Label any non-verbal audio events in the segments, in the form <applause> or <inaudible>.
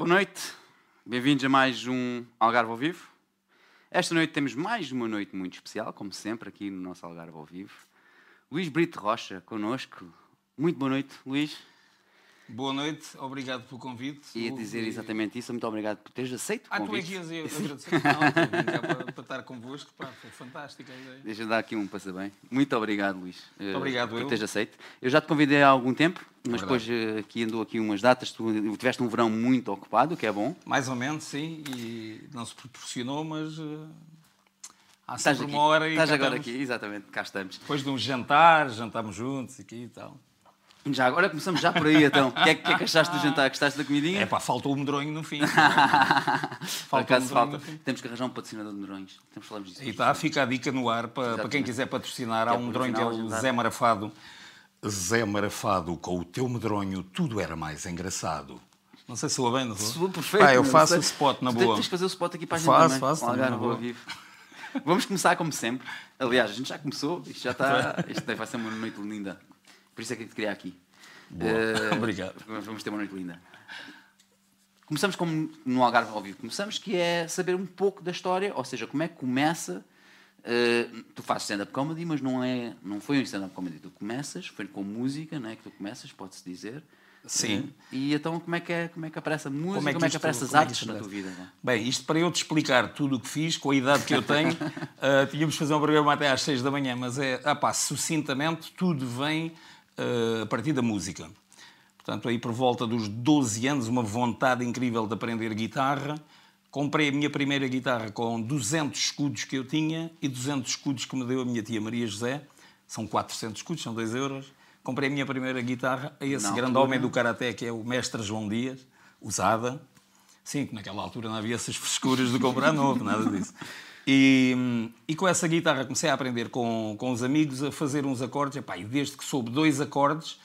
Boa noite, bem-vindos a mais um Algarve ao Vivo. Esta noite temos mais uma noite muito especial, como sempre, aqui no nosso Algarve ao Vivo. Luís Brito Rocha, connosco. Muito boa noite, Luís. Boa noite, obrigado pelo convite. Ia dizer exatamente isso, muito obrigado por teres aceito o Ah, tu é convite. que ias eu agradecer. <laughs> Não, para, para estar convosco, pá, foi fantástica a ideia. Deixa eu dar aqui um bem. Muito obrigado, Luís. eh, Obrigado, por eu. teres aceito. Eu já te convidei há algum tempo, mas Verdade. depois eh, aqui andou aqui umas datas. Tu tiveste um verão muito ocupado, o que é bom. Mais ou menos, sim, e não se proporcionou, mas eh, há Estás sempre aqui. uma hora e Estás agora estamos. aqui, exatamente, cá estamos. Depois de um jantar, jantámos juntos aqui e tal. Já agora começamos já por aí então. <laughs> O que é, que é que achaste do jantar? Gostaste da comidinha? É pá, faltou o medronho no fim. <laughs> Um acaso falta. Temos que arranjar um patrocinador de medrões. Temos que falarmos disso. E está, fica a dica no ar para, para quem quiser patrocinar. Há um medronho que é o? Zé Marafado. Zé Marafado, com o teu medronho tudo era mais engraçado. Não sei se soa bem, não sou? Soa perfeito. Pá, eu faço o spot na boa. Tens de fazer o spot aqui para a gente Faço, também. faço, na boa. vivo. Vamos começar como sempre. Aliás, a gente já começou. Isto já <laughs> está... Isto vai ser uma noite linda. Por isso é que eu te queria aqui. Eh, <laughs> Obrigado. Vamos ter uma noite linda. Começamos como no Algarve ao vivo. Começamos que é saber um pouco da história, ou seja, como é que começa. eh, tu fazes stand-up comedy, mas não, é, não foi um stand-up comedy. Tu começas, foi com música, não é? Que tu começas, pode-se dizer. Sim. Eh, e então como é que, é, como é que aparece a música, como é que, isto- aparece as como é que artes isto na tua vida? é? Bem, isto para eu te explicar tudo o que fiz, com a idade que eu tenho, ah, <laughs> tínhamos de fazer um programa até às 6 da manhã, mas é, ah pá, sucintamente, tudo vem a partir da música. Portanto, aí por volta dos 12 anos, uma vontade incrível de aprender guitarra. Comprei a minha primeira guitarra com 200 escudos que eu tinha e 200 escudos que me deu a minha tia Maria José. São 400 escudos, são 2 euros. Comprei a minha primeira guitarra a esse grande homem do Karaté, que é o mestre João Dias, usada. Sim, que naquela altura não havia essas frescuras de comprar novo, nada disso. E, e com essa guitarra comecei a aprender com, com os amigos a fazer uns acordes. Epá, e desde que soube dois acordes,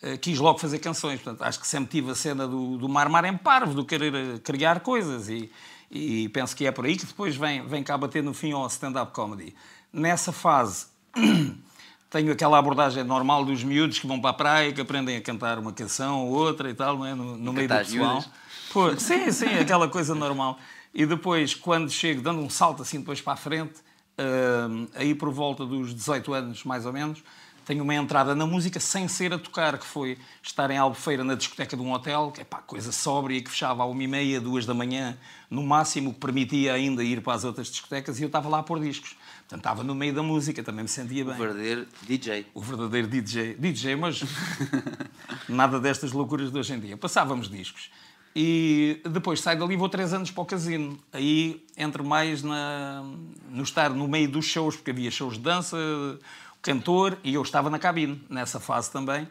eh, quis logo fazer canções. Portanto, acho que sempre tive a cena do, do mar mar em parvo, do querer eh, criar coisas. E, e penso que é por aí que depois vem, vem cá bater no fim ao stand-up comedy. Nessa fase <clears throat> tenho aquela abordagem normal dos miúdos que vão para a praia, que aprendem a cantar uma canção ou outra e tal, não é? no, no meio do pessoal. Pô, sim, sim, aquela coisa normal. E depois, quando chego, dando um salto assim depois para a frente, hum, aí por volta dos 18 anos, mais ou menos, tenho uma entrada na música sem ser a tocar, que foi estar em Albufeira na discoteca de um hotel, que é pá, coisa sóbria, que fechava à uma e meia, duas da manhã, no máximo, que permitia ainda ir para as outras discotecas, e eu estava lá a pôr discos. Portanto, estava no meio da música, também me sentia bem. O verdadeiro DJ. O verdadeiro DJ. DJ, mas <laughs> nada destas loucuras de hoje em dia. Passávamos discos. E depois saio dali e vou três anos para o casino. Aí entro mais na, no estar no meio dos shows, porque havia shows de dança, cantor, e eu estava na cabine, nessa fase também.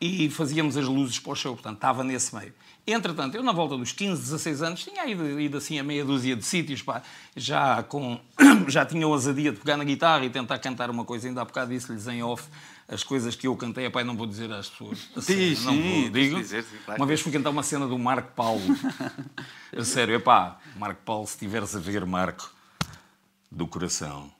E fazíamos as luzes para o show, portanto, estava nesse meio. Entretanto, eu na volta dos 15, 16 anos tinha ido, ido assim a meia dúzia de sítios, pá, já, com, <clears throat> já tinha ousadia de pegar na guitarra e tentar cantar uma coisa, ainda há bocado disse-lhes em off as coisas que eu cantei, pá, não vou dizer às pessoas. Diz, não sim, vou, digo. dizer, sim, claro uma vez fui cantar uma cena do Marco Paulo. <laughs> a sério, é pá, Marco Paulo, se estiveres a ver, Marco, do coração.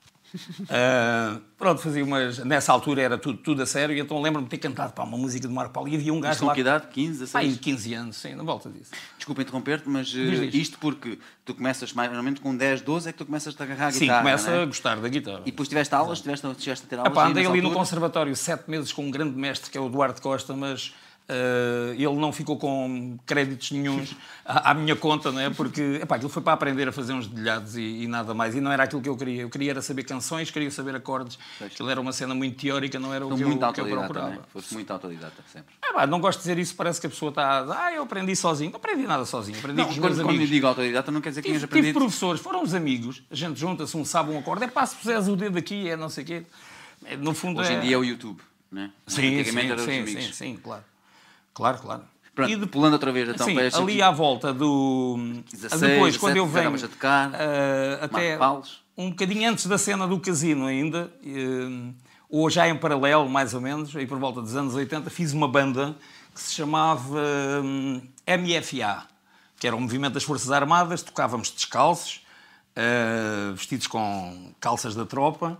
Ah, pronto, fazia umas. Nessa altura era tudo, tudo a sério, e então lembro-me de ter cantado pá, uma música de Marco Paulo e havia um Mas gajo com lá. que idade? 15, 16? Pá, aí 15 anos, sim, na volta disso. Desculpa interromper-te, mas eh, Diz, diz. isto porque tu começas mais ou menos com 10, 12 é que tu começas a agarrar a Sim, guitarra, começa não é? a gostar da guitarra. E depois tiveste aulas, tiveste, chegaste a ter aulas Epá, andei ali no conservatório sete meses com um grande mestre que é o Duarte Costa, mas eh, ele não ficou com créditos nenhuns à, à minha conta, não é? Porque epá, aquilo foi para aprender a fazer uns dedilhados e, e nada mais. E não era aquilo que eu queria. Eu queria era saber canções, queria saber acordes. Aquilo era uma cena muito teórica, não era o que eu, muito que eu procurava. é? Foste muito autodidata sempre. É, pá, não gosto de dizer isso, parece que a pessoa está. Ah, eu aprendi sozinho. Não aprendi nada sozinho, aprendi Não, com os quando, meus quando eu amigos. digo autodidata não quer dizer que Tive, tive aprendido. professores, foram os amigos, a gente junta-se, um sabe um acorde, é pá, se puseres o dedo aqui, é não sei o quê. É, No fundo Hoje é... em dia é o YouTube, não é? Sim, sim, sim, sim, sim, claro. Claro, claro. Pronto, E de- pulando outra vez então Sim, ali à volta do. 16, depois, quando 17, eu já venho. a tocar, eh, até Paulos. um bocadinho antes da cena do casino ainda, eh, ou já em paralelo, mais ou menos, aí por volta dos anos 80, fiz uma banda que se chamava hum, MFA, que era o Movimento das Forças Armadas, tocávamos descalços, eh, vestidos com calças da tropa.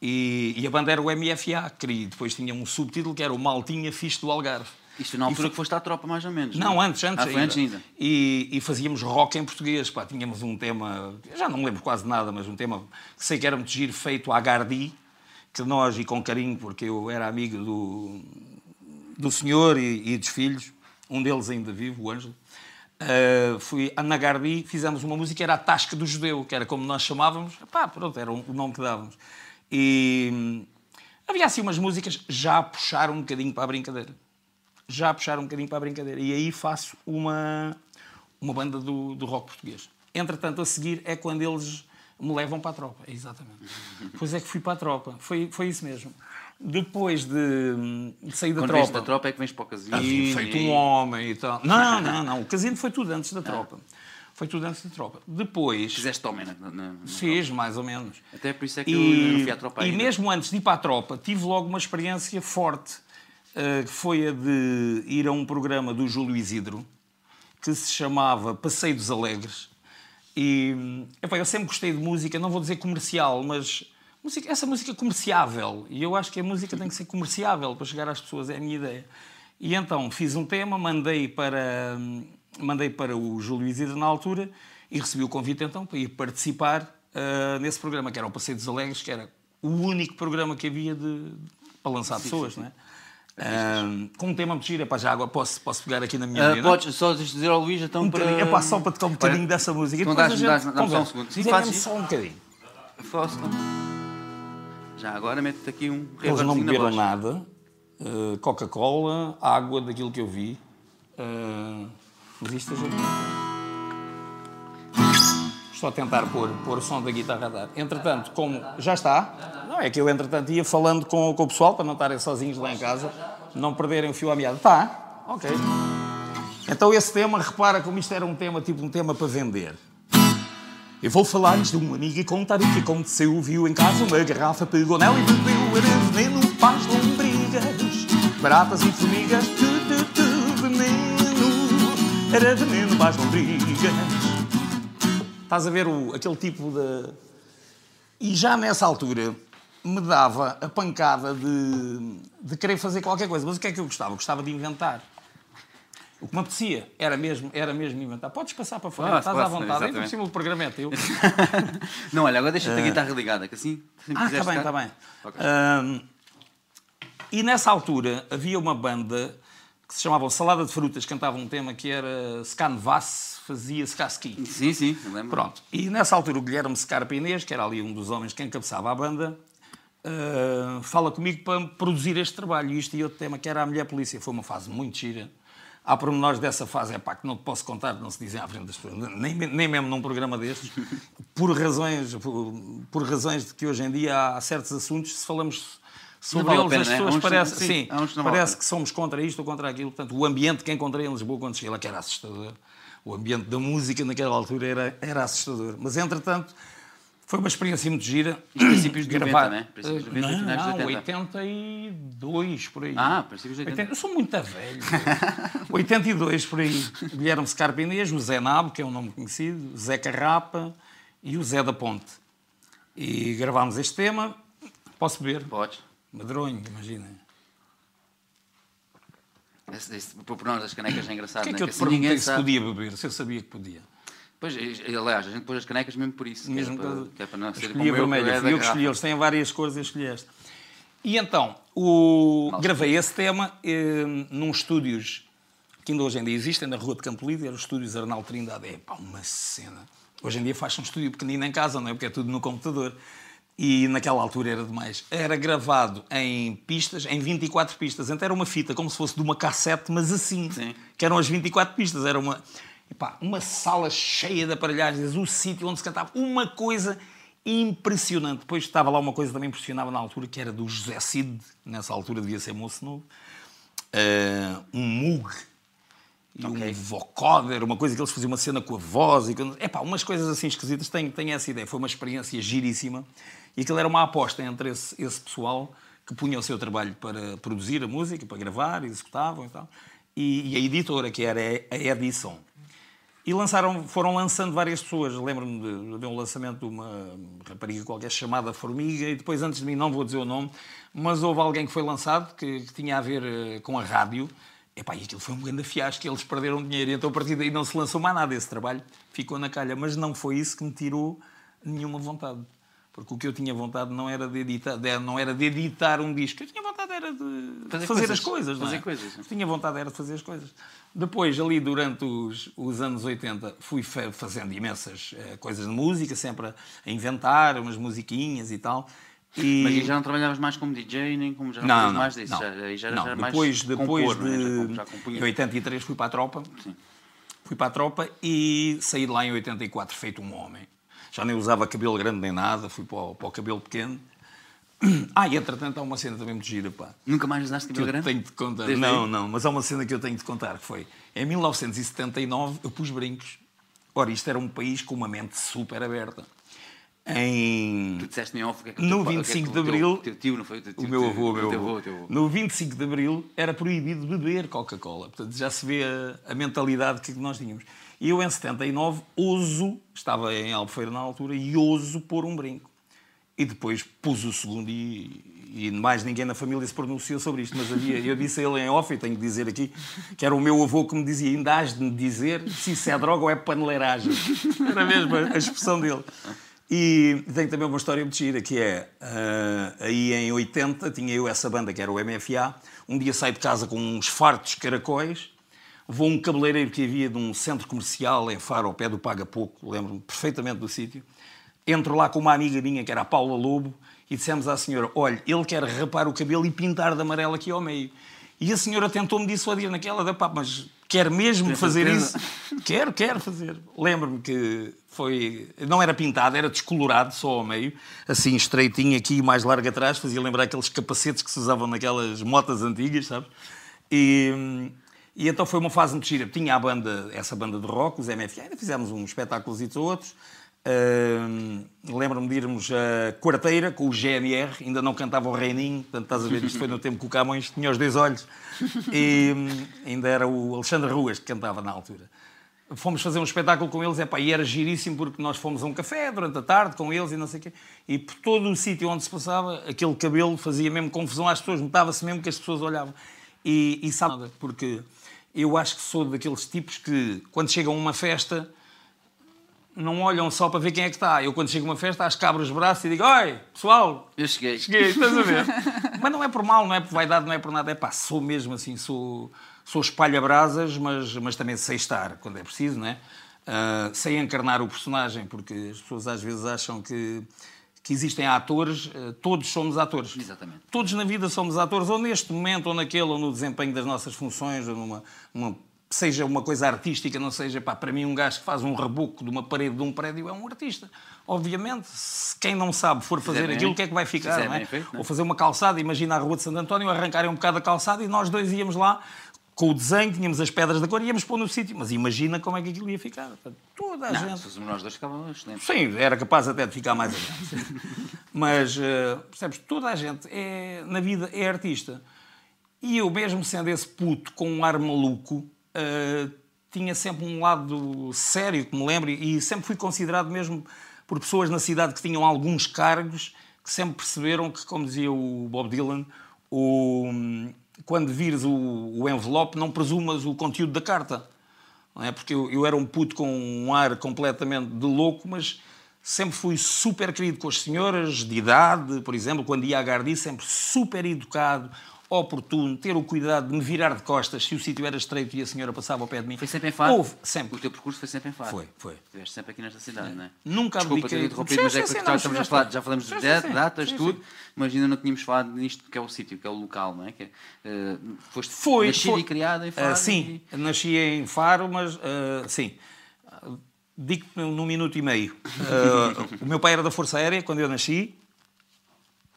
E, e a banda era o MFA, que depois tinha um subtítulo que era o Maltinha Fixe do Algarve. Isto na altura que foste à tropa, mais ou menos. Não, antes, antes ah, ainda. antes ainda. E, e fazíamos rock em português. Pá. Tínhamos um tema, já não me lembro quase nada, mas um tema que sei que era muito giro, feito à Gardi, que nós, e com carinho, porque eu era amigo do, do senhor e, e dos filhos, um deles ainda vivo, o Ângelo, uh, fui na Gardi, fizemos uma música, era a Tasca do Judeu, que era como nós chamávamos, pá, pronto, era o nome que dávamos. E havia assim umas músicas já a puxar um bocadinho para a brincadeira. Já a puxar um bocadinho para a brincadeira. E aí faço uma, uma banda do, do rock português. Entretanto, a seguir é quando eles me levam para a tropa. Exatamente. Pois é que fui para a tropa. Foi, foi isso mesmo. Depois de, de sair da Quando tropa. da tropa é que vens para o casino. Havia feito um homem e tal. Não, não, não. O casino foi tudo antes da tropa. Foi tudo antes da tropa. Depois. Fizeste homem na, na, na- Fiz, mais ou menos. Até por isso é que eu não E, fui à tropa e ainda. mesmo antes de ir para a tropa, tive logo uma experiência forte, que foi a de ir a um programa do Júlio Isidro, que se chamava Passeio dos Alegres. E epá, eu sempre gostei de música, não vou dizer comercial, mas música, essa música comerciável. E eu acho que a música tem que ser comerciável para chegar às pessoas, é a minha ideia. E então fiz um tema, mandei para, mandei para o Júlio Isidro na altura e recebi o convite então para ir participar ah, nesse programa, que era o Passeio dos Alegres, que era o único programa que havia de, para lançar pessoas, não é? Com um tema muito giro, Epá, já agora posso, posso pegar aqui na minha menina? podes só dizer ao Luís então Um para... bocadinho, epá, só para tocar um bocadinho dessa música. E então depois dás- a gente dás- dá-me só um segundo. Sim, faz isso. só um bocadinho. Posso? Já agora mete-te aqui um Eles não beberam nada. Uh, Coca-Cola, água, daquilo que eu vi. Uh, mas isto a a tentar pôr, pôr o som da guitarra a dar. Entretanto, como... Já está? Não, é que eu, entretanto, ia falando com, com o pessoal, para não estarem sozinhos lá em casa, não perderem o fio à meada. Está? Ok. Então esse tema, repara como isto era um tema, tipo um tema para vender. Eu vou falar-lhes de um amigo e contar o que aconteceu. Viu em casa uma garrafa, pegou nela e bebeu. Era veneno as lombrigas, baratas e formigas. Tu, tu, tu, veneno, era veneno as lombrigas. Estás a ver o, aquele tipo de... E já nessa altura me dava a pancada de, de querer fazer qualquer coisa. Mas o que é que eu gostava? Eu gostava de inventar. O que me apetecia era mesmo, era mesmo inventar. Podes passar para fora, estás à vontade. Ainda por cima o programa é teu. <laughs> Não, olha, agora deixa-te a guitarra ligada, que assim... Ah, está bem, está bem. Ok. Ahm, e nessa altura havia uma banda que se chamava Salada de Frutas, cantava um tema que era Scanvas, fazia Skaski. Sim, sim, lembro. Pronto. E nessa altura o Guilherme Scarpa Inês, que era ali um dos homens que encabeçava a banda, ah, fala comigo para produzir este trabalho. E isto e outro tema, que era a Mulher Polícia. Foi uma fase muito gira. Há pormenores dessa fase, é pá, que não te posso contar, não se dizem à frente das pessoas, nem, nem mesmo num programa destes, <laughs> por razões, por, por razões de que hoje em dia há certos assuntos, se falamos sobre vale eles, as né? pessoas Há uns- parecem, sim, sim, parece que somos contra isto ou contra aquilo. Portanto, o ambiente que encontrei em Lisboa quando cheguei lá, que era assustador, o ambiente da música naquela altura era, era assustador. Mas, entretanto, foi uma experiência muito gira. Isto princípios de 90, Gravar- né? Princípios de 90 não, de não, 80. 82, por aí. Ah, princípios de 80. 80, eu sou muito velho. <laughs> 82 por aí. Guilherme Scarpa Inês, o Zé Nabo, que é um nome conhecido, Zé Carrapa e o Zé da Ponte. E gravámos este tema. Posso beber? Podes. Madronho, imagina. Por nós as canecas é engraçado, Porquê é né? que eu te assim ninguém se podia beber? Se eu sabia que podia. Pois, aliás, a gente pôs as canecas mesmo por isso. que Mesmo é para, que- que é para não ser como a eu, que vermelha, é da eu que escolhi, eles têm várias cores, eu escolhi esta. E então, o... gravei esse tema eh, num estúdios que ainda hoje em dia existem, na Rua de Campo Lido, eram os estúdios Arnaldo Trindade. É pá, uma cena. Hoje em dia faz um estúdio pequenino em casa, não é? Porque é tudo no computador. E naquela altura era demais. Era gravado em pistas, em 24 pistas. Então era uma fita, como se fosse de uma cassete, mas assim. Sim. Que eram as 24 pistas. Era uma, epá, uma sala cheia de aparelhagens, o sítio onde se cantava. Uma coisa impressionante. Depois estava lá uma coisa que também impressionava na altura, que era do José Cid. Nessa altura devia ser moço novo. Eh, um Moog e Ok. um vocoder, uma coisa que eles faziam uma cena com a voz. E. Epá, umas coisas assim esquisitas. Tenho, tenho essa ideia. Foi uma experiência giríssima. E aquilo era uma aposta entre esse, esse pessoal que punha o seu trabalho para produzir a música, para gravar, executavam e tal, e, e a editora, que era a Edison. E lançaram, foram lançando várias pessoas. Lembro-me de, de um lançamento de uma rapariga qualquer chamada Formiga, e depois, antes de mim, não vou dizer o nome, mas houve alguém que foi lançado que, que tinha a ver eh, com a rádio Epá, e aquilo foi um grande fiasco, eles perderam dinheiro, então a partir daí não se lançou mais nada, esse trabalho ficou na calha. Mas não foi isso que me tirou nenhuma vontade. Porque o que eu tinha vontade não era de editar, de, não era de editar um disco, eu tinha vontade era de fazer, fazer coisas, as coisas. Fazer é? coisas. Tinha vontade era de fazer as coisas. Depois, ali durante os, os anos 80, fui fazendo imensas uh, coisas de música, sempre a, a inventar umas musiquinhas e tal. E... Mas já não trabalhavas mais como DJ, nem como já não, não, não mais disso? Não, já, já, não. Já depois, depois compor, de... Né? em 83 fui para a tropa. Sim. Fui para a tropa e saí de lá em 84 feito um homem. Já nem usava cabelo grande nem nada, fui para o, para o cabelo pequeno. <clears throat> Ah, e entretanto há uma cena também muito gira, pá. Nunca mais usaste cabelo grande? tenho de contar. Desde não, aí? não, mas há uma cena que eu tenho de contar, que foi, em 1979 eu pus brincos. Ora, isto era um país com uma mente super aberta em. Tu disseste em off o que é que No 25 é de Abril. Teu tio, não foi? Teu tio, o meu avô, o meu avô. avô. No 25 de Abril era proibido beber Coca-Cola. Portanto, já se vê a, a, mentalidade que nós tínhamos. E eu, em 79, ouso, estava em Albufeira na altura, e ouso pôr um brinco. E depois pus o segundo e, e mais ninguém na família se pronunciou sobre isto, mas havia, eu disse a ele em off, e tenho que dizer aqui, que era o meu avô que me dizia, ainda has de me dizer se isso é droga ou é paneleiragem. Era mesmo a expressão dele. E tem também uma história muito gira, que é, uh, aí em 80, tinha eu essa banda, que era o MFA, um dia saí de casa com uns fartos caracóis, vou a um cabeleireiro que havia de um centro comercial em Faro, ao pé do Paga Pouco, lembro-me perfeitamente do sítio, entro lá com uma amiga minha, que era a Paula Lobo, e dissemos à senhora, olha, ele quer rapar o cabelo e pintar de amarelo aqui ao meio. E a senhora tentou-me dissuadir naquela da pá, mas quer mesmo fazer isso? quero, quero fazer. Lembro-me que foi. Não era pintado, era descolorado só ao meio, assim estreitinho aqui e mais largo atrás, fazia lembrar aqueles capacetes que se usavam naquelas motas antigas, sabes? E, e então foi uma fase muito gira. Tinha a banda, essa banda de rock, os MFA, ainda fizemos uns espetáculos e outros. Uh, Lembro-me de irmos a Quarteira com o GNR, ainda não cantava o Reininho, portanto estás a ver, isto foi no tempo que o Camões tinha os dois olhos, e hum, ainda era o Alexandre Ruas que cantava na altura. Fomos fazer um espetáculo com eles, epá, e era giríssimo porque nós fomos a um café durante a tarde com eles e não sei o quê, e por todo o sítio onde se passava, aquele cabelo fazia mesmo confusão às pessoas, notava-se mesmo que as pessoas olhavam. E, e sabe, porque eu acho que sou daqueles tipos que, quando chegam a uma festa, não olham só para ver quem é que está. Eu, quando chego a uma festa, acho que abro os braços e digo: Oi, pessoal! Eu cheguei. Cheguei, estás a ver? <laughs> mas não é por mal, não é por vaidade, não é por nada. É pá, sou mesmo assim, sou, sou espalha-brasas, mas, mas também sei estar quando é preciso, não é? Uh, sei encarnar o personagem, porque as pessoas às vezes acham que, que existem atores, uh, todos somos atores. Exatamente. Todos na vida somos atores, ou neste momento, ou naquele, ou no desempenho das nossas funções, ou numa, numa seja uma coisa artística, não seja, pá, para mim um gajo que faz um reboco de uma parede de um prédio é um artista. Obviamente, se quem não sabe for fazer aquilo, o que é que vai ficar, não é? Feito, não é? Ou fazer uma calçada, imagina a Rua de Santo António, arrancarem um bocado a calçada e nós dois íamos lá com o desenho, tínhamos as pedras da cor e íamos pôr no sítio. Mas imagina como é que aquilo ia ficar. Toda a não, gente. Fôssemos nós dois, ficava excelente. Sim, era capaz até de ficar mais. <laughs> Mas, uh, percebes, toda a gente é, na vida é artista. E eu, mesmo sendo esse puto com um ar maluco, uh, tinha sempre um lado sério, que me lembro, e sempre fui considerado mesmo por pessoas na cidade que tinham alguns cargos, que sempre perceberam que, como dizia o Bob Dylan, o, quando vires o, o envelope, não presumas o conteúdo da carta. Não é? Porque eu, eu era um puto com um ar completamente de louco, mas sempre fui super querido com as senhoras de idade, por exemplo, quando ia a Gardi, sempre super educado, oportuno, ter o cuidado de me virar de costas se o sítio era estreito e a senhora passava ao pé de mim. Foi sempre em Faro? Houve, sempre. O teu percurso foi sempre em Faro? Foi, foi. Estiveste sempre aqui nesta cidade, não é? Nunca Desculpa ter interrompido, mas é porque já, estamos a falar, já falamos de datas, tudo, mas ainda não tínhamos falado nisto que é o sítio, que é o local, não é? Que, uh, foste foi, nascida foi. e criada em Faro? Uh, sim, e... nasci em Faro, mas uh, sim. Digo num minuto e meio. <laughs> o meu pai era da Força Aérea quando eu nasci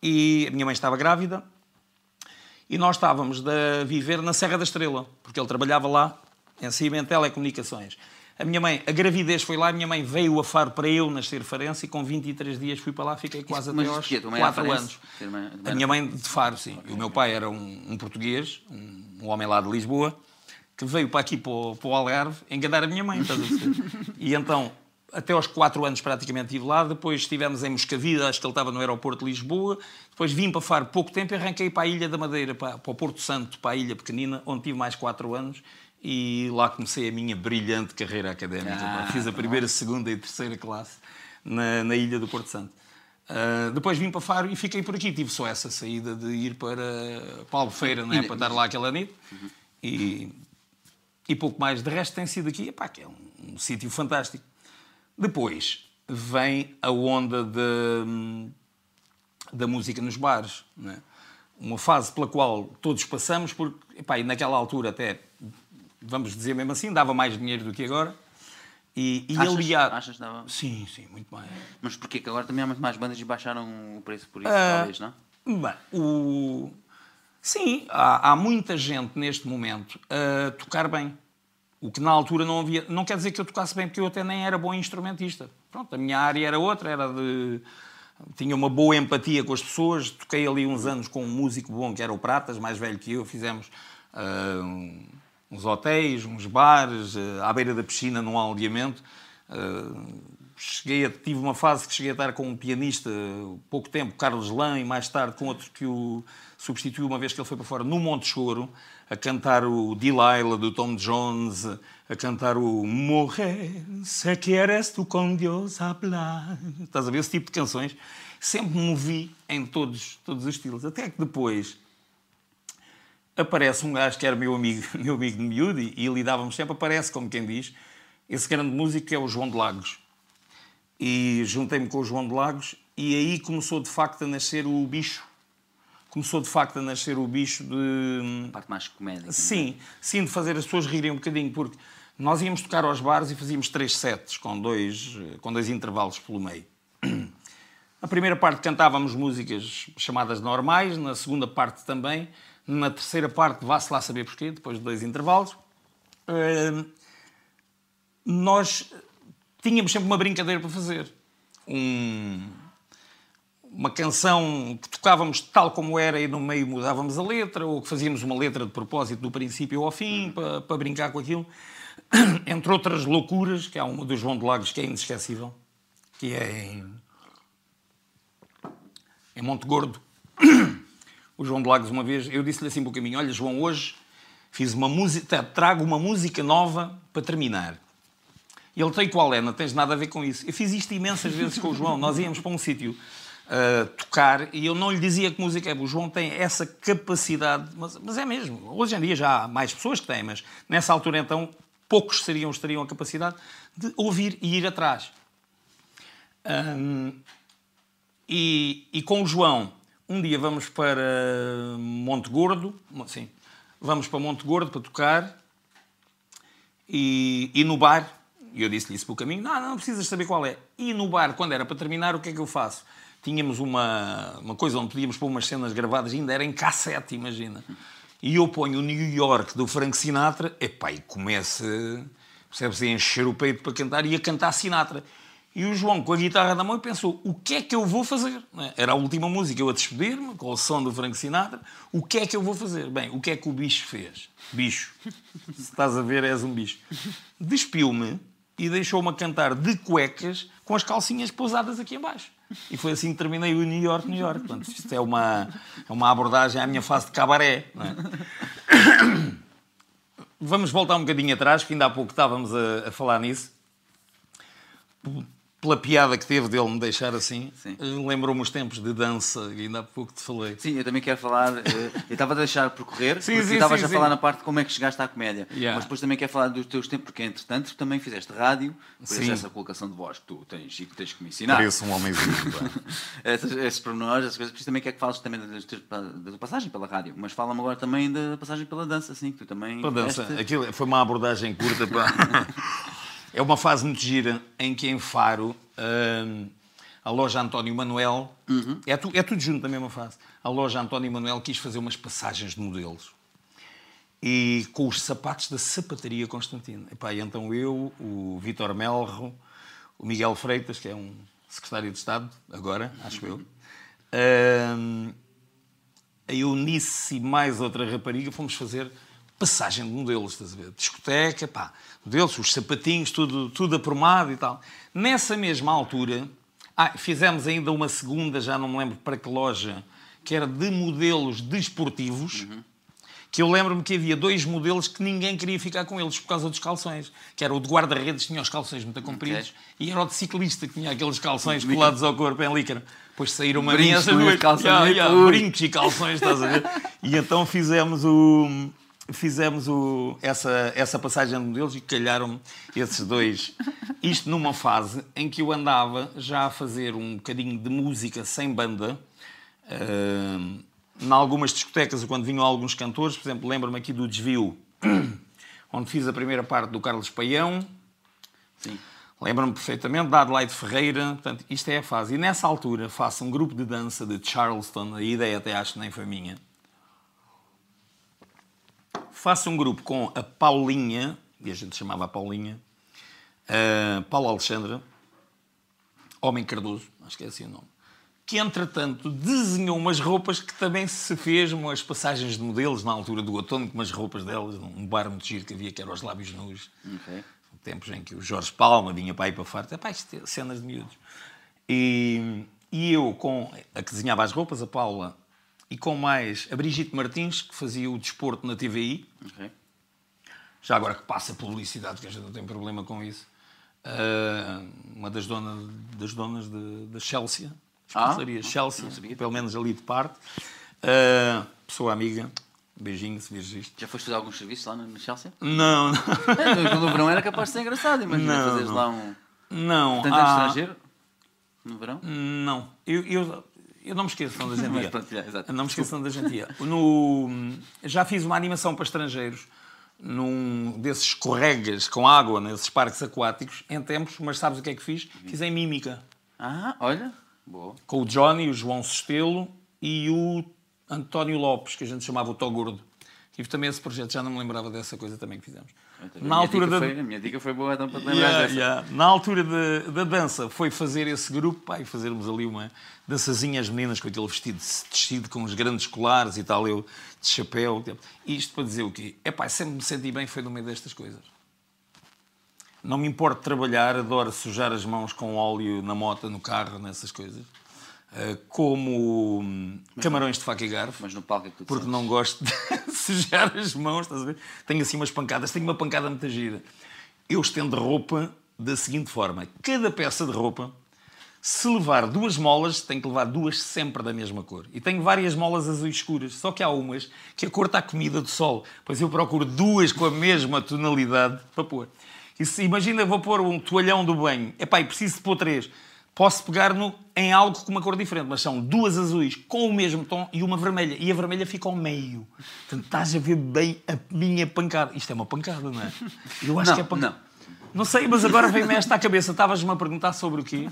e a minha mãe estava grávida e nós estávamos a viver na Serra da Estrela, porque ele trabalhava lá em cima em telecomunicações. A minha mãe, a gravidez foi lá, a minha mãe veio a Faro para eu nascer Farense e com 23 dias fui para lá, fiquei quase Isso, até aos 4 anos. A minha mãe de Faro, sim. Okay. O meu pai era um, um português, um, um, homem lá de Lisboa, que veio para aqui, para o, para o Algarve, enganar a minha mãe, <laughs> E então até aos 4 anos praticamente estive lá, depois estivemos em Moscavide, acho que ele estava no aeroporto de Lisboa, depois vim para Faro pouco tempo e arranquei para a Ilha da Madeira, para, para o Porto Santo, para a Ilha Pequenina, onde tive mais 4 anos e lá comecei a minha brilhante carreira académica. Ah, Fiz a primeira, segunda e terceira classe na, na Ilha do Porto Santo. Uh, depois vim para Faro e fiquei por aqui. Tive só essa saída de ir para, para Albufeira, né? para estar lá aquela noite. Uhum. E, e pouco mais. De resto, tem sido aqui, epá, que é um, um sítio fantástico. Depois vem a onda de, da música nos bares. Né? Uma fase pela qual todos passamos, porque epá, naquela altura até, vamos dizer mesmo assim, dava mais dinheiro do que agora. E, e achas, aliás... Achas dava? Sim, sim, muito mais. Mas porquê? Que agora também há muito mais bandas e baixaram o preço por isso, uh, talvez, não? Bem, o... Sim, há, há, muita gente neste momento a tocar bem. O que na altura não havia. Não quer dizer que eu tocasse bem, porque eu até nem era bom instrumentista. Pronto, a minha área era outra, era de. Tinha uma boa empatia com as pessoas. Toquei ali uns anos com um músico bom que era o Pratas, mais velho que eu. Fizemos. Uh, uns hotéis, uns bares, uh, à beira da piscina, num aldeamento. Uh, cheguei a, tive uma fase que cheguei a estar com um pianista pouco tempo, Carlos Lã, e mais tarde com outro que o substituiu uma vez que ele foi para fora, no Monte Choro, a cantar o Delilah do Tom Jones, a cantar o Morrer, se quieres tu com Deus hablar. Estás a ver esse tipo de canções? Sempre me movi em todos, todos os estilos. Até que depois aparece um gajo que era meu amigo, <laughs> meu amigo de miúdo e, lidávamos sempre, aparece, como quem diz, esse grande músico é o João de Lagos. E juntei-me com o João de Lagos e aí começou de facto a nascer o bicho. Começou de facto a nascer o bicho de. Parte mais comédia. Sim, sim, de fazer as pessoas rirem um bocadinho, porque nós íamos tocar aos bares e fazíamos três sets com dois, com dois intervalos pelo meio. <clears throat> Na primeira parte cantávamos músicas chamadas normais, na segunda parte também, na terceira parte, vá-se lá saber porquê, depois de dois intervalos, uh, nós tínhamos sempre uma brincadeira para fazer. Um, uma canção que tocávamos tal como era e no meio mudávamos a letra, ou que fazíamos uma letra de propósito do princípio ao fim, para, para brincar com aquilo. <clears throat> Entre outras loucuras, que há uma do João de Lagos que é inesquecível, que é em, em Monte Gordo. <clears throat> o João de Lagos uma vez, eu disse-lhe assim um caminho, olha João, hoje fiz uma música, trago uma música nova para terminar. E ele tem qual é, não tens nada a ver com isso. Eu fiz isto imensas vezes com o João, nós íamos para um sítio tocar e eu não lhe dizia que música é. O João tem essa capacidade, mas, mas, é mesmo. Hoje em dia já há mais pessoas que têm, mas nessa altura então poucos seriam, teriam a capacidade de ouvir e ir atrás. Um, e, e com o João um dia vamos para Monte Gordo, sim, vamos para Monte Gordo para tocar e, e no bar, e eu disse-lhe isso pelo caminho, não, não precisas saber qual é. E no bar, quando era para terminar, o que é que eu faço? Tínhamos uma, uma coisa onde podíamos pôr umas cenas gravadas, ainda era em cassete, imagina. E eu ponho o New York do Frank Sinatra, epá, e começa, percebes, a encher o peito para cantar e a cantar Sinatra. E o João, com a guitarra na mão, pensou: o que é que eu vou fazer? É? Era a última música, eu a despedir-me, com o som do Frank Sinatra. O que é que eu vou fazer? Bem, o que é que o bicho fez? Bicho. Se estás a ver, és um bicho. Despiu-me e deixou-me cantar de cuecas com as calcinhas pousadas aqui embaixo. E foi assim que terminei o New York, New York. Portanto, isto é uma, é uma abordagem à minha fase de cabaré. É? Vamos voltar um bocadinho atrás, que ainda há pouco estávamos a, a falar nisso pela piada que teve dele me deixar assim, lembrou-me os tempos de dança, e ainda há pouco te falei. Sim, eu também quero falar. Eh, eu estava a deixar percorrer, sim, porque estavas a falar na parte de como é que chegaste à comédia. Yeah. Mas depois também quero falar dos teus tempos, porque entretanto também fizeste rádio, por essa colocação de voz que tu tens e que tens que me ensinar. Pareço um homenzinho. <laughs> esses, esses pormenores, essas coisas, por isso também quero que fales também da, tua passagem pela rádio, mas fala-me agora também da passagem pela dança, assim, que tu também. Pela dança, aquilo foi uma abordagem curta para. <laughs> É uma fase muito gira em que em Faro uh, a loja António Manuel, uhum. é, tu, é tudo junto na mesma fase, a loja António Manuel quis fazer umas passagens de modelos. E com os sapatos da sapataria Constantino. Epá, e então eu, o Vitor Melro, o Miguel Freitas, que é um secretário de Estado, agora, acho eu, uh, a Eunice e mais outra rapariga fomos fazer passagem de modelos, estás a ver? Discoteca, pá, modelos, os sapatinhos, tudo, tudo aprumado e tal. Nessa mesma altura, ah, fizemos ainda uma segunda, já não me lembro para que loja, que era de modelos desportivos. Uhum que eu lembro-me que havia dois modelos que ninguém queria ficar com eles por causa dos calções. Que era o de guarda-redes, tinha os calções muito compridos, okay. e era o de ciclista, que tinha aqueles calções colados ao corpo em líquor. Depois saíram uma minha essas duas calções. Yeah, yeah, brincos e calções, estás a ver? e então fizemos o fizemos o, essa, essa passagem de modelos e calharam esses dois. Isto numa fase em que eu andava já a fazer um bocadinho de música sem banda. Uh, em algumas discotecas, quando vinham alguns cantores, por exemplo, lembro-me aqui do Desvio, <clears throat> onde fiz a primeira parte do Carlos Paião. Lembro-me perfeitamente da Adelaide Ferreira. Portanto, isto é a fase. E nessa altura faço um grupo de dança de Charleston, a ideia até acho que nem foi minha. Faço um grupo com a Paulinha, e a gente chamava a Paulinha, a Paulo Alexandra, Homem Cardoso, acho que é assim o nome que entretanto desenhou umas roupas que também se fez umas passagens de modelos na altura do outono, com umas roupas delas, um bar muito giro que havia que era os lábios nus. Okay. Tempos em que o Jorge Palma vinha para aí para farto. Epá, isto é cenas de miúdos. E, e eu, com a que desenhava as roupas, a Paula, e com mais a Brigitte Martins, que fazia o desporto na TVI. Okay. Já agora que passa publicidade, que a gente não tem problema com isso. Uh, uma das donas, das donas da Chelsea, Especiaria ah, Chelsea, pelo menos ali de parte. Uh, pessoa amiga, beijinho se vires isto. Já foste fazer alguns serviços lá no Chelsea? Não, não. É, no verão era capaz de ser engraçado, imagina não, fazeres não. lá um. Não. Tanto ah, estrangeiro? No verão? Não. Eu, eu, eu não me esqueço da gentia. não me esqueço da gentia. No, já fiz uma animação para estrangeiros num desses escorregas com água nesses parques aquáticos em tempos, mas sabes o que é que fiz? Fiz em mímica. Ah, olha. Boa. Com o Johnny, o João Sestelo e o António Lopes, que a gente chamava o Togurdo. Tive também esse projeto, já não me lembrava dessa coisa também que fizemos. Na a altura da... Foi, a minha dica foi boa, então, para te lembrar yeah. Yeah. Na altura de, da dança, foi fazer esse grupo pá, e fazermos ali uma dançazinha às meninas com aquele vestido tecido com os grandes colares e tal, eu de chapéu. Isto para dizer o quê? É pá, sempre me senti bem foi no meio destas coisas. Não me importa trabalhar, adoro sujar as mãos com óleo na moto, no carro, nessas coisas. Uh, como mas camarões de faca e garfo. Mas no palco é que tu Porque não gosto de <laughs> sujar as mãos, estás a ver? Tenho assim umas pancadas, tenho uma pancada muito gira. Eu estendo roupa da seguinte forma: cada peça de roupa, se levar duas molas, tem que levar duas sempre da mesma cor. E tenho várias molas azuis escuras, só que há umas que a cor está comida de sol. Pois eu procuro duas com a mesma tonalidade para pôr. E se, imagina, vou pôr um toalhão do banho. Epá, e preciso de pôr três. Posso pegar no, em algo com uma cor diferente, mas são duas azuis com o mesmo tom e uma vermelha. E a vermelha fica ao meio. Portanto, estás a ver bem a minha pancada. Isto é uma pancada, não é? Eu acho não, que é pancada. Não. Sei, mas agora vem-me esta à cabeça. Estavas-me a perguntar sobre o quê?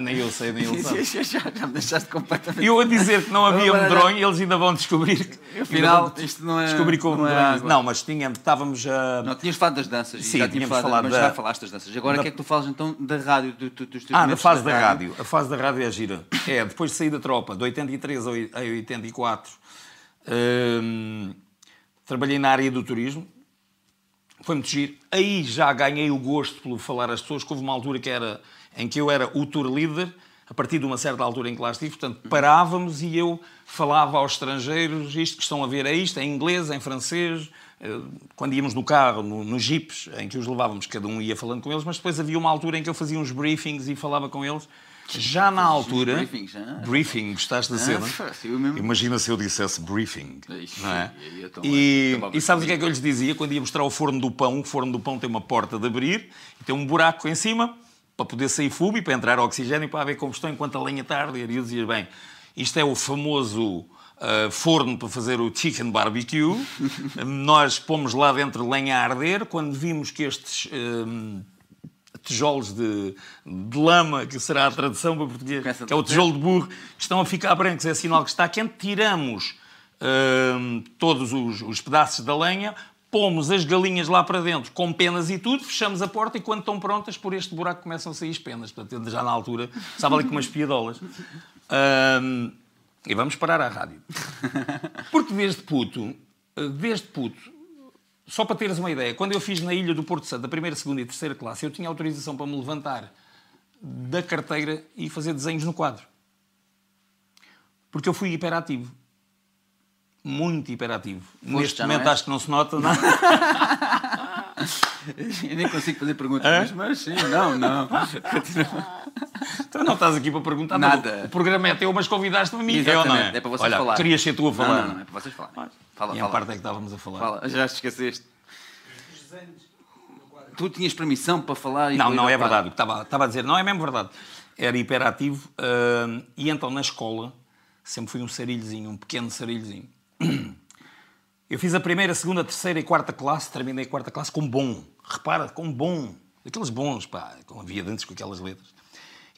Nem eu sei, nem ele <laughs> sabe. já, já me deixaste completamente. Eu a dizer que não havia medronho, eles ainda vão descobrir. Que, Afinal, isto não é. Descobri como não, é não, mas tinha, estávamos a. Não, tinhas falado das danças. Sim, já tínhamos falado, falado mas da... já falaste das danças. Agora, o da... que é que tu falas então da rádio? Do, do, dos ah, da fase da, da rádio. rádio. A fase da rádio é gira. É, depois de sair da tropa, de 83 a 84, hum, trabalhei na área do turismo foi muito giro. Aí já ganhei o gosto pelo falar às pessoas, que houve uma altura que era, em que eu era o tour leader, a partir de uma certa altura em que lá estive, portanto, parávamos e eu falava aos estrangeiros isto que estão a ver é isto, em inglês, em francês, eh, quando íamos no carro, no, nos jeeps, em que os levávamos, cada um ia falando com eles, mas depois havia uma altura em que eu fazia uns briefings e falava com eles já na altura. Briefings, ah? briefing, gostaste da cena? Ah, Imagina se eu dissesse briefing. Ixi, não é? E, e sabes o que é que eu lhes dizia? Quando ia mostrar o forno do pão, o forno do pão tem uma porta de abrir e tem um buraco em cima para poder sair fumo e para entrar oxigênio e para haver combustão enquanto a lenha está a arder. E eu dizia, bem, isto é o famoso uh, forno para fazer o chicken barbecue. <laughs> Nós pomos lá dentro lenha a arder. Quando vimos que estes. Uh, tijolos de, de, lama, que será a tradução para português, que é o tijolo de burro, que estão a ficar brancos, é sinal que está quente, tiramos hum, todos os, os pedaços da lenha, pomos as galinhas lá para dentro com penas e tudo, fechamos a porta e quando estão prontas, por este buraco começam a sair as penas. Portanto, já na altura, estava ali com umas piadolas. Um, e vamos parar à rádio. <laughs> Porque desde puto, desde puto, Só para teres uma ideia, quando eu fiz na Ilha do Porto Santo, da primeira, segunda e terceira classe, eu tinha autorização para me levantar da carteira e fazer desenhos no quadro. Porque eu fui hiperativo. Muito hiperativo. Neste já não momento és? acho que não se nota, <laughs> não. Eu nem consigo fazer perguntas, mas, mas sim, não, não. Tu não estás aqui para perguntar Nada. O programa é teu, mas convidaste-me a mim. É ou não é? é para vocês Olha, falarem. querias ser tu a falar. Não, não, não, é para vocês falarem. Fala, e a fala. parte é que estávamos a falar. Fala, já te esqueceste. Tu tinhas permissão para falar e Não, não é verdade. O que estava, estava a dizer, não é mesmo verdade. Era hiperativo hum, e então na escola sempre fui um sarilhozinho, um pequeno sarilhozinho. <clears throat> Eu fiz a primeira, segunda, terceira e quarta classe, terminei a quarta classe com bom. Repara, com bom. Aqueles bons, pá, com havia dantes com aquelas letras.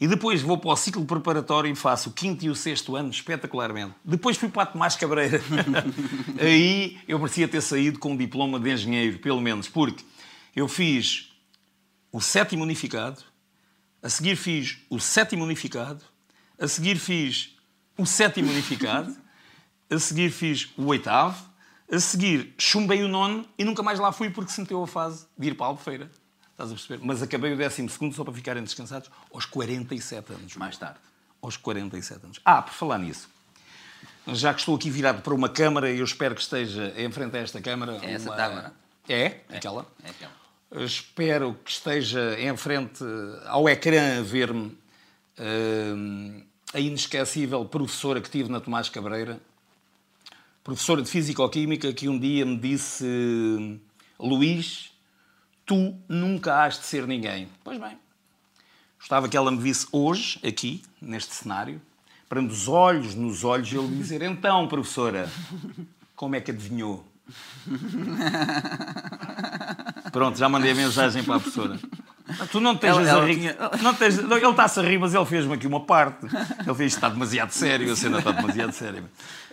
E depois vou para o ciclo preparatório e faço o quinto e o sexto ano espetacularmente. Depois fui para a Tomás Cabreira. <laughs> Aí eu merecia ter saído com um diploma de engenheiro, pelo menos, porque eu fiz o sétimo unificado, a seguir fiz o sétimo unificado, a seguir fiz o sétimo unificado, a seguir fiz o oitavo, a seguir chumbei o nono e nunca mais lá fui porque se meteu a fase de ir para a Albufeira. Estás a perceber? Mas acabei o décimo segundo só para ficarem descansados aos 47 anos. Mais tarde. Aos 47 anos. Ah, por falar nisso. Já que estou aqui virado para uma câmara, eu espero que esteja em frente a esta câmara. É essa uma... está agora. É? Aquela? É aquela. Espero que esteja em frente ao ecrã a ver-me hum, a inesquecível professora que tive na Tomás Cabreira, professora de Físico-Química, que um dia me disse: Luís, tu nunca has de ser ninguém. Pois bem, gostava que ela me visse hoje, aqui, neste cenário, para dos olhos nos olhos ele dizer: Então, professora, como é que adivinhou? <laughs> Pronto, já mandei a mensagem para a professora. Tu não tens Ela- a rir. Não tens... não, Ele está-se a rir, mas ele fez-me aqui uma parte. Ele fez está demasiado sério, a cena está demasiado séria.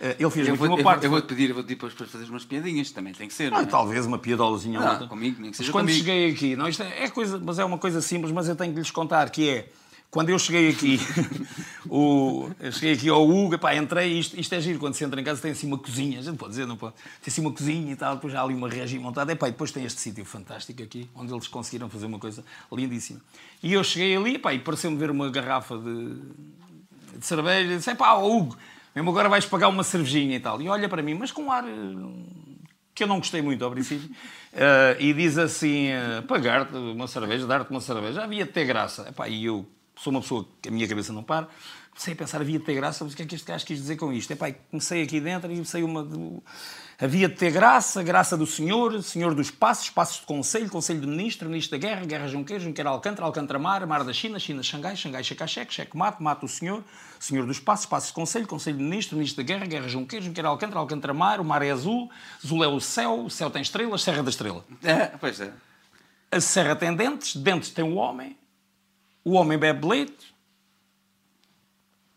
Eh, Ele fez-me aqui vou, uma eu, parte. eu vou te pedir, eu vou te pedir depois para fazer umas piadinhas, também tem que ser. Ah, é? talvez uma piadolazinha Ah, outra. comigo, nem que seja Mas quando comigo. cheguei aqui, não, é, é coisa, mas é uma coisa simples, mas eu tenho que lhes contar, que é, quando eu cheguei aqui, <laughs> o, eu cheguei aqui ao Hugo, pá, entrei, isto, isto é giro, quando se entra em casa tem assim uma cozinha, a gente pode dizer, não pode, tem assim uma cozinha e tal, depois há ali uma regi montada, e pá, e depois tem este sítio fantástico aqui, onde eles conseguiram fazer uma coisa lindíssima. E eu cheguei ali, pá, e pareceu-me ver uma garrafa de, de cerveja, e disse, pá, Hugo, mesmo agora vais pagar uma cervejinha e tal. E olha para mim, mas com um ar eh, que eu não gostei muito ao princípio, <laughs> eh, e diz assim, eh, pagar-te uma cerveja, dar-te uma cerveja, havia de ter graça. Epá, e eu sou uma pessoa que a minha cabeça não para, comecei a pensar, havia de ter graça, mas o que é que este gajo quis dizer com isto? Epá, e comecei aqui dentro e sei uma... de- Havia de ter graça, graça do Senhor, Senhor dos Passos, Passos de Conselho, Conselho de Ministro, Ministro da Guerra, Guerra Junqueiro, Junqueiro Alcântara, Alcântara Mar, Mar da China, China Xangai, Xangai Checacheque, Cheque Mate, Mate o Senhor, Senhor dos Passos, Passos de Conselho, Conselho de Ministro, Ministro da Guerra, Guerra Junqueiro, Junqueiro Alcântara, Alcântara Mar, o mar é azul, azul é o céu, o céu tem estrelas, Serra da Estrela. É, <laughs> pois é. A serra tem dentes, dentes tem o homem, o homem bebe leite,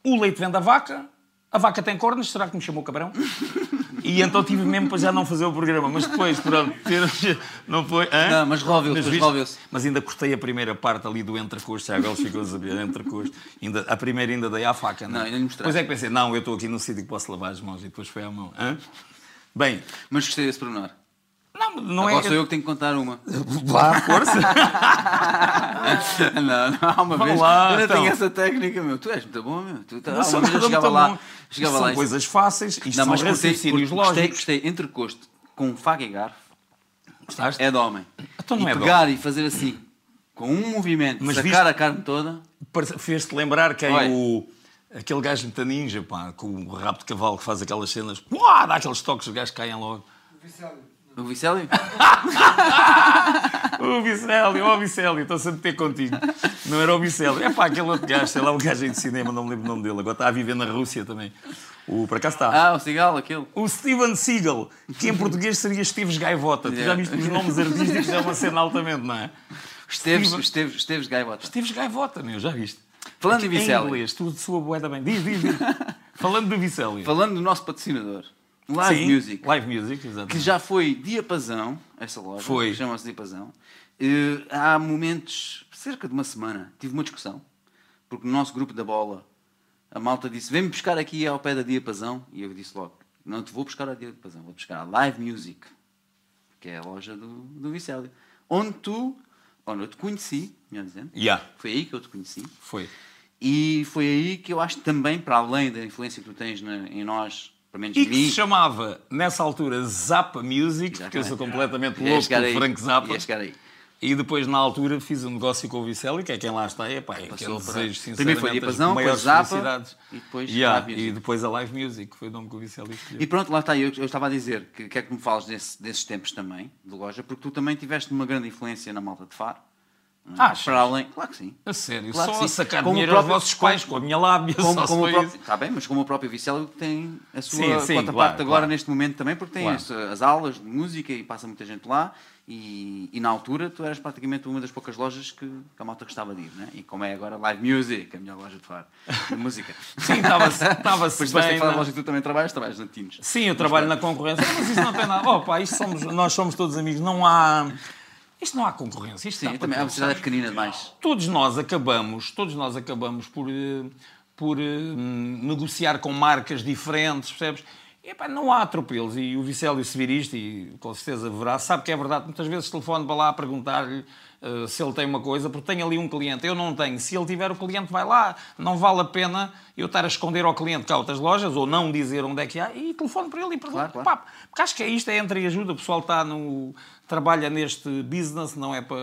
o leite vem da vaca, a vaca tem cornos, será que me chamou cabrão? <laughs> E então tive mesmo para já não fazer o programa, mas depois, pronto, não foi. hã? Não, mas resolveu-se, resolveu-se. Mas ainda cortei a primeira parte ali do entrecosto, já agora ficou a saber, entrecosto. Ainda, a primeira ainda dei à faca, não, Não, é? ainda lhe mostraste. Depois é que pensei, não, eu estou aqui num sítio que posso lavar as mãos, e depois foi à mão. hã? Bem, Mas gostei desse pormenor. Não, não Agora é. sou eu que tenho que contar uma. <laughs> Vá, força. <laughs> não, não, há uma vez. lá, eu não então. tenho essa técnica, meu. Tu és muito bom, meu. Tu, tá, Não uma vez eu chegava muito lá. bom. Chegava lá são e- coisas fáceis, isto Não, são mas gostei, raciocínios gostei, lógicos. gostei entrecosto com faca e garfo. Gostaste? É de homem. Então não e é de pegar e fazer assim, com um movimento, Mas sacar viste- a carne toda. Fez-te lembrar quem Olha. o. Aquele gajo muito ninja, pá, com o rabo de cavalo que faz aquelas cenas. Uá, dá aqueles toques, os gajos caem logo. O Vicélio? <laughs> O Vicélio, ó Vicélio, estou-se a meter contigo. Não era o Vicélio. É pá, aquele outro gajo, sei lá, um gajo de cinema, não me lembro o nome dele. Agora está a viver na Rússia também. O, por acaso está. Ah, o cigarro, aquele. O Steven Seagal, que em português seria Esteves Gaivota. Tu já Yeah. viste os nomes artísticos, é uma cena altamente, não é? Esteves, Steven- Esteves, Esteves Gaivota. Esteves Gaivota, meu, já viste? Falando em Em Vicélio. inglês, tudo soa bué da bem. Diz, diz, diz. Falando do Vicélio. Falando do nosso patrocinador, Live Sim, Music, Live Music, exatamente. que já foi diapasão, essa loja, Foi. chama-se diapasão. Eh, há momentos, cerca de uma semana, tive uma discussão, porque no nosso grupo da bola, a malta disse, vem-me buscar aqui ao pé da diapasão, e eu disse logo, não te vou buscar a diapasão, vou buscar a Live Music. que é a loja do, do Vicélio. Onde tu, onde eu te conheci, melhor dizendo, Yeah, foi aí que eu te conheci. foi. E foi aí que eu acho que também, para além da influência que tu tens na- em nós, pelo menos E que se chamava, nessa altura, Zappa Music, porque eu sou Exatamente. completamente louco aí, Frank Zappa. E depois, na altura, fiz um negócio com o Vicélio, que é quem lá está. E, é que eu Passou para- desejo, sinceramente, Primeiro foi Diapasão, maiores depois Zappa, e depois Yeah, Music. E depois a Live Music, que foi o nome que o Vicélio escolheu. E pronto, lá está. Eu, eu estava a dizer que quero que me fales desse- desses tempos também, de loja, porque tu também tiveste uma grande influência na malta de Faro. É? Achas? Para além. Claro que sim. A sério, Claro só a sacar Como dinheiro aos próprio- vossos pais, com a minha lábia, Como, como o próprio, está bem, mas como o próprio Vicélio tem a sua Sim, sim, claro, parte agora claro. neste momento também, porque tem as, as aulas de música e passa muita gente lá. E, e na altura tu eras praticamente uma das poucas lojas que, que a malta gostava de ir, né? E como é agora Live Music, a melhor loja de Faro, de música. <laughs> Sim, estava-se <laughs> Depois bem. na- loja que tu também trabalhas, trabalhas na Tines. Sim, eu trabalho na concorrência, mas isso não tem nada. Oh, pá, isto somos, nós somos todos amigos, não há. Isto não há concorrência. Isto Sim, também, a todos, cidade é pequenina demais. todos nós acabamos, todos nós acabamos por, eh, por eh, negociar com marcas diferentes, percebes? E, epá, não há atropelos. E o Vicélio, se vir isto, e com certeza verá, sabe que é verdade. Muitas vezes telefone para lá a perguntar-lhe eh, se ele tem uma coisa, porque tem ali um cliente. Eu não tenho. Se ele tiver, o cliente vai lá. Não vale a pena eu estar a esconder ao cliente cá outras lojas, ou não dizer onde é que há, e telefone para ele e pergunta. Claro, claro. Porque acho que é isto, é entre ajuda. O pessoal está no. trabalha neste business, não é para,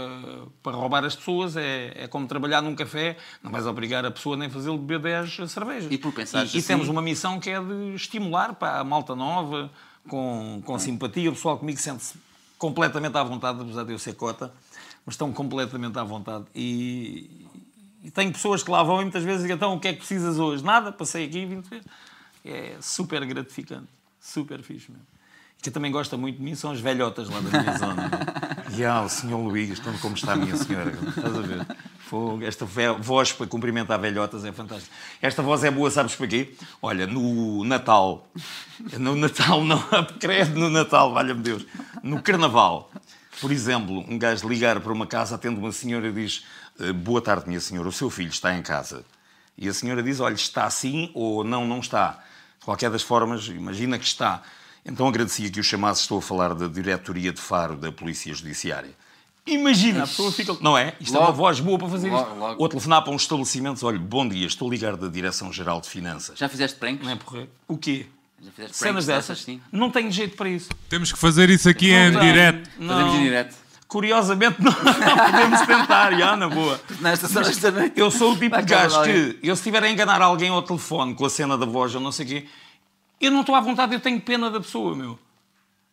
para roubar as pessoas, é, é como trabalhar num café, não vais obrigar a pessoa nem fazê-lo beber 10 cervejas. E por pensares E, e assim- temos uma missão que é de estimular para a malta nova, com, com simpatia. O pessoal comigo sente-se completamente à vontade, apesar de eu ser cota, mas estão completamente à vontade. E, e tenho pessoas que lá vão e muitas vezes dizem, então o que é que precisas hoje? Nada, passei aqui 20 vezes. É super gratificante, super fixe mesmo. E quem também gosta muito de mim são as velhotas lá da minha zona. <laughs> E ah, o senhor Luís, como está a minha senhora? Estás a ver? Fogo, esta voz para cumprimentar velhotas é fantástica. Esta voz é boa, sabes para quê? Olha, no Natal, no Natal, não, <laughs> credo, no Natal, valha-me Deus, no Carnaval, por exemplo, um gajo ligar para uma casa, atende uma senhora e diz "Eh, boa tarde, minha senhora, o seu filho está em casa. E a senhora diz, olha, está assim ou não, não está. De qualquer das formas, imagina que está. Então agradecia que o chamasse, estou a falar da Diretoria de Faro da Polícia Judiciária. Imagina, a pessoa fica... Não é? Isto é uma Logo. voz boa para fazer Logo, isto. logo. Ou telefonar para um estabelecimento, olha, bom dia, estou a ligar da Direção-Geral de Finanças. Já fizeste pranks? Não é porra? O quê? Cenas dessas? Sim. Não tenho jeito para isso. Temos que fazer isso aqui em Não tenho. direto. Não. Fazemos em direto. Curiosamente, <laughs> não, não podemos tentar, já, na boa. Nesta semana esta noite. Eu sou o tipo Vai de gajo que, eu se estiver a enganar alguém ao telefone com a cena da voz ou não sei o quê, eu não estou à vontade, eu tenho pena da pessoa, meu.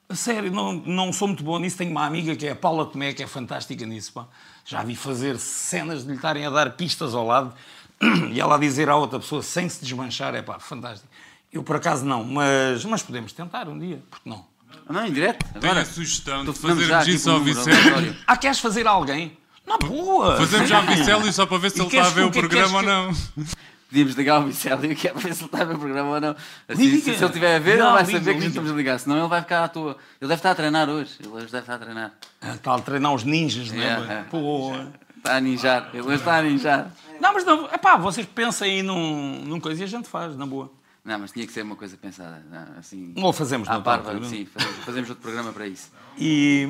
A sério, não, não sou muito bom nisso. Tenho uma amiga que é a Paula Tomé, que é fantástica nisso. Pá. Já vi fazer cenas de lhe estarem a dar pistas ao lado <clears throat> e ela a dizer à outra pessoa sem se desmanchar, é pá, fantástico. Eu por acaso não, mas, mas podemos tentar um dia, porque não? Não, em direto. Tenho Agora. a sugestão de fazermos isso o ao Vicente. aleatório. Ah, queres fazer a alguém? Na boa! Fazemos já ao Vicélio só para ver se E ele está a ver que- o que- programa ou queres não. Podíamos ligar ao Vicélio que é para ver se ele está a ver o programa ou não. Assim, se, se ele estiver a ver, Não, ele vai liga, saber que liga. estamos a ligar. Senão ele vai ficar à toa. Ele deve estar a treinar hoje. Ele hoje deve estar a treinar. Ah, Está a treinar os ninjas, não é? Pô. Está a ninjar. Ele hoje está a ninjar. Não, mas não, epá, vocês pensem aí num, num coisa e a gente faz, na boa. Não, mas tinha que ser uma coisa pensada. não, Assim, Ou fazemos na parva, altura. sim. Fazemos, fazemos outro programa para isso. E.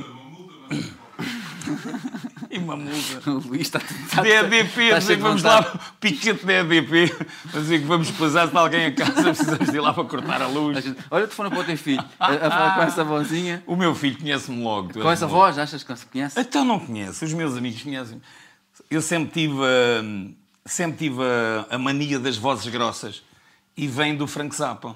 <laughs> e uma multa. O Luís está está- DEDP, está dizer cheio que de vamos vontade. lá, piquete DEDP, dizer que vamos <laughs> pesar se alguém a casa, <laughs> precisamos de ir lá para cortar a luz. Olha o telefone para o teu filho. A, a falar com essa vozinha. O meu filho conhece-me logo. Com essa voz, achas que se conhece? Então não conhece, os meus amigos conhecem. Eu sempre tive, a, sempre tive a, a mania das vozes grossas e vem do Frank Zappa.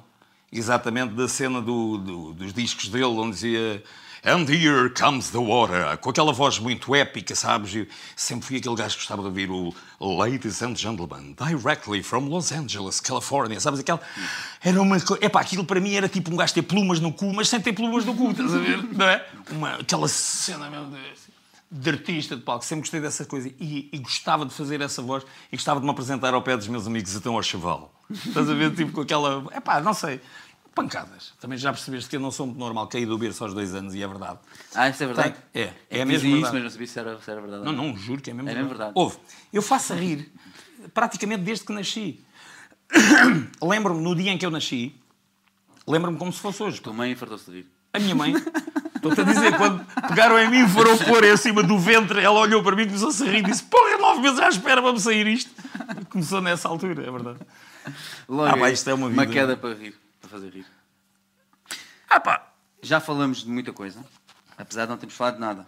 Exatamente da cena do, do- dos discos dele, onde dizia And here comes the water, com aquela voz muito épica, sabes? Eu sempre fui aquele gajo que gostava de ouvir o Ladies and Gentlemen, directly from Los Angeles, California, sabes? Aquela... Era uma. Epá, aquilo para mim era tipo um gajo ter plumas no cu, mas sem ter plumas no cu, estás a ver? Não é? Uma, aquela cena mesmo de de artista de palco, sempre gostei dessa coisa e, e gostava de fazer essa voz e gostava de me apresentar ao pé dos meus amigos então ao chaval. Estás a ver? Tipo com aquela. Epá, não sei. Pancadas. Também já percebeste que eu não sou muito normal. Caí do berço aos dois anos e é verdade. Ah, isso é verdade? Tem- é, é Eu mesmo dizia isso, verdade. mas não sabia se era, se era verdade. Não, não, juro que é mesmo É mesmo verdade. Houve. Eu faço a rir praticamente desde que nasci. <coughs> lembro-me, no dia em que eu nasci, lembro-me como se fosse hoje. Tua mãe fartou-se de rir. A minha mãe, Estou-te a dizer, quando pegaram em mim e foram <laughs> pôr em cima do ventre, ela olhou para mim e começou a rir e disse: Porra, nove meses à espera para me sair isto. Começou nessa altura, é verdade. <laughs> Logo Ah, pá, aí, isto é uma uma vida. queda para rir, para fazer rir. Ah, pá. Já falamos de muita coisa, apesar de não termos falado de nada.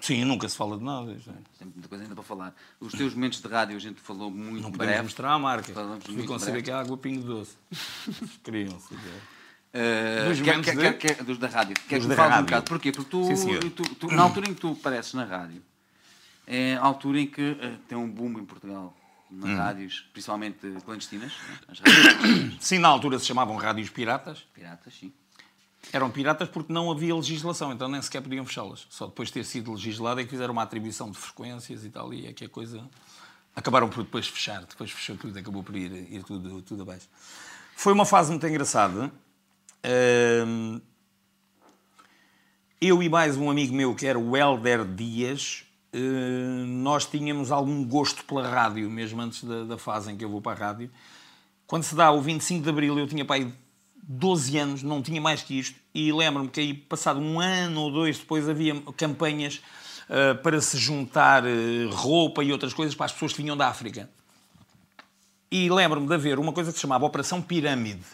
Sim, nunca se fala de nada. é. Tem muita coisa ainda para falar. Os teus momentos de rádio a gente falou muito Não podemos breve. mostrar a marca. Falamos muito conceber breve. que é água pingo doce. Queriam, se. Uh, Dos quer- quer- de- quer- dos da rádio. Quer Dos que fales um bocado? Porquê? Porque tu, Sim, tu- tu- na altura em que tu apareces na rádio, é a altura em que eh, tem um boom em Portugal, nas Hum. rádios, principalmente clandestinas, né? <coughs> Sim, na altura se chamavam rádios piratas. piratas, sim. Eram piratas porque não havia legislação, então nem sequer podiam fechá-las. Só depois de ter sido legislada é que fizeram uma atribuição de frequências e tal, e é que a coisa. Acabaram por depois fechar, depois fechou tudo, acabou por ir, ir tudo, tudo abaixo. Foi uma fase muito engraçada. Eu e mais um amigo meu, que era o Helder Dias, nós tínhamos algum gosto pela rádio, mesmo antes da, da fase em que eu vou para a rádio. Quando se dá o 25 de Abril, eu tinha para aí 12 anos, não tinha mais que isto, e lembro-me que aí, passado um ano ou dois depois, havia campanhas eh, para se juntar eh, roupa e outras coisas para as pessoas que vinham da África. E lembro-me de haver uma coisa que se chamava Operação Pirâmide.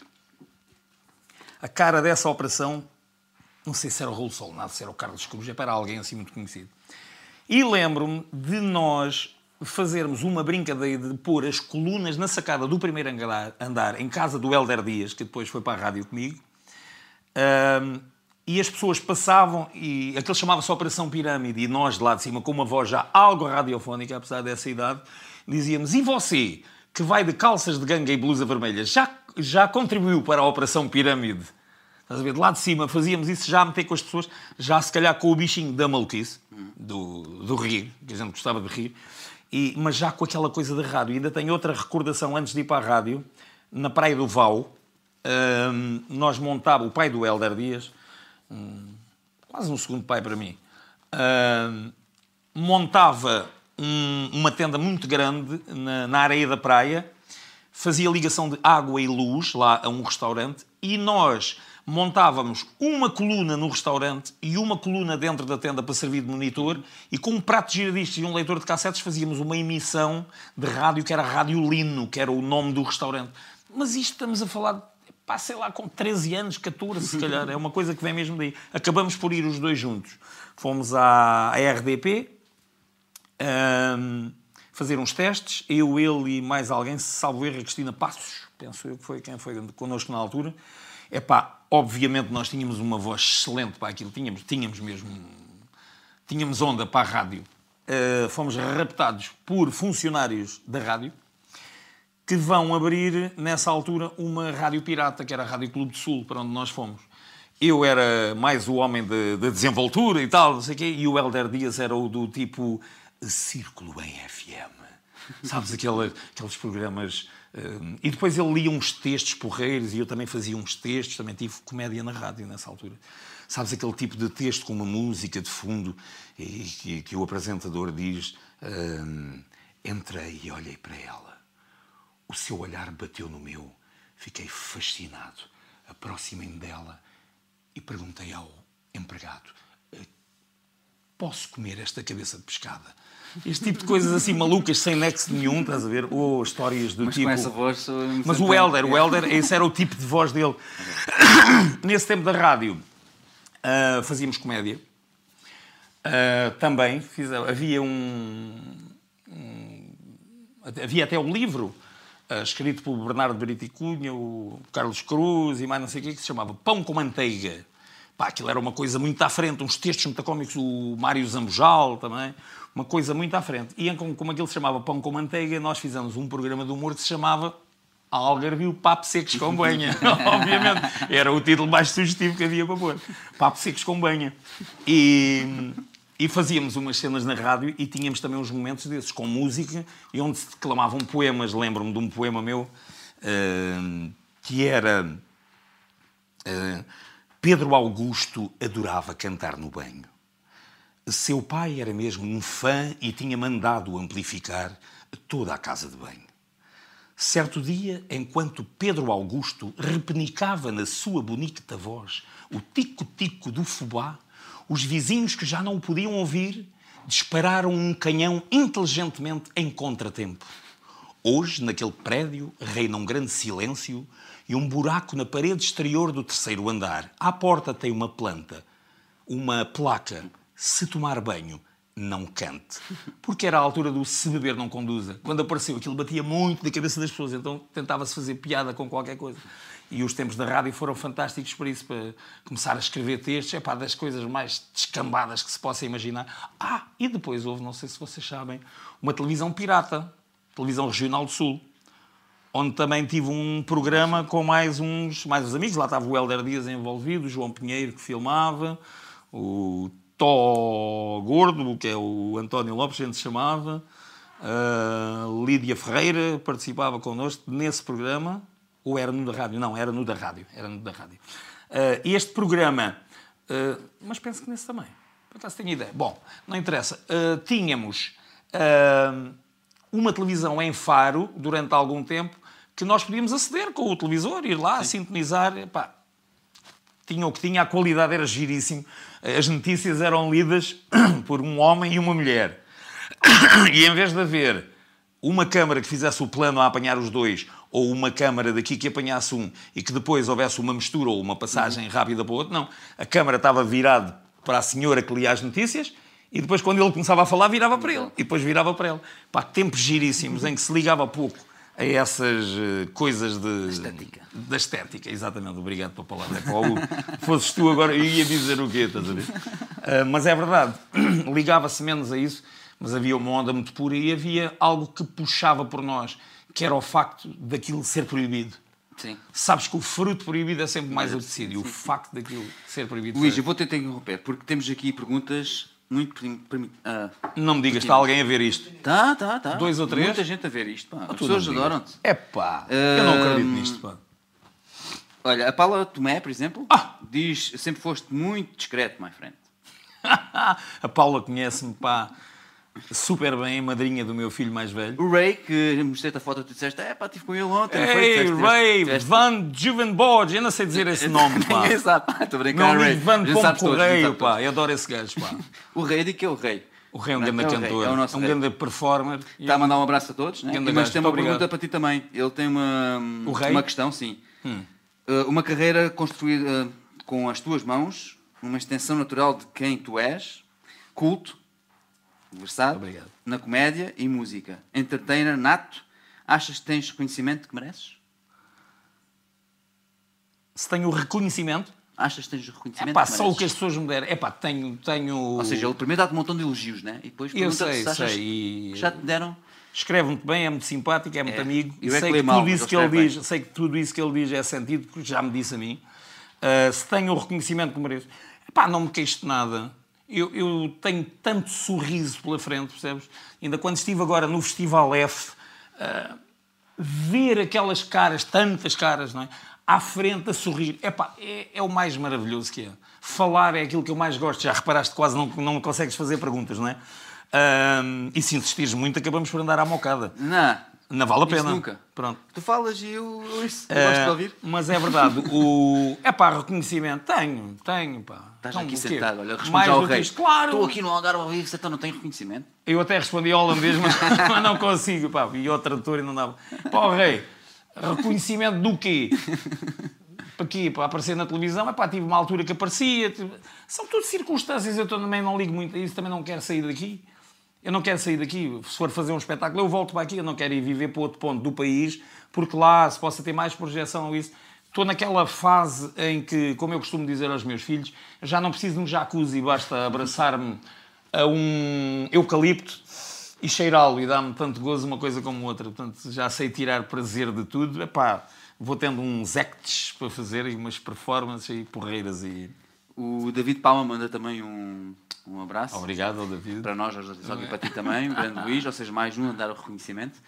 A cara dessa operação, não sei se era o Raul Solnado, se era o Carlos Cruz, era alguém assim muito conhecido. E lembro-me de nós fazermos uma brincadeira de pôr as colunas na sacada do primeiro andar, andar em casa do Helder Dias, que depois foi para a rádio comigo, Ahm, e as pessoas passavam, e aquilo chamava-se Operação Pirâmide, e nós de lá de cima, com uma voz já algo radiofónica, apesar dessa idade, dizíamos: E você, que vai de calças de ganga e blusa vermelha, já, já contribuiu para a Operação Pirâmide? Estás a ver? De lá de cima fazíamos isso já a meter com as pessoas, já se calhar com o bichinho da maluquice, do, do rir, que a gente gostava de rir, e, mas já com aquela coisa de rádio. E ainda tenho outra recordação antes de ir para a rádio, na Praia do Val, hum, nós montávamos, o pai do Helder Dias, quase um segundo pai para mim, hum, montava um- uma tenda muito grande na, na areia da praia, fazia ligação de água e luz lá a um restaurante e nós montávamos uma coluna no restaurante e uma coluna dentro da tenda para servir de monitor e com um prato de giradiscos e um leitor de cassetes fazíamos uma emissão de rádio que era Rádio Lino, que era o nome do restaurante. Mas isto estamos a falar, pá, sei lá, com 13 anos, 14 se calhar, é uma coisa que vem mesmo daí. Acabamos por ir os dois juntos. Fomos à RDP, Ahm, fazer uns testes. Eu, ele e mais alguém, salvo erro, a Cristina Passos, penso eu que foi quem foi connosco na altura. É pá, obviamente nós tínhamos uma voz excelente para aquilo, tínhamos, tínhamos mesmo, tínhamos onda para a rádio. Ah, fomos raptados por funcionários da rádio que vão abrir, nessa altura, uma rádio pirata, que era a Rádio Clube do Sul, para onde nós fomos. Eu era mais o homem da de, desenvoltura e tal, não sei o quê, e o Helder Dias era o do tipo Círculo em FM. Sabes, aquela, aqueles programas... hum, e depois ele lia uns textos porreiros e eu também fazia uns textos, também tive comédia na rádio nessa altura. Sabes, aquele tipo de texto com uma música de fundo e que, que o apresentador diz... hum, entrei e olhei para ela. O seu olhar bateu no meu. Fiquei fascinado. Aproximei-me dela e perguntei ao empregado: "Eh, Posso comer esta cabeça de pescada? Este tipo de coisas assim malucas, sem nexo nenhum, estás a ver? Ou histórias do Mas tipo. com essa voz. Mas o Helder, o Helder, esse era o tipo de voz dele. <laughs> Nesse tempo da rádio, ah, fazíamos comédia. Ah, também fiz- havia um, um- havia até um livro ah, escrito pelo Bernardo Brito e Cunha, o Carlos Cruz e mais não sei o que, que se chamava Pão com Manteiga. Pá, aquilo era uma coisa muito à frente, uns textos muito cómicos, o Mário Zambojal também, uma coisa muito à frente. E como, aquilo se chamava Pão com Manteiga, nós fizemos um programa de humor que se chamava Algarvio Papo Secos com Banha. <laughs> Obviamente, era o título mais sugestivo que havia para pôr. Papo Secos com Banha. E, e fazíamos umas cenas na rádio e tínhamos também uns momentos desses, com música, e onde se declamavam poemas. Lembro-me de um poema meu, eh, que era... eh, Pedro Augusto adorava cantar no banho. Seu pai era mesmo um fã e tinha mandado amplificar toda a casa de banho. Certo dia, enquanto Pedro Augusto repenicava na sua bonita voz o tico-tico do fubá, os vizinhos que já não o podiam ouvir dispararam um canhão inteligentemente em contratempo. Hoje, naquele prédio, reina um grande silêncio e um buraco na parede exterior do terceiro andar. À porta tem uma planta, uma placa. Se tomar banho, não cante. Porque era a altura do se beber não conduza. Quando apareceu aquilo batia muito na cabeça das pessoas, então tentava-se fazer piada com qualquer coisa. E os tempos da rádio foram fantásticos para isso, para começar a escrever textos, é pá, das coisas mais descambadas que se possa imaginar. Ah, e depois houve, não sei se vocês sabem, uma televisão pirata, televisão regional do Sul, onde também tive um programa com mais uns, mais uns amigos. Lá estava o Helder Dias envolvido, o João Pinheiro que filmava, o Tó Gordo, que é o António Lopes, a gente chamava, a Lídia Ferreira participava connosco nesse programa, ou era no da rádio? Não, era no da rádio. Era no da rádio. Uh, este programa, uh, mas penso que nesse também, por acaso tenho ideia. Bom, não interessa. Uh, tínhamos uma televisão em Faro durante algum tempo que nós podíamos aceder com o televisor, ir lá, Sim. sintonizar. Epá, tinha o que tinha, a qualidade era giríssimo. As notícias eram lidas <coughs> por um homem e uma mulher. <coughs> E em vez de haver uma câmara que fizesse o plano a apanhar os dois, ou uma câmara daqui que apanhasse um e que depois houvesse uma mistura ou uma passagem uhum. rápida para o outro, não. A câmara estava virada para a senhora que lia as notícias e depois, quando ele começava a falar, virava para ele. E depois virava para ele. Pá, tempos giríssimos em que se ligava pouco a essas uh, coisas de... Estética. Da estética, exatamente. Obrigado pela palavra. É fosses tu agora, eu ia dizer o quê, estás a ver? Uh, mas é verdade. <clears throat> Ligava-se menos a isso mas havia uma onda muito pura e havia algo que puxava por nós, que era o facto daquilo ser proibido. Sim. Sabes que o fruto proibido é sempre mais apetecido e o facto daquilo ser proibido. Luís, eu vou que interromper, porque temos aqui perguntas muito. Uh, não me digas, está alguém a ver isto? Tá, tá, tá. Dois ou três? Muita gente a ver isto. Pá. As pessoas adoram-te. É pá, eu não acredito nisto. Pá. Olha, a Paula Tomé, por exemplo, ah. diz: sempre foste muito discreto, my friend. <laughs> a Paula conhece-me, pá super bem, madrinha do meu filho mais velho. O Ray, que mostrei-te a foto, tu disseste, é pá, estive com ele ontem. Ei, Ray, tiveste... Van Juvenborg, eu não sei dizer esse nome, <laughs> pá. Ninguém sabe, pá, estou brincando, Ray. Van Pombo Correio, pá, eu adoro esse gajo, pá. <laughs> o Rei, de que é o Rei? O Rei é um grande é cantor, é, um, um grande performer. Está a mandar um abraço a todos, né? mas tem uma pergunta para ti também. Ele tem uma, uma questão, sim. Hum. Uh, uma carreira construída uh, com as tuas mãos, uma extensão natural de quem tu és, culto, Obrigado. na comédia e música. Entertainer nato, achas que tens reconhecimento que mereces? Se tenho reconhecimento? Achas que tens reconhecimento? É pá, só o que as pessoas me deram. É pá, tenho, tenho. Ou seja, ele primeiro dá-te um montão de elogios, né? E depois eu sei, se achas sei. E... que já te deram. Escreve muito bem, é muito simpático, é muito é. amigo. Eu é sei que, que mal, tudo isso que ele diz, sei que tudo isso que ele diz é sentido, porque já me disse a mim. Uh, se tenho o reconhecimento que mereço. Pá, não me queixo de nada. Eu, eu, tenho tanto sorriso pela frente, percebes? Ainda quando estive agora no Festival F, uh, ver aquelas caras, tantas caras, não é? À frente a sorrir, Epá, é, é o mais maravilhoso que é. Falar é aquilo que eu mais gosto. Já reparaste, quase não, não consegues fazer perguntas, não é? Uh, e se insistires muito, acabamos por andar à mocada. Não. Não vale a pena. nunca. Pronto. Tu falas e eu, eu, isso, eu gosto de ouvir. Mas é verdade. O... É pá, reconhecimento. Tenho, tenho, pá. Estás então, aqui sentado, olha, responde ao rei. Isto, claro. Estou aqui no Algarve a ouvir, então não tenho reconhecimento. Eu até respondi ao holandês, mas, <laughs> mas não consigo, pá. E o tradutor e não dava. Pá, rei, reconhecimento do quê? Para quê? Para aparecer na televisão? É pá, tive uma altura que aparecia. Tive... São tudo circunstâncias, eu também não ligo muito a isso, também não quero sair daqui. Eu não quero sair daqui, se for fazer um espetáculo, eu volto para aqui, eu não quero ir viver para outro ponto do país, porque lá se possa ter mais projeção ou isso. Estou naquela fase em que, como eu costumo dizer aos meus filhos, já não preciso de um jacuzzi, basta abraçar-me a um eucalipto e cheirá-lo e dá-me tanto gozo uma coisa como outra. Portanto, já sei tirar prazer de tudo. Epá, vou tendo uns acts para fazer e umas performances e porreiras. E... O David Palma manda também um, um abraço. Obrigado, David. Para nós, só que para ti também, o <laughs> grande Luís, ou seja, mais um a dar o reconhecimento.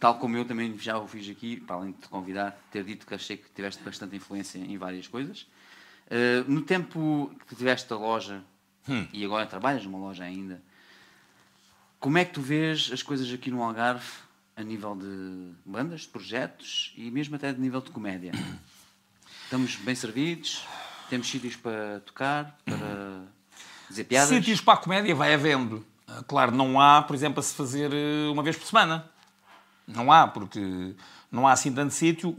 Tal como eu também já o fiz aqui, para além de te convidar, ter dito que achei que tiveste bastante influência em várias coisas. Uh, no tempo que tiveste a loja, hum. e agora trabalhas numa loja ainda, como é que tu vês as coisas aqui no Algarve a nível de bandas, de projetos e mesmo até de nível de comédia? <coughs> Estamos bem servidos? Temos sítios para tocar? Para Dizer piadas? Sítios para a comédia vai havendo. Ah, Claro, não há, por exemplo, a se fazer eh, uma vez por semana. Não há, porque não há assim tanto sítio.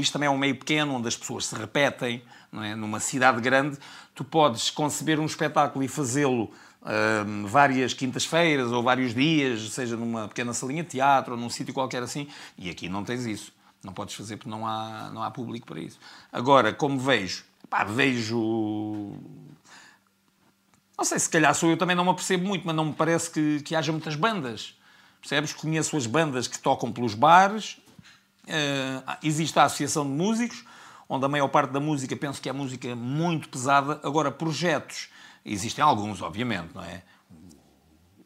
Isto também é um meio pequeno, onde as pessoas se repetem. Não é? Numa cidade grande, tu podes conceber um espetáculo e fazê-lo hum, várias quintas-feiras ou vários dias, seja numa pequena salinha de teatro ou num sítio qualquer assim. E aqui não tens isso. Não podes fazer porque não há, não há público para isso. Agora, como vejo, pá, vejo não sei, se calhar sou eu também não me apercebo muito, mas não me parece que, que haja muitas bandas. Percebes? Conheço as bandas que tocam pelos bares. eh, existe a Associação de Músicos, onde a maior parte da música penso que é música muito pesada. Agora, projetos, existem alguns, obviamente, não é?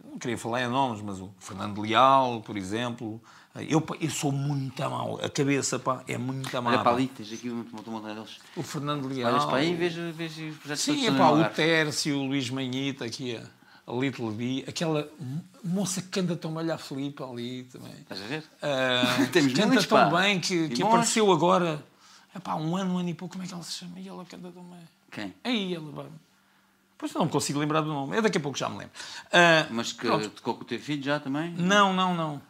Não queria falar em nomes, mas o Fernando Leal, por exemplo. Eu, pá, eu sou muito mal. A cabeça, pá, é muito a Olha mal. para ali, tens aqui um uma montanha deles. O Fernando Leal. Olhas para aí e vês, vês os projetos Sim, estão no o. Tércio, o Luís Manhita, aqui a, a Little B, aquela moça que canta tão bem a Filipe ali também. Estás a ver? Ah, <laughs> Temos canta muitos, tão pá. bem que, que apareceu agora. Epá, um ano, um ano e pouco, como é que ela se chama? E ela canta tão bem. Quem? Aí ela vai. Pois não me consigo lembrar do nome. É daqui a pouco já me lembro. Ah, Mas que pronto. tocou com o teu filho já também? Não, não, não.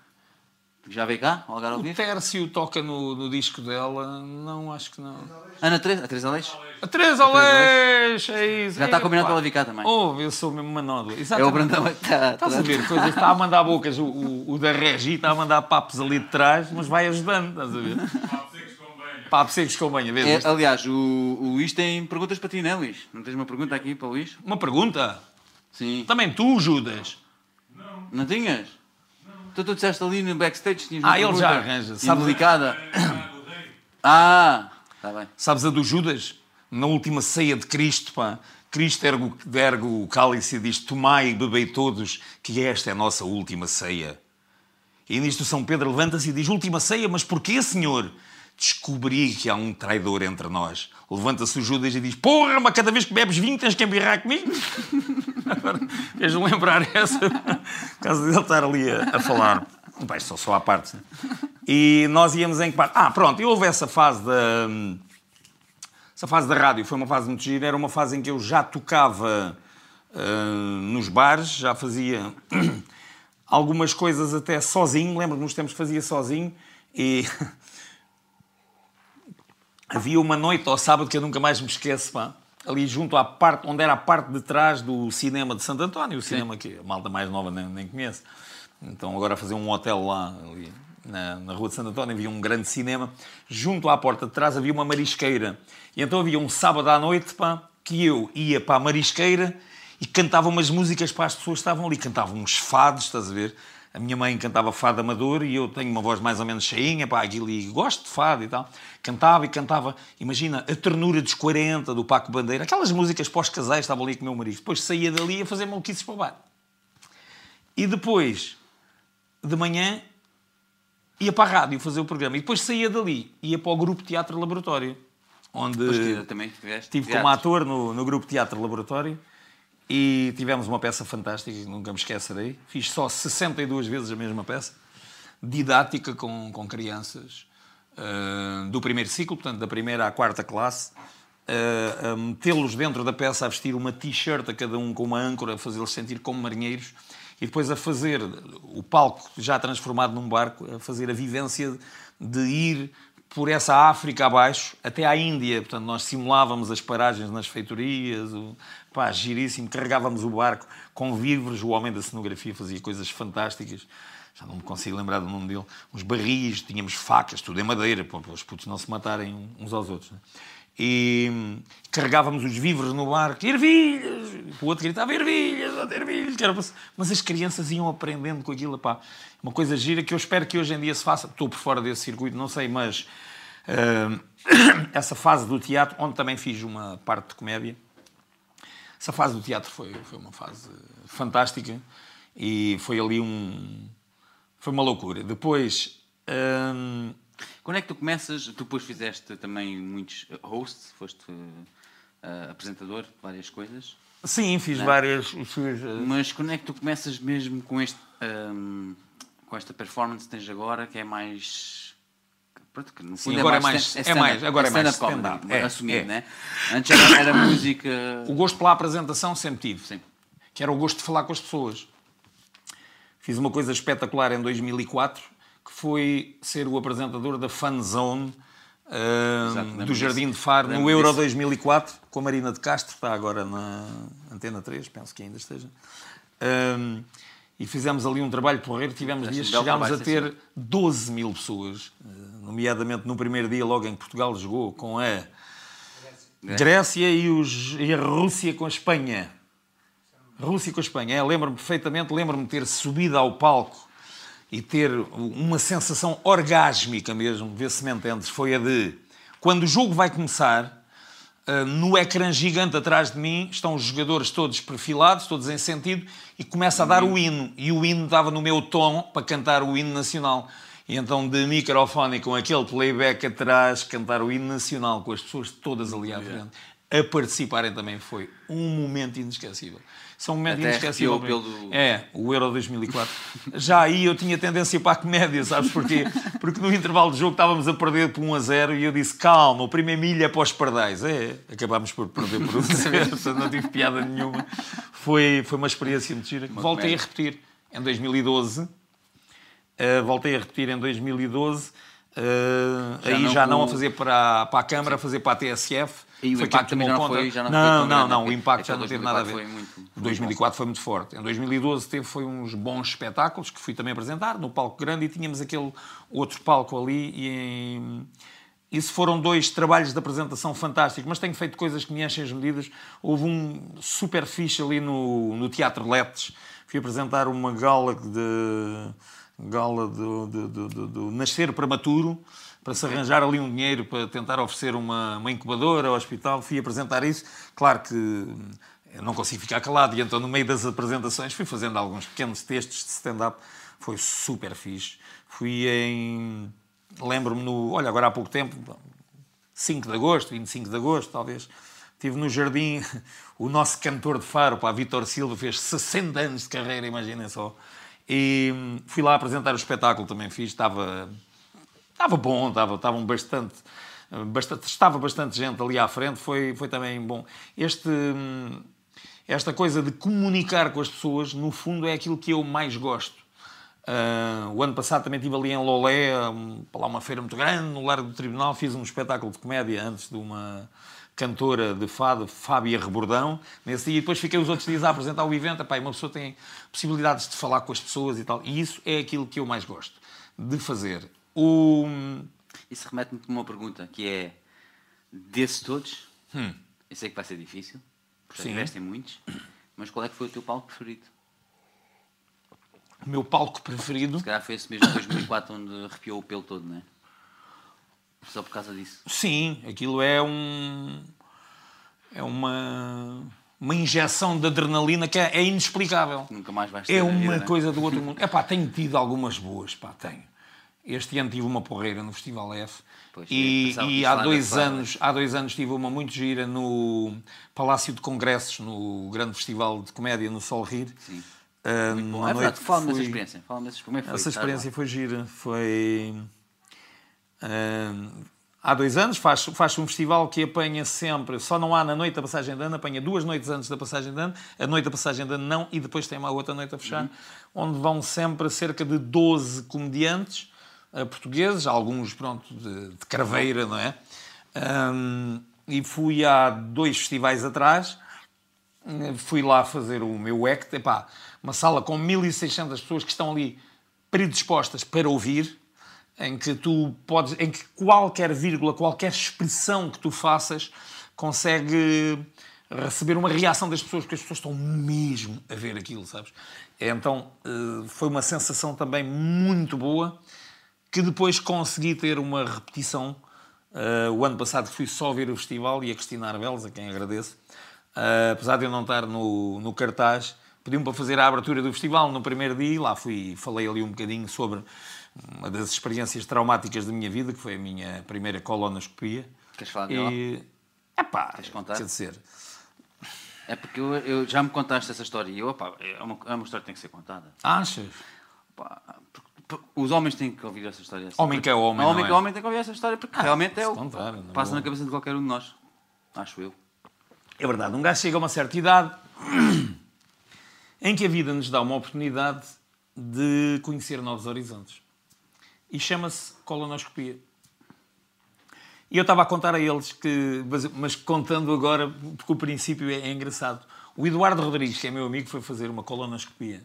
Já veio cá, ao Algarve ao O? Tércio toca no, no disco dela. Não, acho que não. Ana Teresa, a Teresa Aleixo? A Teresa Aleixo, é isso. Já está Epá. combinado para ela vir cá também. Oh, eu sou mesmo uma nódoa. É o. Brandão está. Estás a ver coisas, está a mandar bocas, o, o, o da Regi está a mandar papos ali de trás, mas vai ajudando, estás a ver? Papos secos com banha, vês? É, isto? aliás, o, o Luís tem perguntas para ti, não é, Luís? Não tens uma pergunta aqui para o Luís? Uma pergunta. Sim. Também tu, Judas. Não tinhas? Então tu disseste ali no backstage tinhas Ah, uma ele pergunta já arranja, sabe? Delicada. <coughs> Ah, está bem. Sabes a do Judas? Na última ceia de Cristo, pá. Cristo ergue, o- ergue o cálice e diz: Tomai e bebei todos, que esta é a nossa última ceia. E nisto São Pedro levanta-se e diz: Última ceia, mas porquê, Senhor? Descobri que há um traidor entre nós. Levanta-se o Judas e diz: Porra, mas cada vez que bebes vinho tens que embirrar comigo. <laughs> Agora, queres lembrar essa? Por causa dele estar ali a, a falar. Vai, só, só à parte. E nós íamos em que parte? Ah, pronto, e houve essa fase da. Essa fase da rádio foi uma fase muito gira. Era uma fase em que eu já tocava ah, nos bares, já fazia <clears throat> algumas coisas até sozinho. Lembro-me nos tempos que fazia sozinho e <laughs> havia uma noite ao sábado que eu nunca mais me esqueço, pá, ali junto à parte, onde era a parte de trás do cinema de Santo António, o cinema que a malta mais nova nem, nem conhece. Então agora fazer um hotel lá, ali, na, na rua de Santo António, havia um grande cinema. Junto à porta de trás havia uma marisqueira. E então havia um sábado à noite, pá, que eu ia para a marisqueira e cantava umas músicas para as pessoas que estavam ali. Cantava uns fados, estás a ver? A minha mãe cantava fado amador e eu tenho uma voz mais ou menos cheinha, pá, e gosto de fado e tal. Cantava e cantava, imagina, a ternura dos 40, do Paco Bandeira, aquelas músicas pós-casais, estava ali com o meu marido. Depois saía dali a fazer maluquices para o bar. E depois, de manhã, ia para a rádio fazer o programa. E depois saía dali, ia para o Grupo Teatro Laboratório, onde tiveste. estive como ator no, no Grupo Teatro Laboratório e tivemos uma peça fantástica que nunca me esquecerei. Fiz só 62 vezes a mesma peça, didática com, com crianças ah, do primeiro ciclo, portanto, da primeira à quarta classe. ah, a metê-los dentro da peça, a vestir uma t-shirt a cada um com uma âncora, a fazê-los sentir como marinheiros e depois a fazer o palco já transformado num barco, a fazer a vivência de ir por essa África abaixo até à Índia. Portanto, nós simulávamos as paragens nas feitorias, pá, giríssimo, carregávamos o barco com víveres, o homem da cenografia fazia coisas fantásticas. Já não me consigo lembrar do nome dele. Uns barris, tínhamos facas, tudo em madeira, para os putos não se matarem uns aos outros. né? E hum, carregávamos os víveres no barco, ervilhas! O outro gritava ervilhas, outro ervilhas! Mas as crianças iam aprendendo com aquilo, pá. Uma coisa gira que eu espero que hoje em dia se faça. Estou por fora desse circuito, não sei, mas hum, <coughs> essa fase do teatro, onde também fiz uma parte de comédia, essa fase do teatro foi, foi uma fase fantástica e foi ali um. Foi uma loucura. Depois. hum, Quando é que tu começas? Tu depois fizeste também muitos hosts, foste eh, apresentador de várias coisas. sim, fiz várias. Fiz, eh, Mas quando é que tu começas mesmo com este, ehm, com esta performance que tens agora, que é mais Pronto, que no Sim, fundo agora é mais- é stand-up, mais- agora é mais stand-up comedy. É, assumido, é. né? Antes era, era música. O gosto pela apresentação sempre tive. Sim. Que era o gosto de falar com as pessoas. Fiz uma coisa espetacular em 2004, que foi ser o apresentador da Fan Zone ah, Exato, do Jardim de Faro no Euro disso. 2004, com a Marina de Castro, está agora na Antena 3, penso que ainda esteja. Ah, e fizemos ali um trabalho porreiro, tivemos dias, belo chegámos a ter 12 mil pessoas, nomeadamente no primeiro dia, logo em que Portugal jogou com a Grécia e, os- e a Rússia com a Espanha. Rússia com a Espanha. É, lembro-me perfeitamente, lembro-me ter subido ao palco e ter uma sensação orgásmica mesmo, ver se me entendes, foi a de quando o jogo vai começar, ah, no ecrã gigante atrás de mim estão os jogadores todos perfilados, todos em sentido, e começa a dar o hino. E o hino estava no meu tom para cantar o hino nacional. E então, de microfone com aquele playback atrás, cantar o hino nacional, com as pessoas todas ali à frente, a participarem também foi um momento inesquecível. São um momento Até inesquecível. pelo- É, o Euro 2004. Já aí eu tinha tendência para a comédia, sabes porquê? Porque no intervalo do jogo estávamos a perder por 1 a 0 e eu disse, calma, o primeiro milha é para os pardais. É, acabámos por perder por 1 a 0, portanto <laughs> não tive piada nenhuma. Foi, foi uma experiência muito gira. Voltei comédia. a repetir em 2012. Uh, voltei a repetir em 2012. Uh, Já aí não já não com- a fazer para, para a Câmara, a fazer para a TSF. E o Foi impacto também já não foi- já não não, não, não, o impacto já não teve nada a ver. 2004 foi muito- foi 2004 foi muito forte. Em 2012 teve foi uns bons espetáculos que fui também apresentar no palco grande e tínhamos aquele outro palco ali e em... Isso foram dois trabalhos de apresentação fantásticos, mas tenho feito coisas que me enchem as medidas. Houve um super fixe ali no, no Teatro Letes. Fui apresentar uma gala de gala do, do, do, do- do nascer prematuro para se arranjar ali um dinheiro para tentar oferecer uma, uma incubadora ao hospital. Fui apresentar isso. Claro que eu não consigo ficar calado e então no meio das apresentações fui fazendo alguns pequenos textos de stand-up. Foi super fixe. Fui em... Lembro-me no... Olha, agora há pouco tempo, 5 de agosto, 25 de agosto, talvez. Estive no jardim, <laughs> o nosso cantor de faro, pá, Vítor Silva, fez 60 anos de carreira, imaginem só. E hum, fui lá apresentar o espetáculo, também fiz, estava, estava bom, estava, estavam bastante, bastante, estava bastante gente ali à frente, foi, foi também bom. Este, esta coisa de comunicar com as pessoas, no fundo, é aquilo que eu mais gosto. Ah, o ano passado também estive ali em Lolé, um, lá uma feira muito grande, no Largo do Tribunal, fiz um espetáculo de comédia antes de uma cantora de fado, Fábia Rebordão, nesse dia, e depois fiquei os outros dias a apresentar o evento, Epá, uma pessoa tem possibilidades de falar com as pessoas e tal, e isso é aquilo que eu mais gosto de fazer. O... Isso remete-me para uma pergunta, que é, desses todos, Hum. eu sei que vai ser difícil, porque já Sim. tiveste em muitos, mas qual é que foi o teu palco preferido? o meu palco preferido. Se calhar foi esse mesmo de 2004 onde arrepiou o pelo todo, não é? Só por causa disso. Sim, aquilo é um. É uma. Uma injeção de adrenalina que é, é inexplicável. Nunca mais vais ter É uma vida, né? coisa do outro mundo. É pá, tenho tido algumas boas, pá, tenho. Este ano tive uma porreira no Festival F. Pois, e e há dois anos, há dois anos tive uma muito gira no Palácio de Congressos, no grande festival de comédia no Sol Rir. Sim. Ah, Bom, uma é verdade, fala-me dessa experiência. Dessa experiência. Como é que foi? essa experiência foi gira. Foi. ah, há dois anos faz, faz um festival que apanha sempre, só não há na noite da passagem de ano, apanha duas noites antes da passagem de ano, a noite da passagem de ano não, e depois tem uma outra noite a fechar, onde vão sempre cerca de 12 comediantes portugueses, alguns pronto, de, de craveira, não é? Ahm, e fui há dois festivais atrás fui lá fazer o meu act, epá, uma sala com 1600 pessoas que estão ali predispostas para ouvir, em que tu podes, em que qualquer vírgula, qualquer expressão que tu faças consegue receber uma reação das pessoas, porque as pessoas estão mesmo a ver aquilo, sabes? Então eh, foi uma sensação também muito boa que depois consegui ter uma repetição. Uh, o ano passado fui só ver o festival e a Cristina Arbelos, a quem agradeço, uh, apesar de eu não estar no, no cartaz, pediu-me para fazer a abertura do festival no primeiro dia lá fui, falei ali um bocadinho sobre uma das experiências traumáticas da minha vida, que foi a minha primeira colonoscopia. Queres falar dela? E, epá, Queres contar? quer dizer, É porque eu, eu- já me contaste essa história e eu, opá, é, uma, é uma história que tem que ser contada. achas? Os homens têm que ouvir essa história. assim. Homem que é homem, Homem que é? é homem tem que ouvir essa história porque realmente é o contar, passa boa. na cabeça de qualquer um de nós. Acho eu. É verdade, um gajo chega a uma certa idade <clears throat> em que a vida nos dá uma oportunidade de conhecer novos horizontes. E chama-se colonoscopia. E eu estava a contar a eles que, mas, mas contando agora, porque o princípio é, é engraçado. O Eduardo Rodrigues, que é meu amigo, foi fazer uma colonoscopia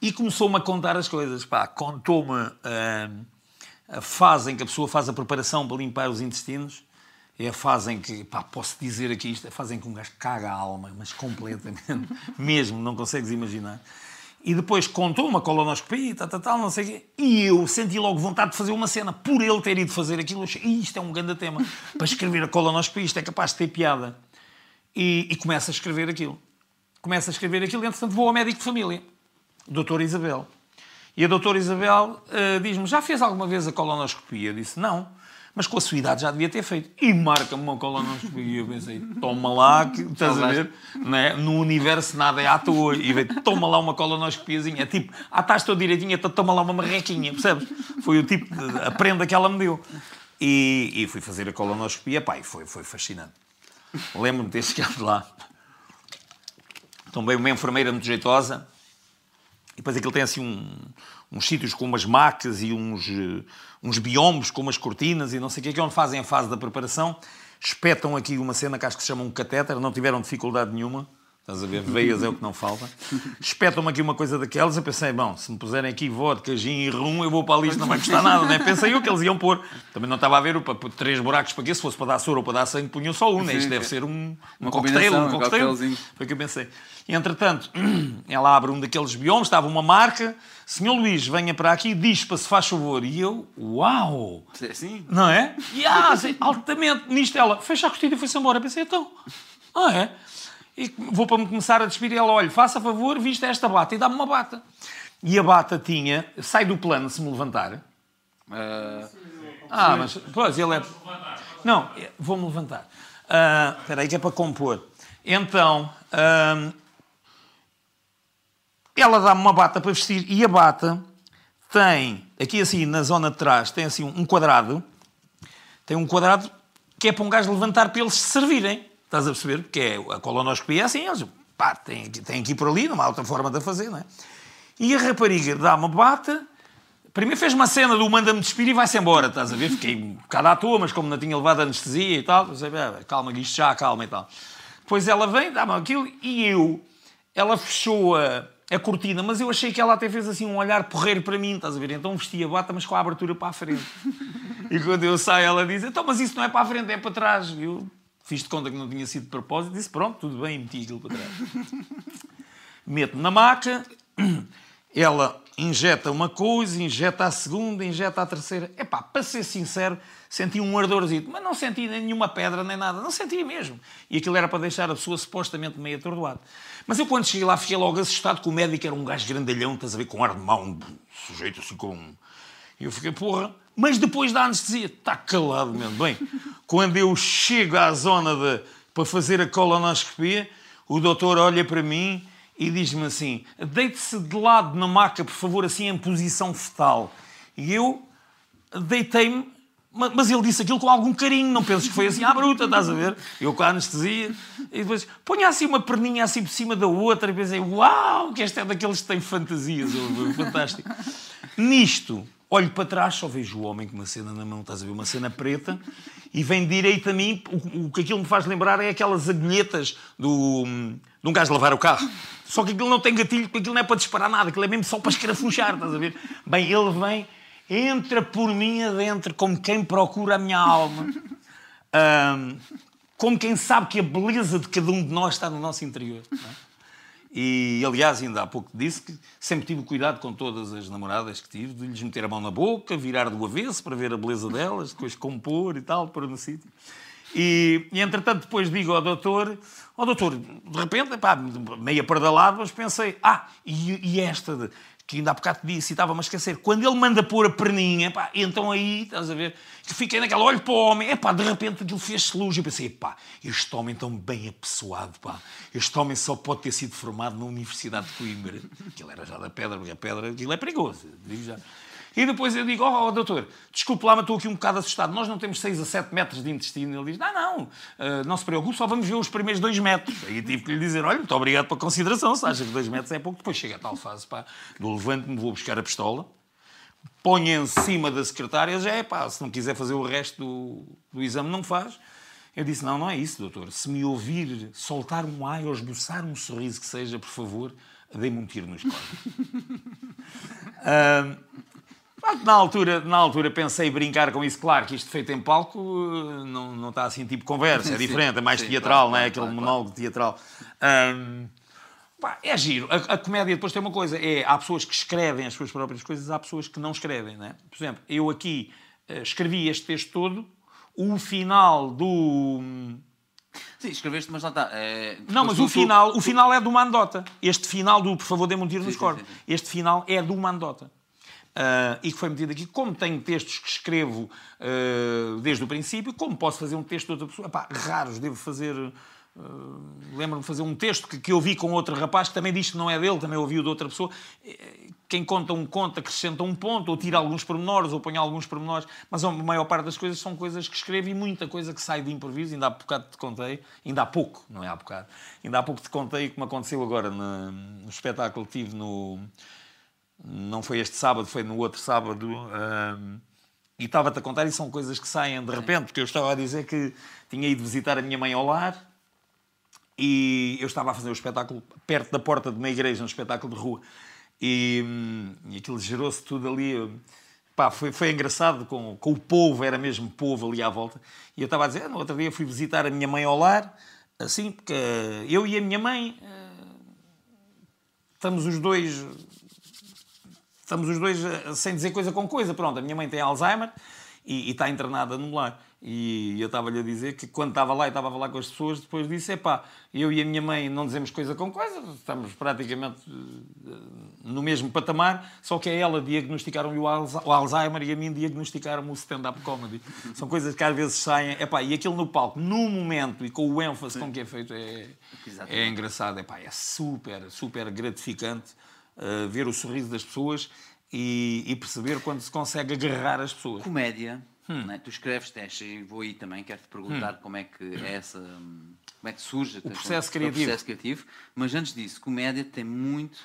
e começou-me a contar as coisas. Pá, contou-me ah, a fase em que a pessoa faz a preparação para limpar os intestinos. É a fase em que, pá, posso dizer aqui isto, é a fase em que um gajo caga a alma, mas completamente, <laughs> mesmo, não consegues imaginar. E depois contou uma colonoscopia, tal, tal, tal, não sei o quê. E eu senti logo vontade de fazer uma cena. Por ele ter ido fazer aquilo, eu achei, "Ih, isto é um grande tema. <laughs> Para escrever a colonoscopia, isto é capaz de ter piada. E, e começa a escrever aquilo. Começa a escrever aquilo, e entretanto vou ao médico de família, doutora Isabel. E a doutora Isabel eh, diz-me, já fez alguma vez a colonoscopia? Eu disse, não. Mas com a sua idade já devia ter feito. E marca-me uma colonoscopia. E eu pensei, toma lá, que, estás a ver? Não é? No universo nada é à toa. E veio, toma lá uma colonoscopiazinha. É tipo, ah, todo direitinho, então toma lá uma marrequinha, percebes? Foi o tipo de a prenda que ela me deu. E, e fui fazer a colonoscopia, e foi, foi fascinante. Lembro-me de ter <laughs> chegado lá. Também uma enfermeira muito jeitosa. E depois aquilo tem assim um- uns sítios com umas macas e uns, eh, uns biombos com umas cortinas e não sei o que, que é onde fazem a fase da preparação. Espetam aqui uma cena que acho que se chama um catéter, não tiveram dificuldade nenhuma. Estás a ver? Veias é o que não falta. Espetam-me aqui uma coisa daquelas. Eu pensei, bom, se me puserem aqui vodka, gin e rum, eu vou para ali, isto não vai custar nada, né? Pensei eu que eles iam pôr. Também não estava a ver, para três buracos para quê? Se fosse para dar soro ou para dar sangue, punham só um, né? Isto deve ser um, um cocktail, um cocktail. Foi o que eu pensei. Entretanto, <clears throat> ela abre um daqueles biomas, estava uma marca. Senhor Luís, venha para aqui, diz para se faz favor. E eu, uau! É Assim? Não é? E ah, altamente. Nisto ela fecha a cortina e foi-se embora. Eu pensei, então, ah é? E vou para me começar a despedir. Ela, olha, faça favor, vista esta bata e dá-me uma bata. E a bata tinha, sai do plano se me levantar. Ah, Ah, mas, pois, ele é... Não, vou-me levantar. Ah, Espera aí, que é para compor. Então, ahm, ela dá-me uma bata para vestir e a bata tem, aqui assim, na zona de trás, tem assim um quadrado. Tem um quadrado que é para um gajo levantar para eles se servirem. Estás a perceber? Porque é, a colonoscopia é assim, eles pá, têm, têm que ir por ali, não há outra forma de a fazer, não é? E a rapariga dá uma bata, primeiro fez uma cena do manda-me despir e vai-se embora, estás a ver? Fiquei um bocado à toa, mas como não tinha levado anestesia e tal, "Ah, calma, isto já, calma e tal. Depois ela vem, dá-me aquilo e eu, ela fechou a, a cortina, mas eu achei que ela até fez assim um olhar porreiro para mim, estás a ver? Então vesti a bata, mas com a abertura para a frente. <laughs> E quando eu saio, ela diz: Então, mas isso não é para a frente, é para trás. Eu fiz de conta que não tinha sido de propósito, disse: Pronto, tudo bem, e meti aquilo para trás. Meto na maca, ela injeta uma coisa, injeta a segunda, injeta a terceira. Epá, para ser sincero, senti um ardorzinho, mas não senti nenhuma pedra nem nada, não senti mesmo. E aquilo era para deixar a pessoa supostamente meio atordoada. Mas eu quando cheguei lá fiquei logo assustado que o médico era um gajo grandalhão, estás a ver, com ar de um sujeito assim com... E eu fiquei, porra, mas depois da anestesia, está calado mesmo. Bem, <laughs> quando eu chego à zona de, para fazer a colonoscopia, o doutor olha para mim e diz-me assim: deite-se de lado na maca, por favor, assim em posição fetal. E eu deitei-me, ma- mas ele disse aquilo com algum carinho, não penses que foi assim à bruta, estás a ver? Eu com a anestesia, e depois ponha assim uma perninha assim por cima da outra, e pensei: uau, que este é daqueles que têm fantasias, fantástico. Nisto, olho para trás, só vejo o homem com uma cena na mão, estás a ver? Uma cena preta, e vem direito a mim. O, o que aquilo me faz lembrar é aquelas agulhetas do, de um gajo lavar o carro. Só que aquilo não tem gatilho, porque aquilo não é para disparar nada, aquilo é mesmo só para escarafunchar, estás a ver? Bem, ele vem, entra por mim adentro, como quem procura a minha alma. Ahm, como quem sabe que a beleza de cada um de nós está no nosso interior. não é? E, aliás, ainda há pouco disse que sempre tive cuidado com todas as namoradas que tive, de lhes meter a mão na boca, virar do avesso para ver a beleza delas, depois compor e tal, pôr no sítio. E, e, entretanto, depois digo ao doutor, ó doutor, de repente, pá, meia pardalado, mas pensei, ah, e, e esta, de, que ainda há bocado te estava-me a esquecer, quando ele manda pôr a perninha, pá, então aí, estás a ver, que fiquei naquela, olho para o homem, epá, de repente aquilo fez-se luz, e eu pensei, pá, este homem tão bem apessoado, pá, este homem só pode ter sido formado na Universidade de Coimbra, aquilo era já da pedra, porque a pedra, aquilo é perigoso, digo já. E depois eu digo, oh, oh, doutor, desculpe lá, mas estou aqui um bocado assustado. Nós não temos 6 a 7 metros de intestino. Ele diz, não, não, uh, não se preocupe, só vamos ver os primeiros 2 metros. Aí tive que lhe dizer, olha, muito obrigado pela consideração, se acha que 2 metros é pouco. Depois chega a tal fase, pá, do levante-me, vou buscar a pistola, ponho em cima da secretária, já é pá, se não quiser fazer o resto do, do exame, não faz. Eu disse, não, não é isso, doutor. Se me ouvir soltar um ai ou esboçar um sorriso que seja, por favor, dê-me um tiro nos cornos. <laughs> uh, na altura, na altura pensei brincar com isso, claro que isto feito em palco eh, não, não está assim tipo conversa, é <laughs> diferente, é mais sim, teatral, claro, não é? Aquele claro, monólogo claro. teatral. Um, pá, é giro. A, a, comédia depois tem uma coisa, é, há pessoas que escrevem as suas próprias coisas, há pessoas que não escrevem, não é? Por exemplo, eu aqui uh, escrevi este texto todo, o final do... Sim, escreveste, mas não está. É... Não, mas o, final, tu... o final é do Mandota. Este final do Por favor, dê-me um tiro nos. Este final é do Mandota uh, e que foi metido aqui. Como tenho textos que escrevo uh, desde o princípio, como posso fazer um texto de outra pessoa? Epá, raros, devo fazer. Uh, Lembro-me de fazer um texto que, que eu vi com outro rapaz que também diz que não é dele, também ouviu de outra pessoa. Quem conta um conto acrescenta um ponto, ou tira alguns pormenores, ou põe alguns pormenores, mas a maior parte das coisas são coisas que escrevo e muita coisa que sai de improviso. Ainda há bocado te contei, ainda há pouco, não é há bocado, ainda há pouco te contei o que me aconteceu agora no, no espetáculo que tive no, não foi este sábado, foi no outro sábado. Um, e estava-te a contar, e são coisas que saem de repente, porque eu estava a dizer que tinha ido visitar a minha mãe ao lar e eu estava a fazer o um espetáculo perto da porta de uma igreja, um espetáculo de rua. E, hum, e aquilo gerou-se tudo ali. Pá, foi, foi engraçado com, com o povo, era mesmo povo ali à volta. E eu estava a dizer, no outro dia fui visitar a minha mãe ao lar, assim, porque eu e a minha mãe eh, estamos os dois estamos os dois eh, sem dizer coisa com coisa. Pronto, a minha mãe tem Alzheimer e, e está internada no lar. E eu estava-lhe a dizer que quando estava lá e estava a falar com as pessoas, depois disse: é pá, eu e a minha mãe não dizemos coisa com coisa, estamos praticamente eh, no mesmo patamar, só que a ela diagnosticaram-lhe o Alzheimer e a mim diagnosticaram-me o stand-up comedy. São coisas que às vezes saem, é pá, e aquilo no palco, no momento e com o ênfase Sim. com que é feito, é, é engraçado, é pá, é super, super gratificante uh, ver o sorriso das pessoas e, e, perceber quando se consegue agarrar as pessoas. Comédia, hum. é? tu escreves testes e vou aí também, quero-te perguntar hum. como é que é essa. Como é que surge o processo, criativo. o processo criativo. Mas antes disso, comédia tem muito.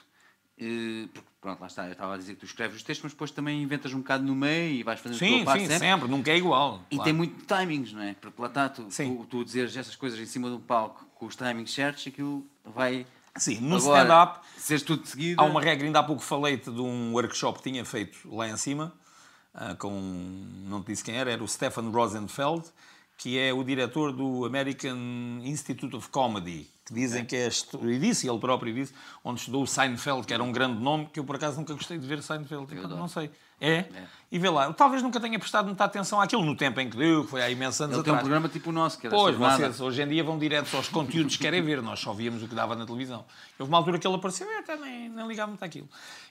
Uh, pronto, lá está, eu estava a dizer que tu escreves os textos, mas depois também inventas um bocado no meio e vais fazendo sim, a tua parte sim, sempre. sempre, nunca é igual. E claro. tem muito timings, não é? Porque lá está, tu, tu, tu dizeres essas coisas em cima do palco com os timings certos, aquilo vai Sim, no stand-up. tudo seguido. Há uma regra, ainda há pouco falei-te de um workshop que tinha feito lá em cima, uh, com. não te disse quem era, era o Stefan Rosenfeld, que é o diretor do American Institute of Comedy, que dizem é. que é, e disse, ele próprio disse, onde estudou o Seinfeld, que era um grande nome, que eu por acaso nunca gostei de ver Seinfeld, eu não sei. É? é? E vê lá, talvez nunca tenha prestado muita atenção àquilo no tempo em que deu, que foi há imensos anos Ele atrás. tem um programa tipo o nosso, que era Pois, vocês hoje em dia vão direto aos conteúdos que querem ver, nós só víamos o que dava na televisão. Houve uma altura que ele apareceu e até nem, nem ligava muito àquilo.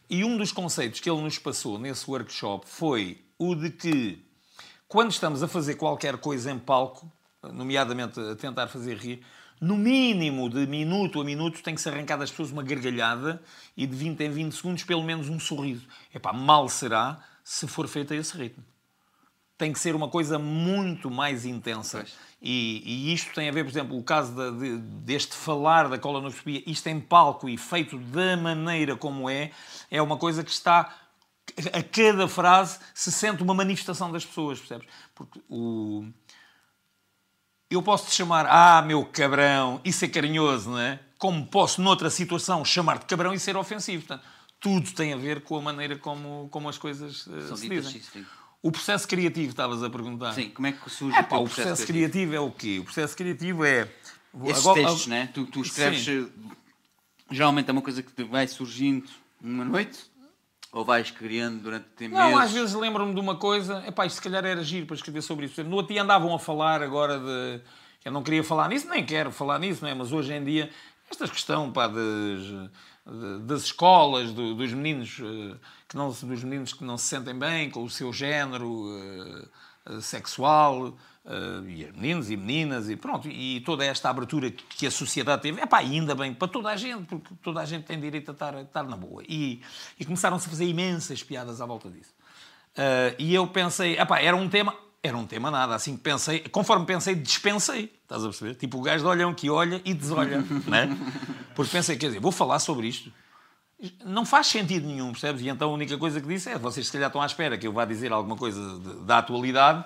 E um dos conceitos que ele nos passou nesse workshop foi o de que, quando estamos a fazer qualquer coisa em palco, nomeadamente a tentar fazer rir, no mínimo de minuto a minuto tem que se arrancar das pessoas uma gargalhada e de 20 em 20 segundos pelo menos um sorriso. Epá, mal será se for feito a esse ritmo. Tem que ser uma coisa muito mais intensa. E, e, isto tem a ver, por exemplo, o caso de, de, deste falar da colonoscopia, isto em palco e feito da maneira como é, é uma coisa que está a cada frase se sente uma manifestação das pessoas, percebes? Porque o, eu posso te chamar, ah, meu cabrão, e ser carinhoso, não é? Como posso, noutra situação, chamar-te cabrão e ser ofensivo. Portanto, tudo tem a ver com a maneira como, como as coisas uh, São se dizem. Sim. O processo criativo, estavas a perguntar. Sim, como é que surge é, pá, o processo, processo criativo? criativo? é o quê? O processo criativo é... Esses agora, textos, agora... né? Tu, tu escreves... Sim. Geralmente é uma coisa que vai surgindo numa noite ou vais criando durante tempo Não, às vezes lembro-me de uma coisa, epá, isto se calhar era giro para escrever sobre isso. No outro dia andavam a falar agora de. Eu não queria falar nisso, nem quero falar nisso, não é? mas hoje em dia, esta questão pá, de- das escolas, do- dos meninos eh, que não, se- dos meninos que não se sentem bem com o seu género eh, sexual, eh, e os meninos e meninas, e pronto, e toda esta abertura que que a sociedade teve, é pá, ainda bem para toda a gente, porque toda a gente tem direito a estar, a estar na boa. E, e começaram-se a fazer imensas piadas à volta disso. Uh, e eu pensei, epá, era um tema, era um tema nada, assim que pensei, conforme pensei, dispensei, estás a perceber? Tipo o gajo de olhão que olha e desolha, <laughs> né? Porque pensei, quer dizer, vou falar sobre isto. Não faz sentido nenhum, percebes? E então a única coisa que disse é, vocês se calhar estão à espera que eu vá dizer alguma coisa de- da atualidade,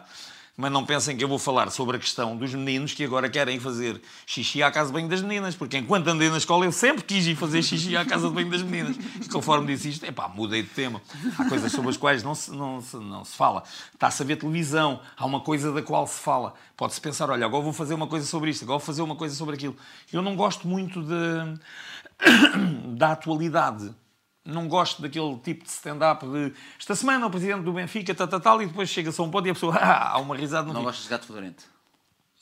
mas não pensem que eu vou falar sobre a questão dos meninos que agora querem fazer xixi à casa de banho das meninas, porque enquanto andei na escola eu sempre quis ir fazer xixi à casa de banho das meninas. E conforme disse isto, epá, mudei de tema. Há coisas sobre as quais não se, não se, não se fala. Está-se a ver televisão, há uma coisa da qual se fala. Pode-se pensar, olha, agora vou fazer uma coisa sobre isto, agora vou fazer uma coisa sobre aquilo. Eu não gosto muito de, <coughs> da atualidade. Não gosto daquele tipo de stand-up de esta semana o presidente do Benfica, tal, tal, tal, e depois chega-se a um ponto e a pessoa <laughs> ah, há uma risada no Não gostas de gato fedorento?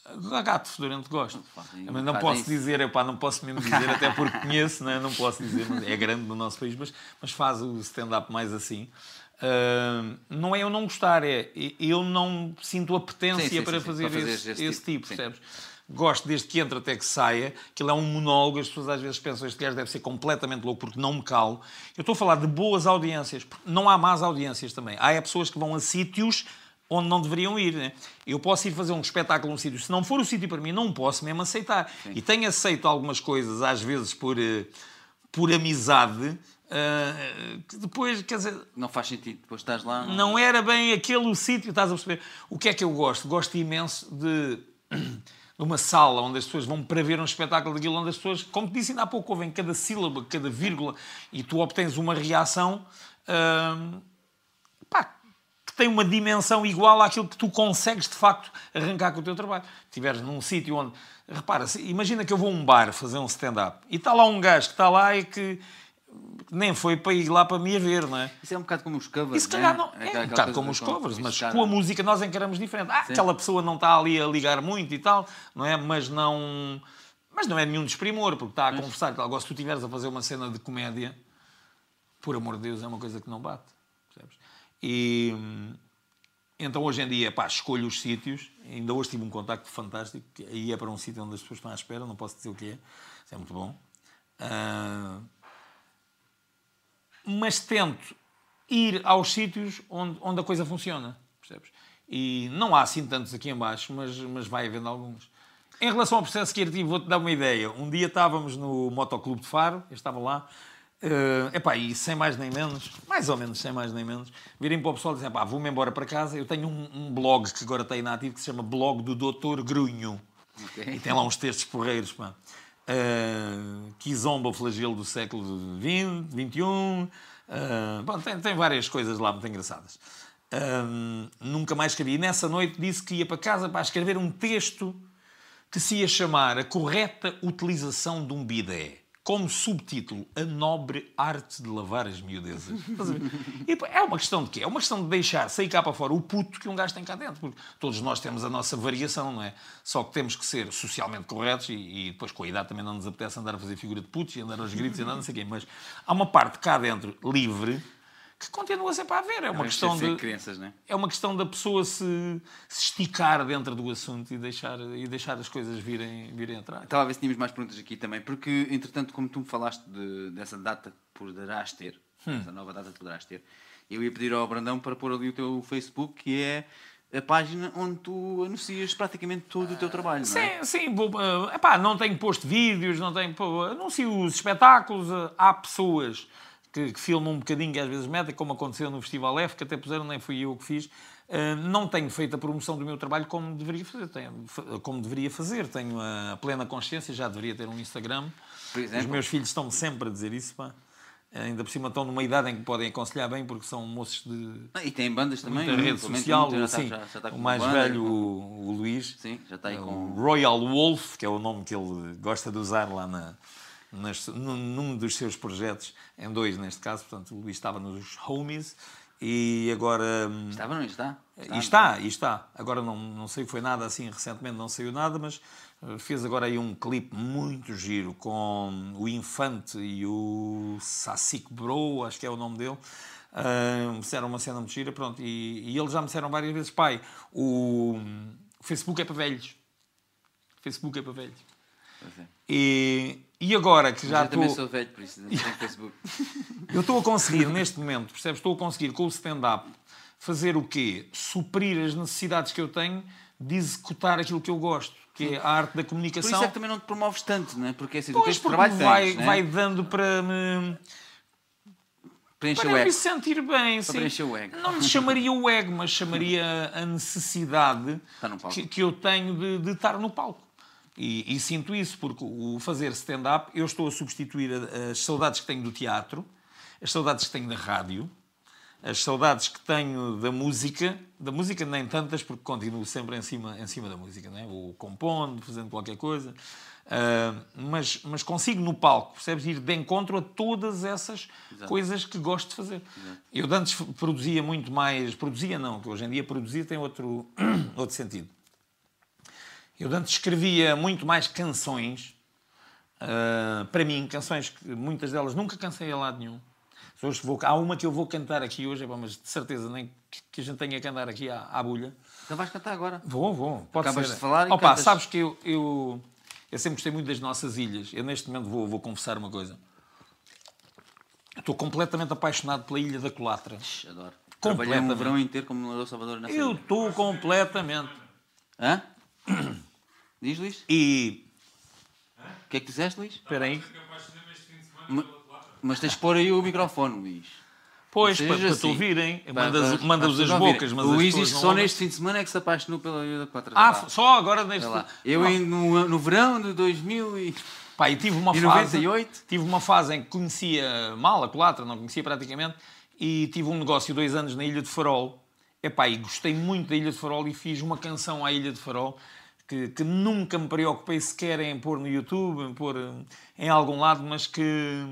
A gato fedorento gosto. Fazem- Mas não posso isso. dizer, epá, não posso mesmo dizer, até porque <laughs> conheço, né? não posso dizer, é grande no nosso país, mas, mas faz o stand-up mais assim. Ah, não é eu não gostar, é eu não sinto apetência Sim, sim, para sim, fazer para fazer esse, esse esse tipo, tipo, percebes? Gosto desde que entra até que saia, aquilo é um monólogo, as pessoas às vezes pensam este gajo deve ser completamente louco porque não me calo. Eu estou a falar de boas audiências, não há más audiências também. Há é pessoas que vão a sítios onde não deveriam ir. Né? Eu posso ir fazer um espetáculo num sítio, se não for o sítio para mim, não posso mesmo aceitar. E tenho aceito algumas coisas, às vezes por, eh, por amizade, eh, que depois, quer dizer, Não faz sentido. Depois estás lá. não era bem aquele o sítio, estás a perceber? O que é que eu gosto? Gosto imenso de uma sala onde as pessoas vão para ver um espetáculo daquilo, onde as pessoas, como te disse ainda há pouco, ouvem cada sílaba, cada vírgula, e tu obtens uma reação hum, pá, que tem uma dimensão igual àquilo que tu consegues de facto arrancar com o teu trabalho. Estiveres num sítio onde. Repara, imagina que eu vou a um bar fazer um stand-up e está lá um gajo que está lá e que nem foi para ir lá para me ver, não é? Isso é um bocado como os covers. Se calhar né? não. Aquela- É um aquela bocado como os covers, mas com a música nós encaramos diferente. Ah, aquela pessoa não está ali a ligar muito e tal, não é? Mas não. Mas não é nenhum desprimor, porque está a conversar. e tal. Agora, se tu estiveres a fazer uma cena de comédia, por amor de Deus, é uma coisa que não bate. Percebes? E. Então, hoje em dia, pá, escolho os sítios. Ainda hoje tive um contacto fantástico. Aí é para um sítio onde as pessoas estão à espera, não posso dizer o que é. Isso é muito bom. Ah, mas tento ir aos sítios onde, onde a coisa funciona, percebes? E não há assim tantos aqui em baixo, mas, mas vai havendo alguns. Em relação ao processo criativo, vou-te dar uma ideia. Um dia estávamos no Motoclube de Faro, eu estava lá, eh, epá, e sem mais nem menos, mais ou menos sem mais nem menos, virem para o pessoal e dizem, pá, vou-me embora para casa, eu tenho um, um blog que agora está inativo, que se chama Blog do Doutor Grunho. Ok. E tem lá uns textos porreiros, pá. Uh, Kizomba, o flagelo do século XX, XXI. Uh, bom, tem, tem várias coisas lá muito engraçadas. Um, nunca mais escrevi. E nessa noite disse que ia para casa para escrever um texto que se ia chamar A Correta Utilização de um Bidé. Como subtítulo, A Nobre Arte de Lavar as Miudezas. <laughs> E, é uma questão de quê? É uma questão de deixar sair cá para fora o puto que um gajo tem cá dentro. Porque todos nós temos a nossa variação, não é? Só que temos que ser socialmente corretos e, e depois com a idade também não nos apetece andar a fazer figura de putos e andar aos gritos e andar não sei o quê. Mas há uma parte cá dentro livre que continua sempre a haver. É uma questão de é? é uma questão da pessoa se, se esticar dentro do assunto e deixar, e deixar as coisas virem, virem atrás. Estava a ver se tínhamos mais perguntas aqui também, porque, entretanto, como tu me falaste de- dessa data que poderás ter, Hum. essa nova data que poderás ter, eu ia pedir ao Brandão para pôr ali o teu Facebook, que é a página onde tu anuncias praticamente todo o teu trabalho, não é? Sim, sim. Vou, eh, epá, não tenho posto vídeos, não tenho. Anuncio os espetáculos. eh, Há pessoas que, que filmam um bocadinho e às vezes metem, como aconteceu no Festival F, que até puseram, nem fui eu que fiz. Eh, Não tenho feito a promoção do meu trabalho como deveria fazer. Tenho, como deveria fazer. Tenho a plena consciência, já deveria ter um Instagram. Os meus filhos estão-me sempre a dizer isso, pá. Ainda por cima estão numa idade em que podem aconselhar bem, porque são moços de Ah, E tem bandas também, muita é? rede social. já está- sim. já- já com o mais banda, velho, com- o, o Luís, Sim, já está aí é o com... Royal Wolf, que é o nome que ele gosta de usar lá na, nas, num, num dos seus projetos, em dois neste caso, portanto o Luís estava nos Homies, E agora. hum, Estava, não está? e está, e está. Agora não, não sei, foi nada assim, recentemente não saiu nada, mas eh, fez agora aí um clipe muito giro com o Infante e o Sassic Bro, acho que é o nome dele. Uh, me disseram uma cena muito gira, pronto, e, e eles já me disseram várias vezes, pai, o, o Facebook é para velhos. Facebook é para velhos. E, e agora que já eu também estou... sou velho, por isso não tenho Facebook. <laughs> Eu estou a conseguir, neste momento, percebes? Estou a conseguir com o stand-up fazer o quê? Suprir as necessidades que eu tenho de executar aquilo que eu gosto, que é a arte da Por comunicação. isso é que também não te promoves tanto, não é? Porque assim, Pois, porque trabalho vai, tens, é? vai dando para me, Preencher para o me ego. sentir bem. sim. preencher o ego. Não me chamaria o ego, mas chamaria a necessidade que, que eu tenho de, de estar no palco. E, e sinto isso, porque o fazer stand-up, eu estou a substituir as saudades que tenho do teatro, as saudades que tenho da rádio, as saudades que tenho da música, da música nem tantas, porque continuo sempre em cima, em cima da música, não é? ou compondo, fazendo qualquer coisa, Ah, mas, mas consigo no palco, percebes? Ir de encontro a todas essas coisas que gosto de fazer. Eu de antes produzia muito mais, produzia não, que hoje em dia produzir tem outro, <clears throat> outro sentido. Eu antes escrevia muito mais canções, ah, para mim, canções que muitas delas nunca cansei a lado nenhum. Hoje vou, há uma que eu vou cantar aqui hoje, mas de certeza nem que- a gente tenha que andar aqui à, à bulha. Então vais cantar agora. Vou, vou. Pode Acabas ser. de falar e Opa, cantas. sabes que eu, eu, eu sempre gostei muito das nossas ilhas. Eu neste momento vou, vou confessar uma coisa. Estou completamente apaixonado pela Ilha da Colatra. Adoro. Trabalhei um verão inteiro como de Salvador nessa Eu estou completamente. Hã? Diz, Luís? E. O que é que disseste, Luís? Espera aí. Ma- Mas tens de pôr aí o microfone, Luís. Pois, Seja para, para te assim. ouvirem, Para- mandas, para- para as bocas, mas ouvirem. O as Luís pessoas diz que não só ouvem. neste fim de semana é que se apaixonou pela Ilha da Quatro. Ah, só agora neste. Eu em- no, no verão de 2000 e... Pá, e tive uma E fase. 98? Tive uma fase em que conhecia mal a Colatra, não conhecia praticamente, e tive um negócio dois anos na Ilha de Farol. Epá, e gostei muito da Ilha de Farol e fiz uma canção à Ilha de Farol que, que nunca me preocupei sequer em pôr no YouTube, em pôr eh, em algum lado, mas que,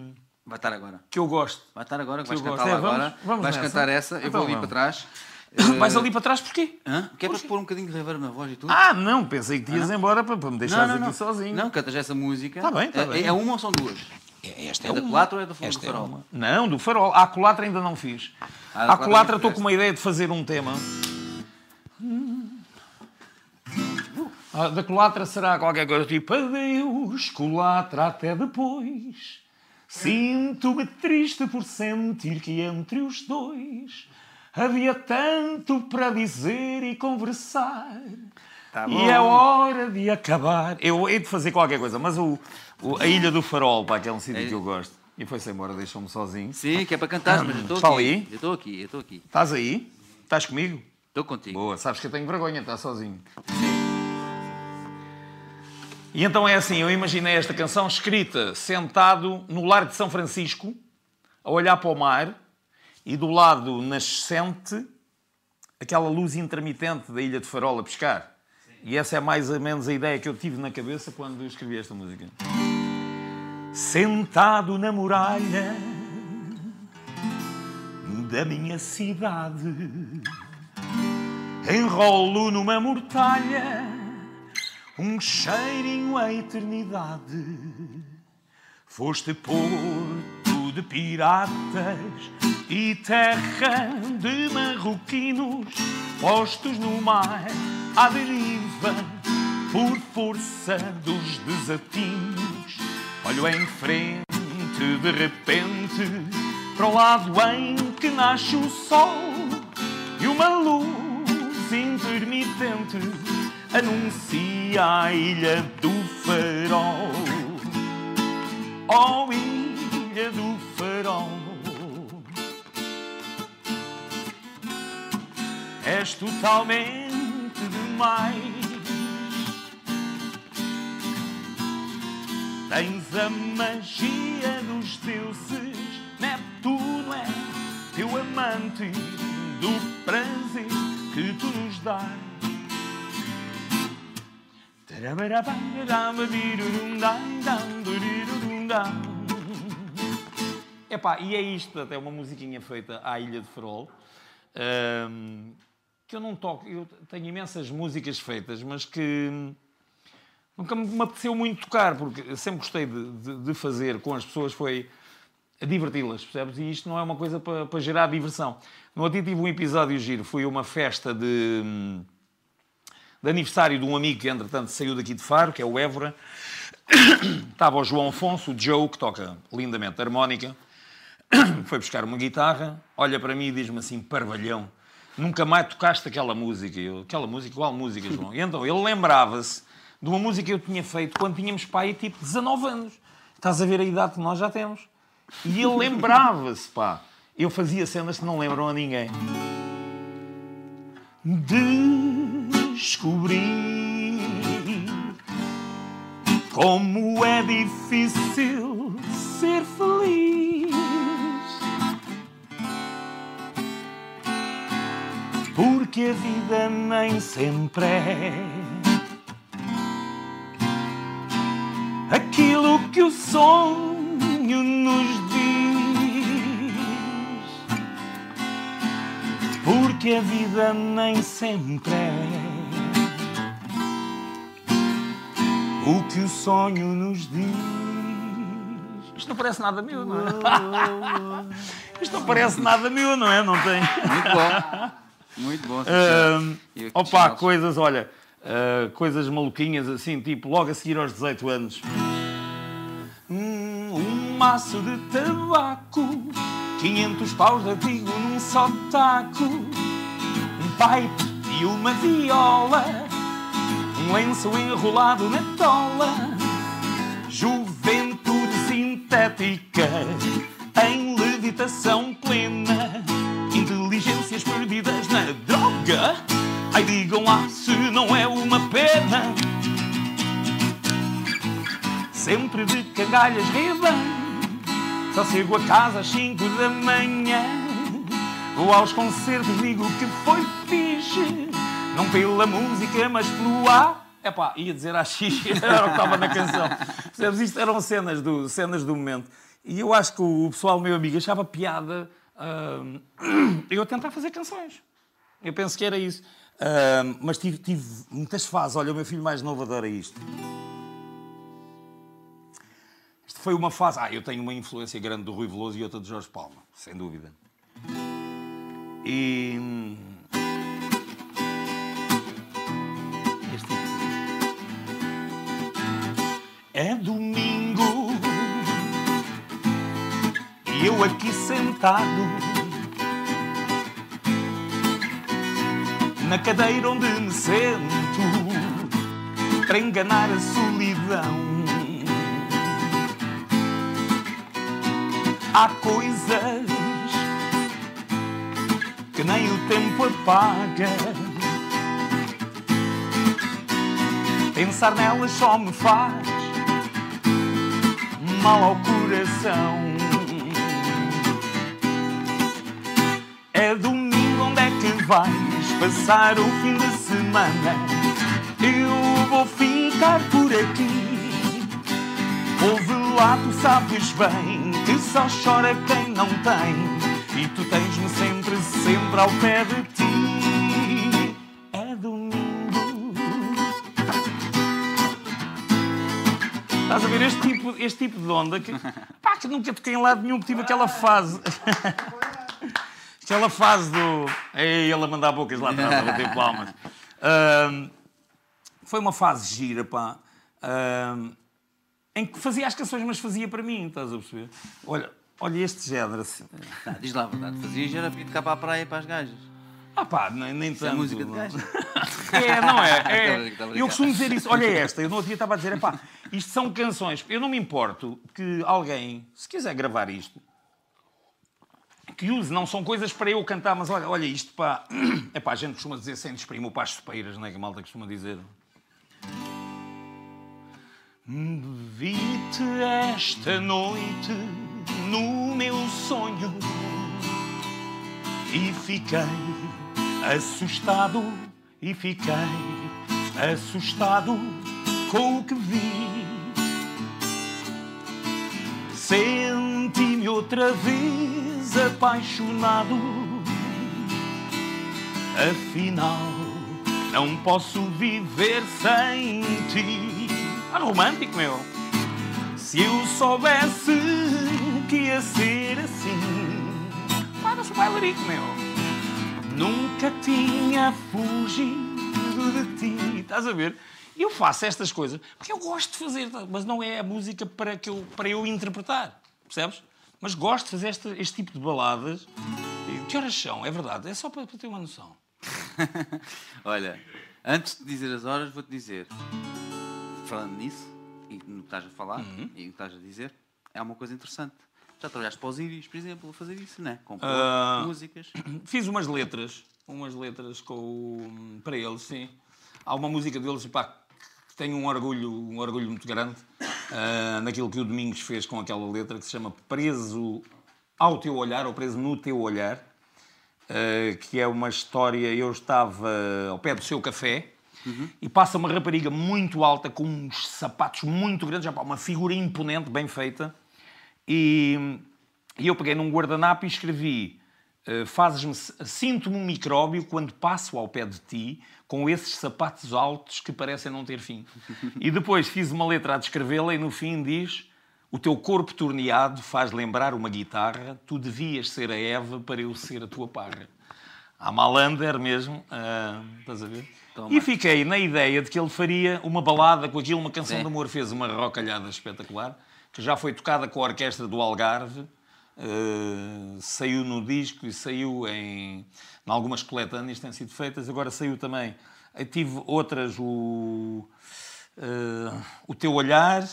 Vai estar agora. que eu gosto. Vai estar agora, Que vais cantar É, vamos- agora. vamos vais nessa. cantar essa, eu Então vou ali vamos. para trás. <coughs> Vais Eh, ali para trás porquê? Hã? Que é para pôr um bocadinho de reverb na voz e tudo. Ah, não, pensei que te ias embora para, para me deixares aqui sozinho. Não, cantas essa música. Tá bem, tá é, bem. é uma ou são duas? Esta É da uma. Colatra ou é do do é Farol? uma. Não, do farol. A Colatra ainda não fiz. Ah, da a Colatra Colatra não estou com uma ideia de fazer um tema. Ah, Da Colatra será qualquer coisa tipo Adeus, Colatra, até depois. Sinto-me triste por sentir que entre os dois havia tanto para dizer e conversar. Tá e é hora de acabar. Eu hei de fazer qualquer coisa, mas o, o- a Ilha do Farol, pá, que é um sítio É. que eu gosto. E foi-se embora, deixou-me sozinho. Sim, que é para cantar, mas eu estou Está aqui. ali? Eu estou aqui, eu estou aqui. Estás aí? Estás comigo? Estou contigo. Boa, sabes que eu tenho vergonha de estar sozinho. E então é assim, eu imaginei esta canção escrita sentado no lar de São Francisco, a olhar para o mar, e do lado nascente, aquela luz intermitente da Ilha de Farol a pescar. E essa é mais ou menos a ideia que eu tive na cabeça quando escrevi esta música. Sentado na muralha da minha cidade Enrolo numa mortalha um cheirinho à eternidade. Foste porto de piratas e terra de marroquinos postos no mar à deriva por força dos desatinos. Olho em frente de repente para o lado em que nasce o sol e uma luz intermitente anuncia a ilha do farol. Oh, ilha do farol. És totalmente demais. Tens a magia dos deuses, Neptuno é teu amante do prazer que tu nos dás. Epá, e é isto, portanto, é uma musiquinha feita à Ilha de Farol. Ahm, que eu não toco. Eu tenho imensas músicas feitas, mas que nunca me apeteceu muito tocar, porque sempre gostei de, de- de fazer com as pessoas foi a diverti-las, percebes? E isto não é uma coisa para, para gerar diversão. No outro dia tive um episódio giro, fui a uma festa de, hum, de aniversário de um amigo que, entretanto, saiu daqui de Faro, que é o Évora. <coughs> Estava o João Afonso, o Joe, que toca lindamente harmónica. <coughs> Foi buscar uma guitarra, olha para mim e diz-me assim, parvalhão, nunca mais tocaste aquela música. Eu, aquela música, qual música, João? E <laughs> então ele lembrava-se de uma música que eu tinha feito quando tínhamos pai, tipo 19 anos. Estás a ver a idade que nós já temos. E ele lembrava-se, pá. Eu fazia cenas que não lembram a ninguém. Descobri como é difícil ser feliz. Porque a vida nem sempre é aquilo que o sonho nos diz. Porque a vida nem sempre é o que o sonho nos diz. Isto não parece nada meu, não é? <laughs> Isto não parece nada meu, não é? Não tem. Muito bom. Muito bom. aqui opa, coisas, olha, ah, coisas maluquinhas assim, tipo, logo a seguir aos 18 anos. Hum, um maço de tabaco, 500 paus de artigo num só taco, um pipe e uma viola, um lenço enrolado na tola, juventude sintética em levitação plena, inteligências perdidas na droga. Ai, digam lá se não é uma pena. Sempre de cangalhas rebem, só chego a casa às 5 da manhã. Vou aos concertos, digo que foi fixe, não pela música, mas pelo ar. Epá, ia dizer a X, <laughs> era o que estava na canção. Isto eram cenas do, cenas do momento. E eu acho que o pessoal, meu amigo, achava piada hum, <clears throat> eu tentar fazer canções. Eu penso que era isso. Hum, mas tive, tive muitas fases. Olha, o meu filho mais novo adora isto. Isto foi uma fase. Ah, eu tenho uma influência grande do Rui Veloso e outra de Jorge Palma, sem dúvida. E. hum, Este É domingo eu aqui sentado na cadeira onde me sento para enganar a solidão. Há coisas que nem o tempo apaga. Pensar nelas só me faz mal ao coração. É domingo, onde é que vais passar o fim de semana? Eu vou ficar por aqui. Ouve lá, tu sabes bem que só chora quem não tem. E tu tens-me sempre, sempre ao pé de ti. É domingo. Estás a ver este tipo, este tipo de onda que, pá, que nunca toquei em lado nenhum, tive aquela fase. <laughs> aquela fase do. Ei, ele a mandar bocas lá atrás, a bater palmas. Foi uma fase gira, pá. em que fazia as canções, mas fazia para mim, estás a perceber? Olha, olha este género assim. Tá, diz lá a verdade. Fazias era vir de cá para a praia para as gajas. Ah pá, nem, nem é tanto. música de gajas. <laughs> É, não é? Tá é. tá brincar. Eu costumo dizer isso. Olha esta, eu no outro dia estava a dizer, pá, isto são canções. Eu não me importo que alguém, se quiser gravar isto, que use, não são coisas para eu cantar, mas olha, olha isto, pá. <clears throat> É pá, a gente costuma dizer sem desprimo para as sopeiras, não é que a malta costuma dizer. Vi-te esta noite no meu sonho e fiquei assustado e fiquei assustado com o que vi. Senti-me outra vez apaixonado Afinal, não posso viver sem ti. Ah, romântico, meu. Se eu soubesse que ia ser assim. Não sou bailarico, meu. Nunca tinha fugido de ti. Estás a ver? Eu faço estas coisas porque eu gosto de fazer, mas não é a música para, que eu, para eu interpretar. Percebes? Mas gosto de fazer este, este tipo de baladas. E Que horas são? É verdade. É só para, para ter uma noção. <laughs> Olha, antes de dizer as horas, vou-te dizer, falando nisso, e no que estás a falar, Uhum. e no que estás a dizer, é uma coisa interessante. Já trabalhaste para os íris, por exemplo, a fazer isso, não é? Compor Ah. músicas. <clears throat> Fiz umas letras, umas letras com o- para eles, sim. Há uma música deles pá, tenho um orgulho, um orgulho muito grande ah, naquilo que o Domingos fez com aquela letra que se chama Preso ao teu olhar, ou Preso no teu olhar, ah, que é uma história. Eu estava ao pé do seu café. E passa uma rapariga muito alta, com uns sapatos muito grandes, já, uma figura imponente, bem feita. E, e eu peguei num guardanapo e escrevi: Fazes-me, sinto-me um micróbio quando passo ao pé de ti com esses sapatos altos que parecem não ter fim. <laughs> e depois fiz uma letra a descrevê-la e no fim diz: O teu corpo torneado faz lembrar uma guitarra, tu devias ser a Eva para eu ser a tua parra. A Malander mesmo, ah, estás a ver? Toma. E fiquei na ideia de que ele faria uma balada com aquilo, uma canção Sim. de amor. Fez uma rocalhada espetacular, que já foi tocada com a orquestra do Algarve, eh, saiu no disco e saiu em, em algumas coletâneas têm sido feitas. Agora saiu também. Eu tive outras, o, eh, o Teu Olhar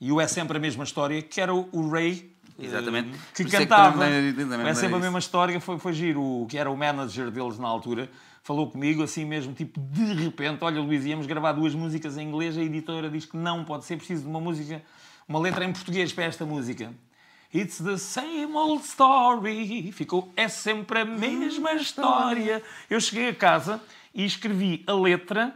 e o É Sempre a Mesma História, que era o, o Ray. eh, Exatamente. Que Por isso é que cantava. também me é sempre a mesma história. Foi, foi giro. O que era o manager deles na altura falou comigo assim mesmo, tipo, de repente, olha Luís, íamos gravar duas músicas em inglês, a editora diz que não pode ser preciso de uma música, uma letra em português para esta música. It's the same old story. Ficou, é sempre a mesma história. Eu cheguei a casa e escrevi a letra,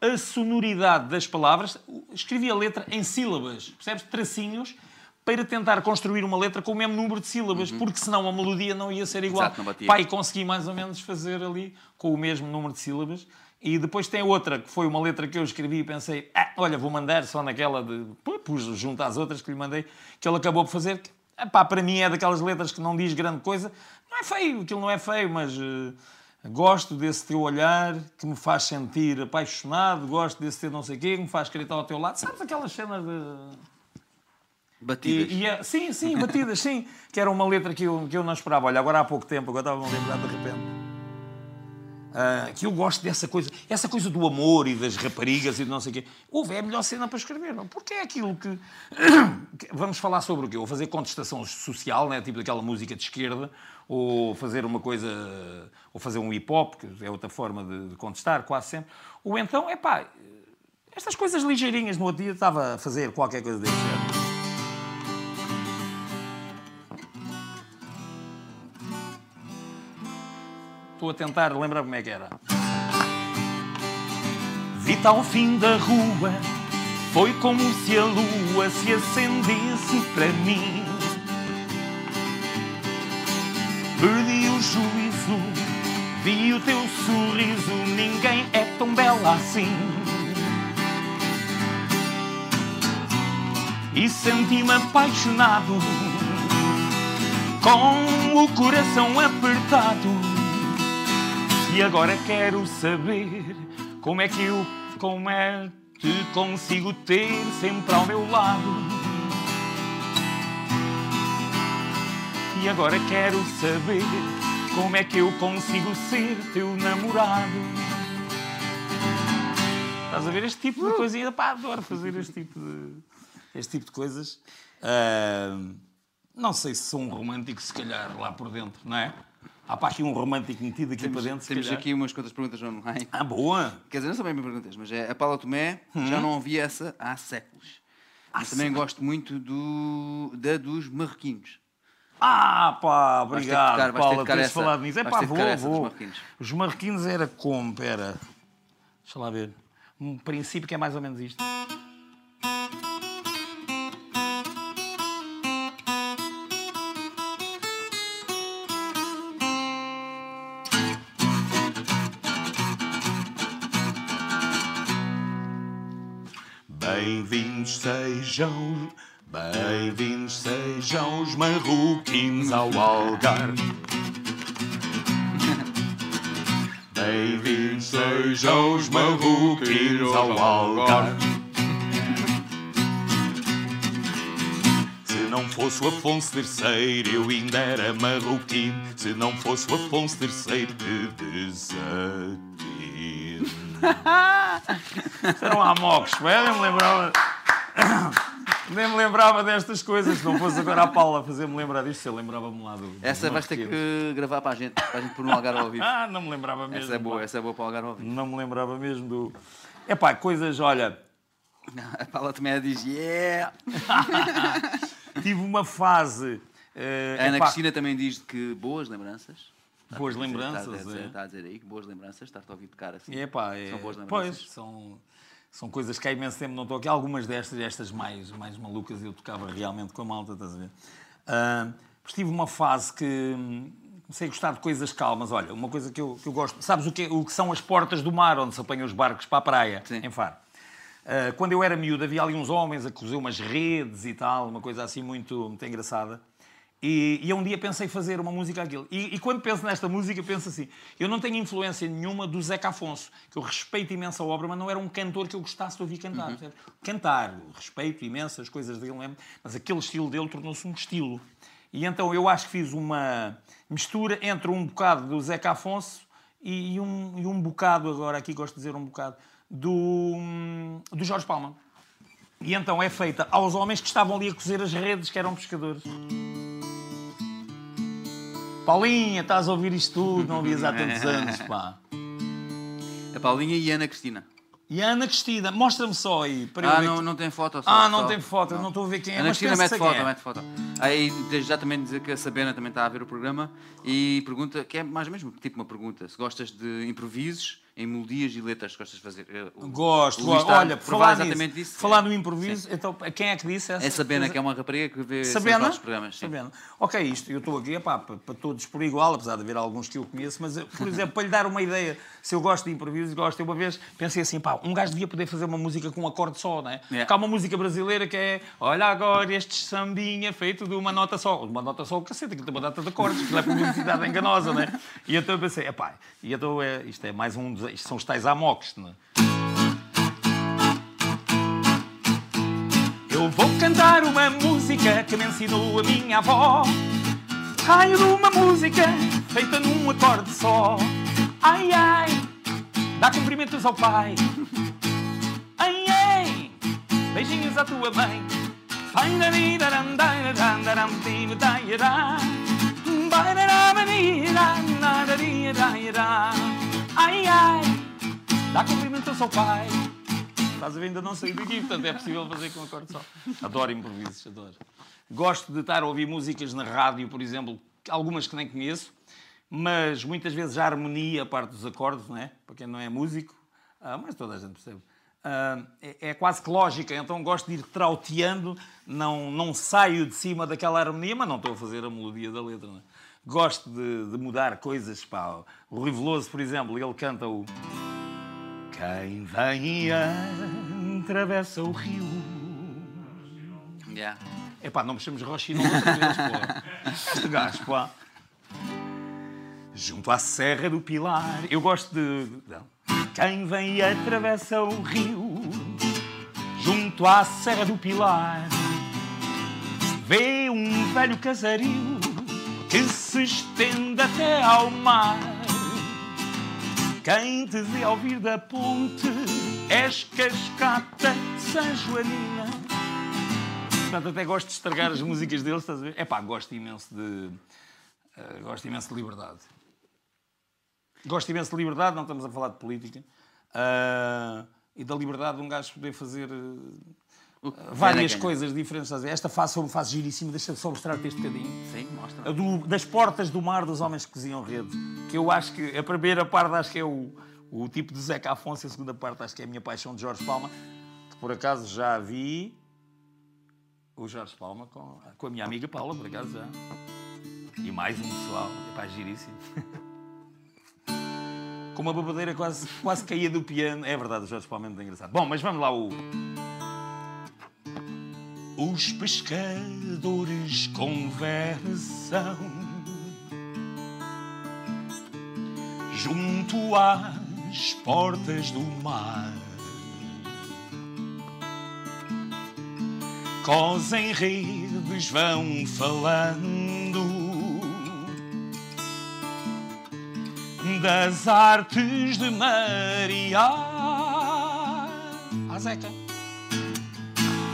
a sonoridade das palavras, escrevi a letra em sílabas, percebes? Tracinhos, para tentar construir uma letra com o mesmo número de sílabas, porque senão a melodia não ia ser igual. Exato. Pai, consegui mais ou menos fazer ali com o mesmo número de sílabas. E depois tem outra, que foi uma letra que eu escrevi e pensei, ah, olha, vou mandar só naquela de. Pus junto às outras que lhe mandei, que ele acabou por fazer. que, epá, para mim é daquelas letras que não diz grande coisa. Não é feio, aquilo não é feio, mas eh, gosto desse teu olhar que me faz sentir apaixonado, gosto desse teu não sei o quê, que me faz querer estar ao teu lado. Sabes aquelas cenas de. Batidas. E, e é- sim, sim, batidas, sim. Que era uma letra que eu, que eu não esperava. Olha, agora há pouco tempo, agora estava a lembrar de repente. Ah, que eu gosto dessa coisa, essa coisa do amor e das raparigas e de não sei o quê. Houve, é a melhor cena para escrever, não? Porque é aquilo <coughs> que- Vamos falar sobre o quê? Ou fazer contestação social, né? tipo daquela música de esquerda, ou fazer uma coisa. ou fazer um hip hop, que é outra forma de, de contestar, quase sempre. Ou então, é pá, estas coisas ligeirinhas. No outro dia estava a fazer qualquer coisa desse género. Estou a tentar lembrar como é que era. Vi-te ao fim da rua, foi como se a lua se acendesse para mim. Perdi o juízo, vi o teu sorriso, ninguém é tão bela assim. E senti-me apaixonado, com o coração apertado. E agora quero saber como é que eu, como é que consigo ter sempre ao meu lado. E agora quero saber como é que eu consigo ser teu namorado. Estás a ver este tipo de coisinha? Pá, adoro fazer este tipo de, este tipo de coisas. Ah, não sei se sou um romântico, se calhar, lá por dentro, não é? Há para aqui um romântico metido aqui Temos, para dentro. temos aqui umas quantas perguntas online. Ah, boa! Quer dizer, não são bem perguntas, mas é a Paula Tomé, Hum? já não ouvi essa há séculos. Mas também gosto muito do, da dos marroquinos. Ah, pá, obrigado, tocar- Paula, teres essa. falado nisso. É pá, vou, vou. marroquinos. Os marroquinos era como, pera. Deixa lá ver. Um princípio que é mais ou menos isto. Bem-vindos sejam, bem-vindos sejam os marroquinos ao Algarve. <laughs> Bem-vindos sejam os marroquinos ao Algarve. Se não fosse o Afonso III, eu ainda era marroquino. Se não fosse o Afonso III, que desatino. Eram amocos, eu nem me lembrava. Nem me lembrava destas coisas. Se não fosse agora a Paula fazer-me lembrar disto, eu lembrava-me lá do. Essa vais ter que gravar para a gente, para a gente pôr no Algarve ao vivo. Ah, não me lembrava mesmo. Essa é boa, pá. essa é boa para o Algarve ao vivo. Não me lembrava mesmo do. Epá, coisas, olha. <laughs> A Paula também diz, yeah! <laughs> Tive uma fase. eh, A Ana epá, Cristina também diz que boas lembranças. Boas dizer- lembranças, Está a dizer, é. está a dizer aí que boas lembranças, está-te a ouvir tocar assim. Epá, é, São boas lembranças. Pois, são, são coisas que há imenso tempo não estou aqui. Algumas destas, estas mais, mais malucas, eu tocava realmente com a malta, estás a ver? Mas tive uma fase que comecei a gostar de coisas calmas. Olha, uma coisa que eu, que eu gosto. Sabes o que, o que são as portas do mar, onde se apanham os barcos para a praia, Sim. em Faro? Ah, quando eu era miúdo, havia ali uns homens a cozer umas redes e tal, uma coisa assim muito, muito engraçada. E, e um dia pensei fazer uma música aquilo. E, e quando penso nesta música, penso assim: eu não tenho influência nenhuma do Zeca Afonso, que eu respeito imenso a obra, mas não era um cantor que eu gostasse de ouvir cantar. percebes? Cantar, respeito imenso as coisas dele, mesmo, mas aquele estilo dele tornou-se um estilo. E então eu acho que fiz uma mistura entre um bocado do Zeca Afonso e, e um, e um bocado, agora aqui gosto de dizer um bocado, do, do Jorge Palma. E então é feita aos homens que estavam ali a cozer as redes, que eram pescadores. Paulinha, estás a ouvir isto tudo? Não ouvias há tantos <laughs> anos, pá. A Paulinha e a Ana Cristina. E a Ana Cristina, mostra-me só aí. Para Ah, não, que- não tem foto. Só, Ah, não só- tem foto, não estou a ver quem é. Ana Cristina mete foto, é. mete foto. Aí já também dizer que a Sabena também está a ver o programa e pergunta, que é mais ou menos tipo uma pergunta, se gostas de improvisos em melodias e letras, gostas de fazer. eh, o- Gosto, o olha, por falar exatamente nisso, isso. falar no improviso, então quem é que disse essa? É Sabena, coisa? que é uma rapariga que vê Sabena? os programas. sim. Sabena. Ok, isto, eu estou aqui epá, para, para todos por igual, apesar de haver alguns que eu conheço, mas, eu, por <laughs> exemplo, para lhe dar uma ideia, se eu gosto de improviso, gosto, eu uma vez pensei assim, pá, um gajo devia poder fazer uma música com um acorde só, não é? Yeah. Porque há uma música brasileira que é Olha agora este sambinha feito de uma nota só. Uma nota só, o cacete, que tem uma data de acordes, que não é publicidade enganosa, não é? E então eu pensei, epá, e então é, isto é mais um dos, isto são os tais amoques, não é? Eu vou cantar uma música que me ensinou a minha avó. Raio de uma música feita num acorde só. Ai ai, dá cumprimentos ao pai. Ai ai, beijinhos à tua mãe. Ai ai, dá cumprimentos ao pai. Estás a ver, ainda não saí daqui, portanto é possível fazer com acorde só. Adoro improvisos, adoro. Gosto de estar a ouvir músicas na rádio, por exemplo, algumas que nem conheço, mas muitas vezes a harmonia, a parte dos acordes, não é? Para quem não é músico, ah, mas toda a gente percebe. Ah, é, é quase que lógica, então gosto de ir trauteando, não, não saio de cima daquela harmonia, mas não estou a fazer a melodia da letra. Não é? Gosto de, de mudar coisas. Pá. O Rui Veloso, por exemplo, ele canta o. Quem vem e atravessa o rio. Yeah. Epá, não me chames Rochino outra vez, pá. Este gajo, pá. Junto à Serra do Pilar. Eu gosto de. Não. Quem vem e atravessa o rio. Junto à Serra do Pilar. Vê um velho casario que se estende até ao mar. Quem te vê ao vir da ponte és cascata São Joanina. Portanto, até gosto de estragar as músicas deles, estás a ver? É pá, gosto imenso de. eh, gosto imenso de liberdade. Gosto imenso de liberdade, não estamos a falar de política. Ah, e da liberdade de um gajo poder fazer eh, <laughs> várias ganha. coisas diferentes. Esta fase foi uma fase giríssima, deixa-me só mostrar-te este bocadinho. Sim, mostra. Do- das portas do mar dos homens que coziam redes. Que eu acho que a primeira parte acho que é o, o tipo de Zeca Afonso, a segunda parte acho que é a minha paixão de Jorge Palma, que por acaso já vi o Jorge Palma com, com a minha amiga Paula, por acaso já. E mais um pessoal, epá, giríssimo. <laughs> Com uma babadeira quase, quase caía do piano. É verdade, o Jorge Palma é muito engraçado. Bom, mas vamos lá o. os pescadores conversam junto às portas do mar. Cosem redes vão falando das artes de Maria. A Zeca.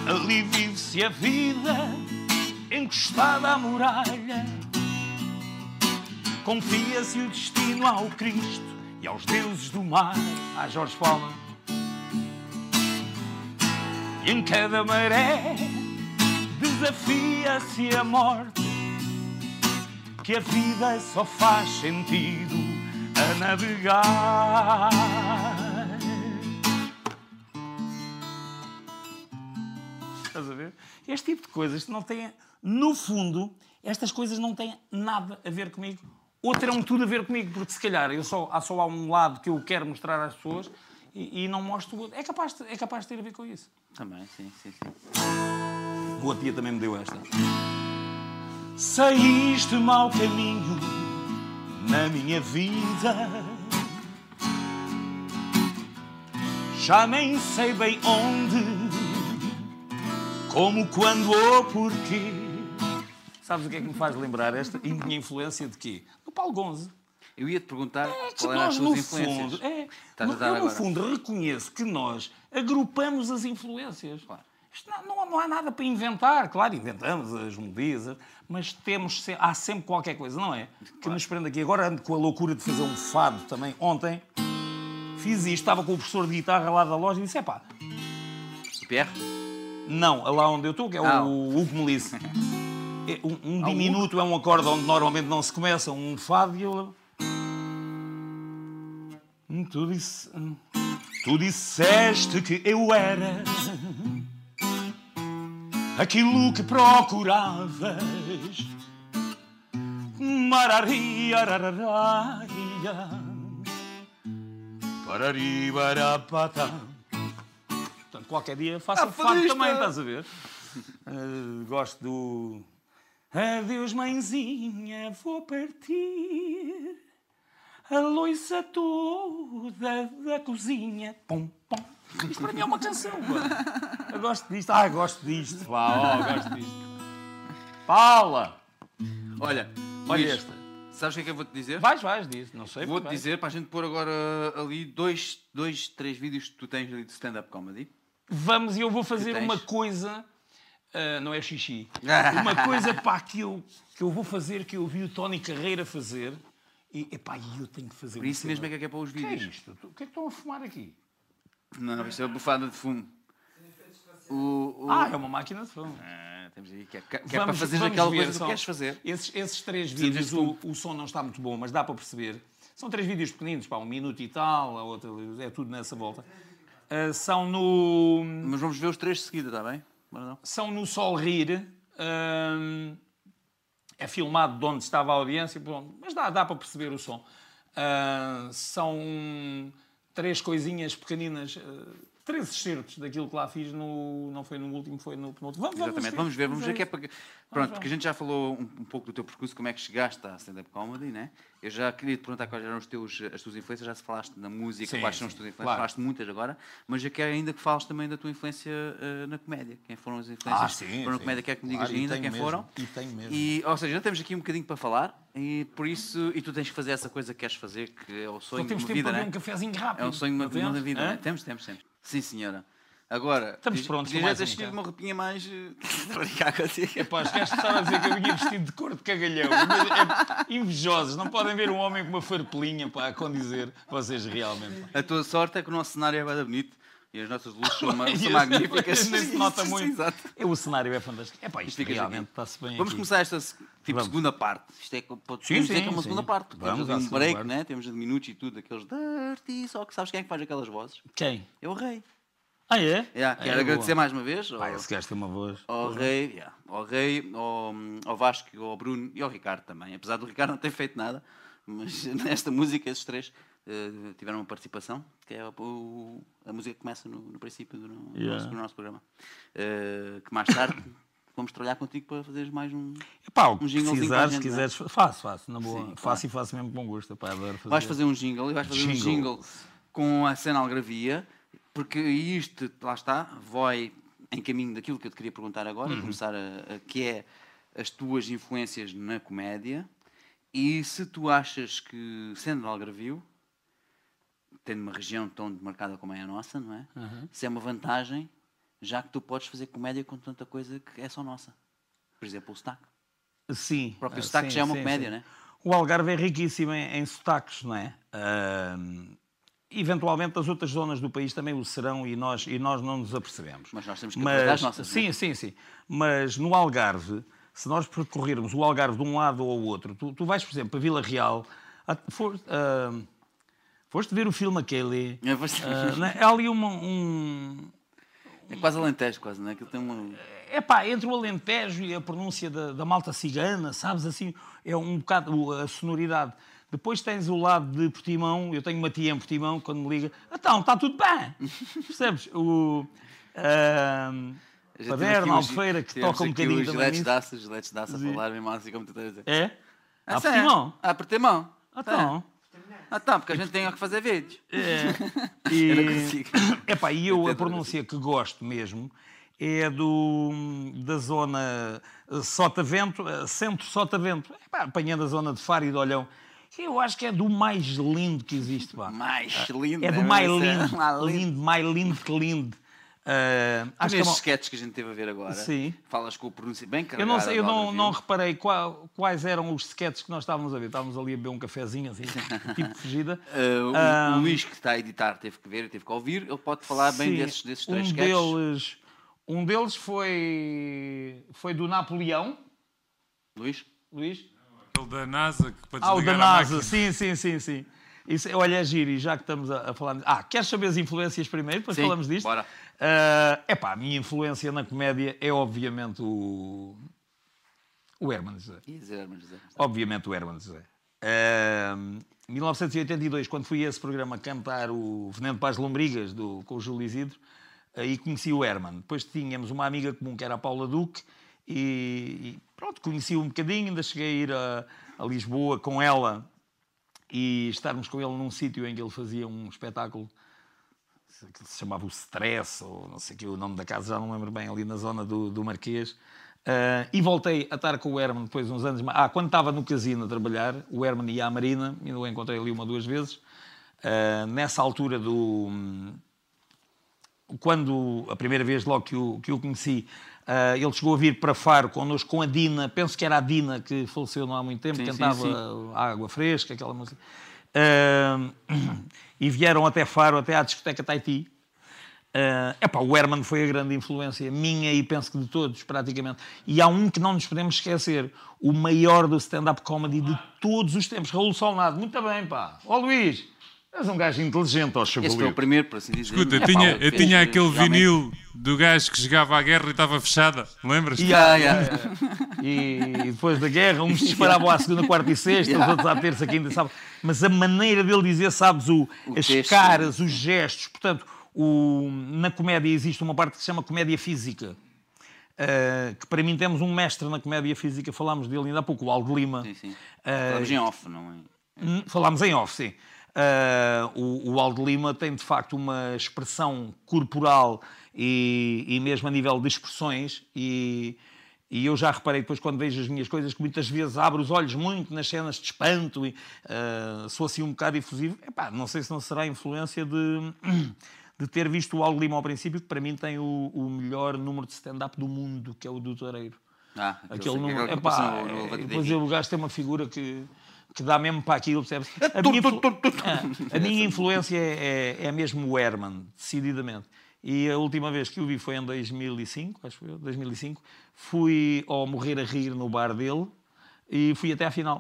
Ali vive-se a vida encostada à muralha. Confia-se o destino ao Cristo e aos deuses do mar. A Jorge Palma. E em cada maré desafia-se a morte. Que a vida só faz sentido a navegar. Estás a ver? Este tipo de coisas não tem, no fundo, estas coisas não têm nada a ver comigo. Ou terão tudo a ver comigo, porque se calhar eu só, há só há um lado que eu quero mostrar às pessoas e, e não mostro o outro. É capaz, de, é capaz de ter a ver com isso. Também, sim, sim, sim. Outro dia também me deu esta. Saíste mau caminho na minha vida. Já nem sei bem onde, como, quando ou porquê. Sabes o que é que me faz lembrar esta? Minha influência de quê? Do Paulo Gonze. Eu ia te perguntar É que qual eram as no influências. fundo, é, Estás a no- dar eu, no agora. fundo, reconheço que nós agrupamos as influências. Claro. Isto não, não- não há nada para inventar. Claro, inventamos as melodias, mas temos, se- há sempre qualquer coisa, não é? Que nos prende aqui. Agora ando com a loucura de fazer um fado também. Ontem fiz isto, estava com o professor de guitarra lá da loja e disse: é pá, Pierre? Não, lá onde eu estou, que é Ah. o Hugo Melisse. <laughs> É, Um, um diminuto é um acorde onde normalmente não se começa, um fado e eu. Tu, disse, hum, tu disseste que eu era aquilo que procuravas. Marariarararia, pararibarapata. Portanto, qualquer dia faço Ah, fado também, estás a ver? Eh, gosto do. Adeus, mãezinha, vou partir. A loiça toda da cozinha. Pum, pum. Isto para mim é uma canção, pá. Eu gosto disto. Ah, gosto disto. Pá, oh, gosto disto. Paula! Olha, Olha Luís, esta. Sabes o que é que eu vou-te dizer? Vais, vais, disso. Não sei. Vou-te dizer para a gente pôr agora ali dois, dois três vídeos que tu tens ali de stand-up comedy. Vamos e eu vou fazer uma coisa. ah, não é xixi. <laughs> Uma coisa pá, que, eu, que eu vou fazer, que eu vi o Tony Carreira fazer. E epá, eu tenho que fazer Por isso mesmo é que é para os O que é vídeos. isto? O que é que estão a fumar aqui? Não, isto é uma bufada de fumo. O, o- Ah, é uma máquina de fumo. Ah, temos aí, que é, que é para Vamos- fazer vamos aquela coisa que queres fazer. Esses, esses três vídeos, o, o som não está muito bom, mas dá para perceber. São três vídeos pequeninos, pá, um minuto e tal, a outra, é tudo nessa volta. Ah, são no. Mas vamos ver os três de seguida, está bem? São no Sol Rir. hum, é filmado de onde estava a audiência, pronto, mas dá, dá para perceber o som. Ah, são três coisinhas pequeninas, ah, três excertos daquilo que lá fiz no. Não foi no último, foi no penúltimo. Vamos, Exatamente, vamos ver, vamos ver que é para. Pronto, porque a gente já falou um, um pouco do teu percurso, como é que chegaste à stand-up comedy, né? Eu já queria te perguntar quais eram os teus, as tuas influências, já se falaste na música, Sim, quais são as tuas influências, claro. falaste muitas agora, mas eu quero ainda que fales também da tua influência eh, na comédia. Quem foram as influências Ah, sim, foram na sim. comédia, quero que me digas Claro, ainda quem mesmo, foram. e tenho mesmo. E, ou seja, já temos aqui um bocadinho para falar e por isso, e tu tens que fazer essa coisa que queres fazer, que é o sonho de uma tempo vida, para né? um cafezinho rápido. É um sonho de uma, vida, né? Temos, temos, temos. Sim, senhora. Agora, Estamos prontos com mais um, então. uma roupinha mais. eh, <laughs> Estou a brincar contigo. Pá, os gajos começaram a dizer que eu vinha vestido de cor de cagalhão. É, invejosos, não podem ver um homem com uma farpelinha para a condizer vocês realmente. pá. A tua sorte é que o nosso cenário é bem bonito e as nossas luzes são, <laughs> são magníficas. <laughs> Nem se nota muito. Exato. É, o cenário é fantástico. É pá, isto Ficas realmente está-se bem Vamos aqui. começar esta tipo, Vamos. segunda parte. Isto é podemos Sim, dizer sim, que é uma sim. segunda parte. Vamos temos um break, parte. né? temos de minutos e tudo, aqueles dirty, só que sabes quem é que faz aquelas vozes? Quem? É o rei. Ah, é? Yeah, quero É, agradecer boa. mais uma vez Pá, esse gajo tem uma voz. ao rei, yeah, ao, rei ao, ao Vasco, ao Bruno e ao Ricardo também. Apesar do Ricardo não ter feito nada, mas <laughs> nesta música esses três eh, tiveram uma participação, que é o- a música que começa no, no princípio do, no- Yeah. nosso, do nosso programa. Eh, que mais tarde <coughs> vamos trabalhar contigo para fazeres mais um. Epá, Um para a se gente, quiseres, faço, faço, na boa. Sim, claro. faço e faço mesmo com gosto. Epá, adoro fazer. Vais fazer um jingle e vais fazer um Jingle. jingle com a cenografia, porque isto, lá está, vai em caminho daquilo que eu te queria perguntar agora, Uhum. começar a, a- que é as tuas influências na comédia, e se tu achas que, sendo de Algarvio, tendo uma região tão demarcada como é a nossa, não é? Uhum. Se é uma vantagem, já que tu podes fazer comédia com tanta coisa que é só nossa. Por exemplo, o sotaque. Sim. O próprio ah, sotaque sim, já é uma sim, comédia, sim. não é? O Algarve é riquíssimo em, em sotaques, não é? Ahm, eventualmente as outras zonas do país também o serão e nós, e nós não nos apercebemos. Mas nós temos que aproveitar as nossas, é? Sim, sim, sim. Mas no Algarve, se nós percorrermos o Algarve de um lado ao outro, tu, tu vais, por exemplo, para Vila Real, a- for- ahm, foste ver o filme aquele. É, não é? Ali uma, um, É quase alentejo, quase, não é? Aquilo tem uma... é pá, entre o Alentejo e a pronúncia da, da malta cigana, sabes, assim, é um bocado a sonoridade. Depois tens o lado de Portimão, eu tenho uma tia em Portimão, quando me liga, então, está tudo bem, <laughs> percebes? O Já Paderno, os- Albufeira, que toca um bocadinho os também giletes nisso. daças, os daças a falar mesmo assim como tu estás a dizer. É? Ah. Portimão? Ah, Portimão. Então, Ah, tá, porque a gente tem que fazer vídeos. é. <laughs> Eu não E, consigo. epá, e eu, a pronúncia que gosto mesmo é do, da zona eh, Sotavento, eh, centro Sotavento, epá, apanhando a zona de Faro e de Olhão. Eu acho que é do mais lindo que existe. Pá. Mais lindo. É do é lindo, <laughs> mais lindo. lindo, mais lindo que lindo. Tu acho que é uma- sketches que a gente teve a ver agora, Sim. falas com o pronúncio bem eu carregado. não, sei, eu não, não reparei qual- quais eram os sketches que nós estávamos a ver. Estávamos ali a beber um cafezinho, assim, <laughs> tipo fugida. o, Ah, o Luís que está a editar teve que ver, teve que ouvir, ele pode falar bem Sim, desses, desses três um sketches. deles, um deles foi, foi do Napoleão, Luís? Luís. Aquele da NASA que para Ah, o da NASA, sim, sim, sim, sim. Isso, olha, é giro, e já que estamos a, a falar... Ah, queres saber as influências primeiro, depois Sim, falamos disto? bora. É epá, a minha influência na comédia é obviamente o... O Herman José. Obviamente o Herman José. Em 1982, quando fui a esse programa cantar o Veneno para as Lombrigas do, com o Júlio Isidro, aí conheci o Herman. Depois tínhamos uma amiga comum que era a Paula Duque e, e pronto, conheci um bocadinho, ainda cheguei a ir a, a Lisboa com ela e estarmos com ele num sítio em que ele fazia um espetáculo que se chamava o Stress, ou não sei que, o nome da casa, já não lembro bem, ali na zona do, do Marquês. Ah, e voltei a estar com o Herman depois uns anos. Ah, quando estava no casino a trabalhar, o Herman ia à Marina, ainda o encontrei ali uma ou duas vezes. Ah, nessa altura do. Quando a primeira vez logo que o, que o conheci, ah, ele chegou a vir para Faro connosco com a Dina, penso que era a Dina que faleceu não há muito tempo, Sim, sim, cantava sim. Água Fresca, aquela música. Ah, <clears throat> e vieram até Faro, até à discoteca Taiti. Uh, epá, o Herman foi a grande influência minha e penso que de todos, praticamente. E há um que não nos podemos esquecer: o maior do stand-up comedy de todos os tempos, Raul Solnado. Muito bem, pá. Ó Luís, és um gajo inteligente, ó Esse foi o Chavalio. primeiro, por assim dizer. Escuta, eu tinha, eu tinha aquele vinil do gajo que chegava à guerra e estava fechada. Lembras? E, Ya, há- ya. e depois da guerra, uns disparavam à segunda, quarta e sexta, os Yeah. outros à terça, quinta e sábado. Mas a maneira dele dizer, sabes, o, O as texto. caras, os gestos, portanto, o- na comédia existe uma parte que se chama comédia física. Uh, que para mim temos um mestre na comédia física, falámos dele ainda há pouco, o Aldo Lima. Sim, sim. Uh, Falamos em off, não é? Falámos em off, sim. Ah, o, o Aldo Lima tem de facto uma expressão corporal e, e mesmo a nível de expressões e, e eu já reparei depois quando vejo as minhas coisas que muitas vezes abro os olhos muito nas cenas de espanto e ah, sou assim um bocado efusivo. Epá, não sei se não será a influência de, <coughs> de ter visto o Aldo Lima ao princípio, que para mim tem o, o melhor número de stand-up do mundo, que é o do Toureiro. Ah, Aquele aquele número. Epá, é, depois o gajo tem uma figura que, que dá mesmo para aquilo, percebes? A tu, minha, influ-. É, <laughs> a minha influência é, é, é mesmo o Herman, decididamente. E a última vez que o vi foi em 2005, acho que foi eu, 2005. Fui ao Morrer a Rir no bar dele e fui até à final.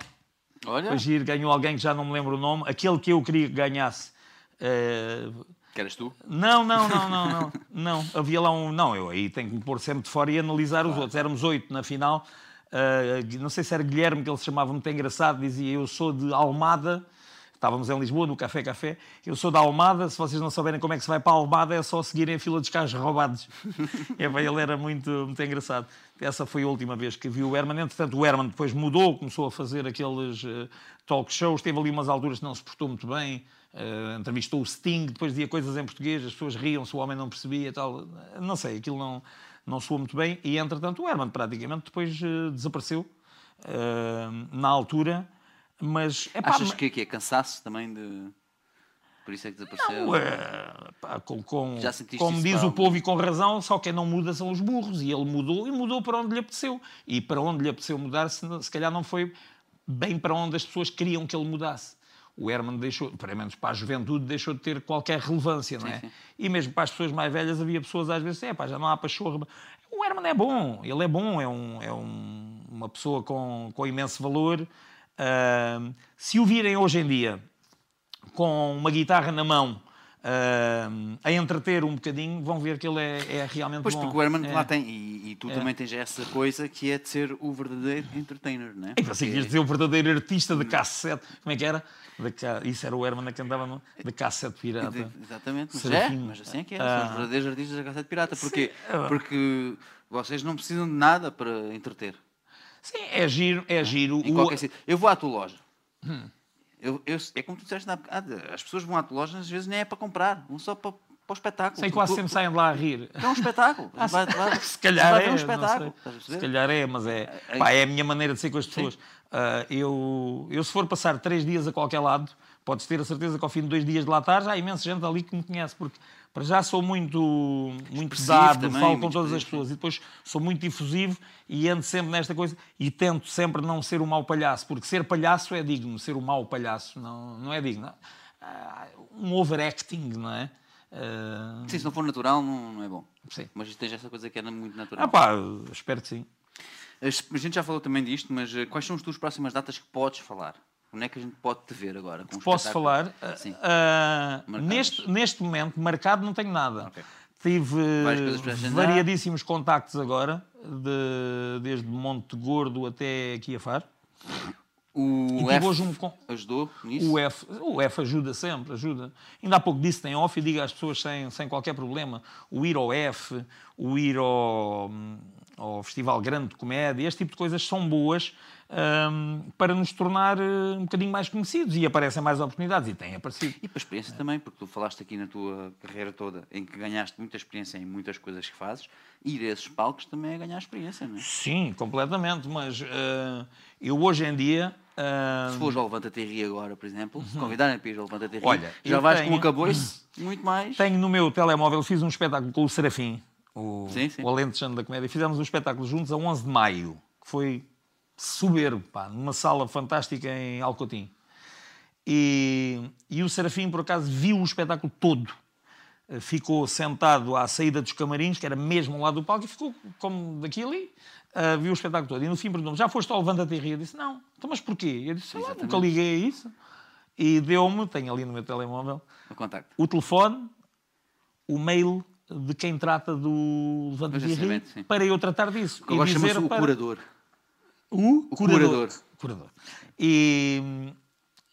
Olha, Foi giro, ganhou alguém que já não me lembro o nome, aquele que eu queria que ganhasse. eh, que eras tu? não, não, não, não, não, não. Havia lá um. Não, eu aí tenho que me pôr sempre de fora e analisar os outros. Éramos oito na final. Ah, não sei se era Guilherme que ele se chamava muito engraçado, dizia eu sou de Almada. Estávamos em Lisboa, no Café Café. Eu sou da Almada, se vocês não souberem como é que se vai para a Almada, é só seguirem a fila dos carros roubados. <laughs> é, bem, ele era muito, muito engraçado. Essa foi a última vez que vi o Herman. Entretanto, o Herman depois mudou, começou a fazer aqueles uh, talk shows. Teve ali umas alturas que não se portou muito bem. Uh, entrevistou o Sting, depois dizia coisas em português, as pessoas riam-se, o homem não percebia e tal. Não sei, aquilo não, não soou muito bem. E, entretanto, o Herman praticamente depois uh, desapareceu na altura mas, epá, Achas que, que é cansaço também de. Por isso é que desapareceu? Não, é, pá, com, com, como diz o povo e com razão, só quem não muda são os burros. E ele mudou e mudou para onde lhe apeteceu. E para onde lhe apeteceu mudar, se, se calhar não foi bem para onde as pessoas queriam que ele mudasse. O Herman deixou, pelo menos para a juventude, deixou de ter qualquer relevância, não é? Sim, sim. E mesmo para as pessoas mais velhas havia pessoas às vezes, é pá, já não há pachorra. O Herman é bom, ele é bom, é, um, é um, uma pessoa com, com imenso valor. Uh, se o virem hoje em dia com uma guitarra na mão uh, a entreter um bocadinho, vão ver que ele é, é realmente pois, bom. Pois, porque o Herman é. lá tem, e, e tu é. também tens essa coisa que é de ser o verdadeiro entertainer, não é? E você quis dizer o verdadeiro artista de cassete, como é que era? De, isso era o Herman que andava no, de cassete pirata. De, exatamente, mas, é, mas assim é que é, ah. são os verdadeiros artistas da cassete pirata. Porquê? Sim. Porque vocês não precisam de nada para entreter. Sim, é giro, é giro. O... Eu vou à tua loja. Hum. Eu, eu, é como tu disseste, as pessoas vão à tua loja, às vezes nem é para comprar, vão só para, para o espetáculo. Sei, quase tu, sempre tu, saem de lá a rir. É um espetáculo. <laughs> Ah, vai, vai, se calhar é. Um espetáculo, se calhar é, mas é, é, pá, é a minha maneira de ser com as pessoas. Uh, eu, eu, se for passar três dias a qualquer lado, podes ter a certeza que ao fim de dois dias de lá estar, já há imensa gente ali que me conhece, porque para já sou muito, muito dado, também, falo com todas as pessoas e depois sou muito difusivo e ando sempre nesta coisa e tento sempre não ser um mau palhaço, porque ser palhaço é digno, ser um mau palhaço não, não é digno. Um overacting, não é? Uh... Sim, se não for natural não, não é bom. Sim. Mas tens essa coisa que é muito natural. Ah pá, espero que sim. A gente já falou também disto, mas eh, quais são as tuas próximas datas que podes falar? Onde é que a gente pode te ver agora? Posso falar? Uh, neste, neste momento, marcado não tenho nada. Okay. Tive variadíssimos contactos agora, de, desde Monte Gordo até aqui a Faro. O F hoje um... ajudou nisso? O F, o F ajuda sempre, ajuda. Ainda há pouco disse, tem off e diga às pessoas sem, sem qualquer problema. O ir ao F, o ir ao, ao Festival Grande de Comédia, este tipo de coisas são boas um, para nos tornar uh, um bocadinho mais conhecidos e aparecem mais oportunidades e têm aparecido. E para a experiência é. também, porque tu falaste aqui na tua carreira toda em que ganhaste muita experiência em muitas coisas que fazes, ir a esses palcos também é ganhar experiência, não é? Sim, completamente, mas uh, eu hoje em dia. Uh... Se fores ao Levanta-te Ri agora, por exemplo, se convidarem para ir ao Levanta-te Ri, Olha, já vais tenho... com acabou isso muito mais. Tenho no meu telemóvel, fiz um espetáculo com o Serafim, o, sim, sim. o Alentejano da Comédia, fizemos um espetáculo juntos a 11 de maio, que foi soberbo, pá, numa sala fantástica em Alcotim. E, e o Serafim, por acaso, viu o espetáculo todo. Eh, ficou sentado à saída dos camarins, que era mesmo ao lado do palco, e ficou como daqui ali, uh, viu o espetáculo todo. E no fim perguntou já foste ao Levanta-te e Eu disse, não. Então, mas porquê? Eu disse, sei lá, nunca liguei a isso. E deu-me, tenho ali no meu telemóvel, o, contacto. o telefone, o mail de quem trata do Levanta-te e para eu tratar disso. Eu gosto de chamar o para... curador. O, o curador. curador. curador. E,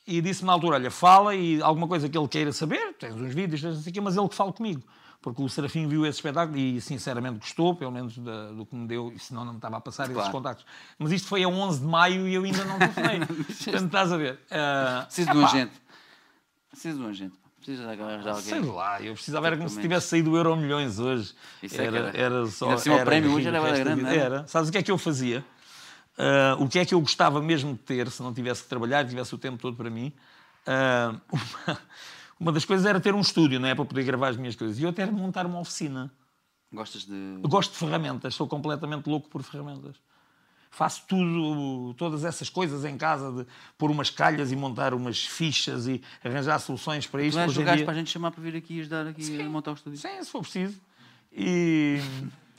e disse-me na altura: olha, fala e alguma coisa que ele queira saber, tens uns vídeos, tens aqui, mas ele que fale comigo. Porque o Serafim viu esse espetáculo e sinceramente gostou, pelo menos da, do que me deu, e senão não me estava a passar claro. esses contactos. Mas isto foi a 11 de maio e eu ainda não telefonei. <laughs> Portanto, estás a ver. Uh, Preciso de um agente. Preciso de um agente. Arranjar alguém. Sei lá, eu precisava era como se tivesse saído o Euro Milhões hoje. Isso era, é era, era só. Era o prémio hoje era grande, não era? era. Sabes o que é que eu fazia? Uh, o que é que eu gostava mesmo de ter, se não tivesse que trabalhar, tivesse o tempo todo para mim? Uh, <laughs> uma, uma, das coisas era ter um estúdio, não é? Para poder gravar as minhas coisas. E outra era montar uma oficina. Gostas de. Eu gosto de ferramentas, sou completamente louco por ferramentas. Faço tudo, todas essas coisas em casa, de pôr umas calhas e montar umas fichas e arranjar soluções para isto. Tu és dia... para a gente chamar para vir aqui e ajudar aqui sim, a montar o estúdio? Sim, se for preciso. E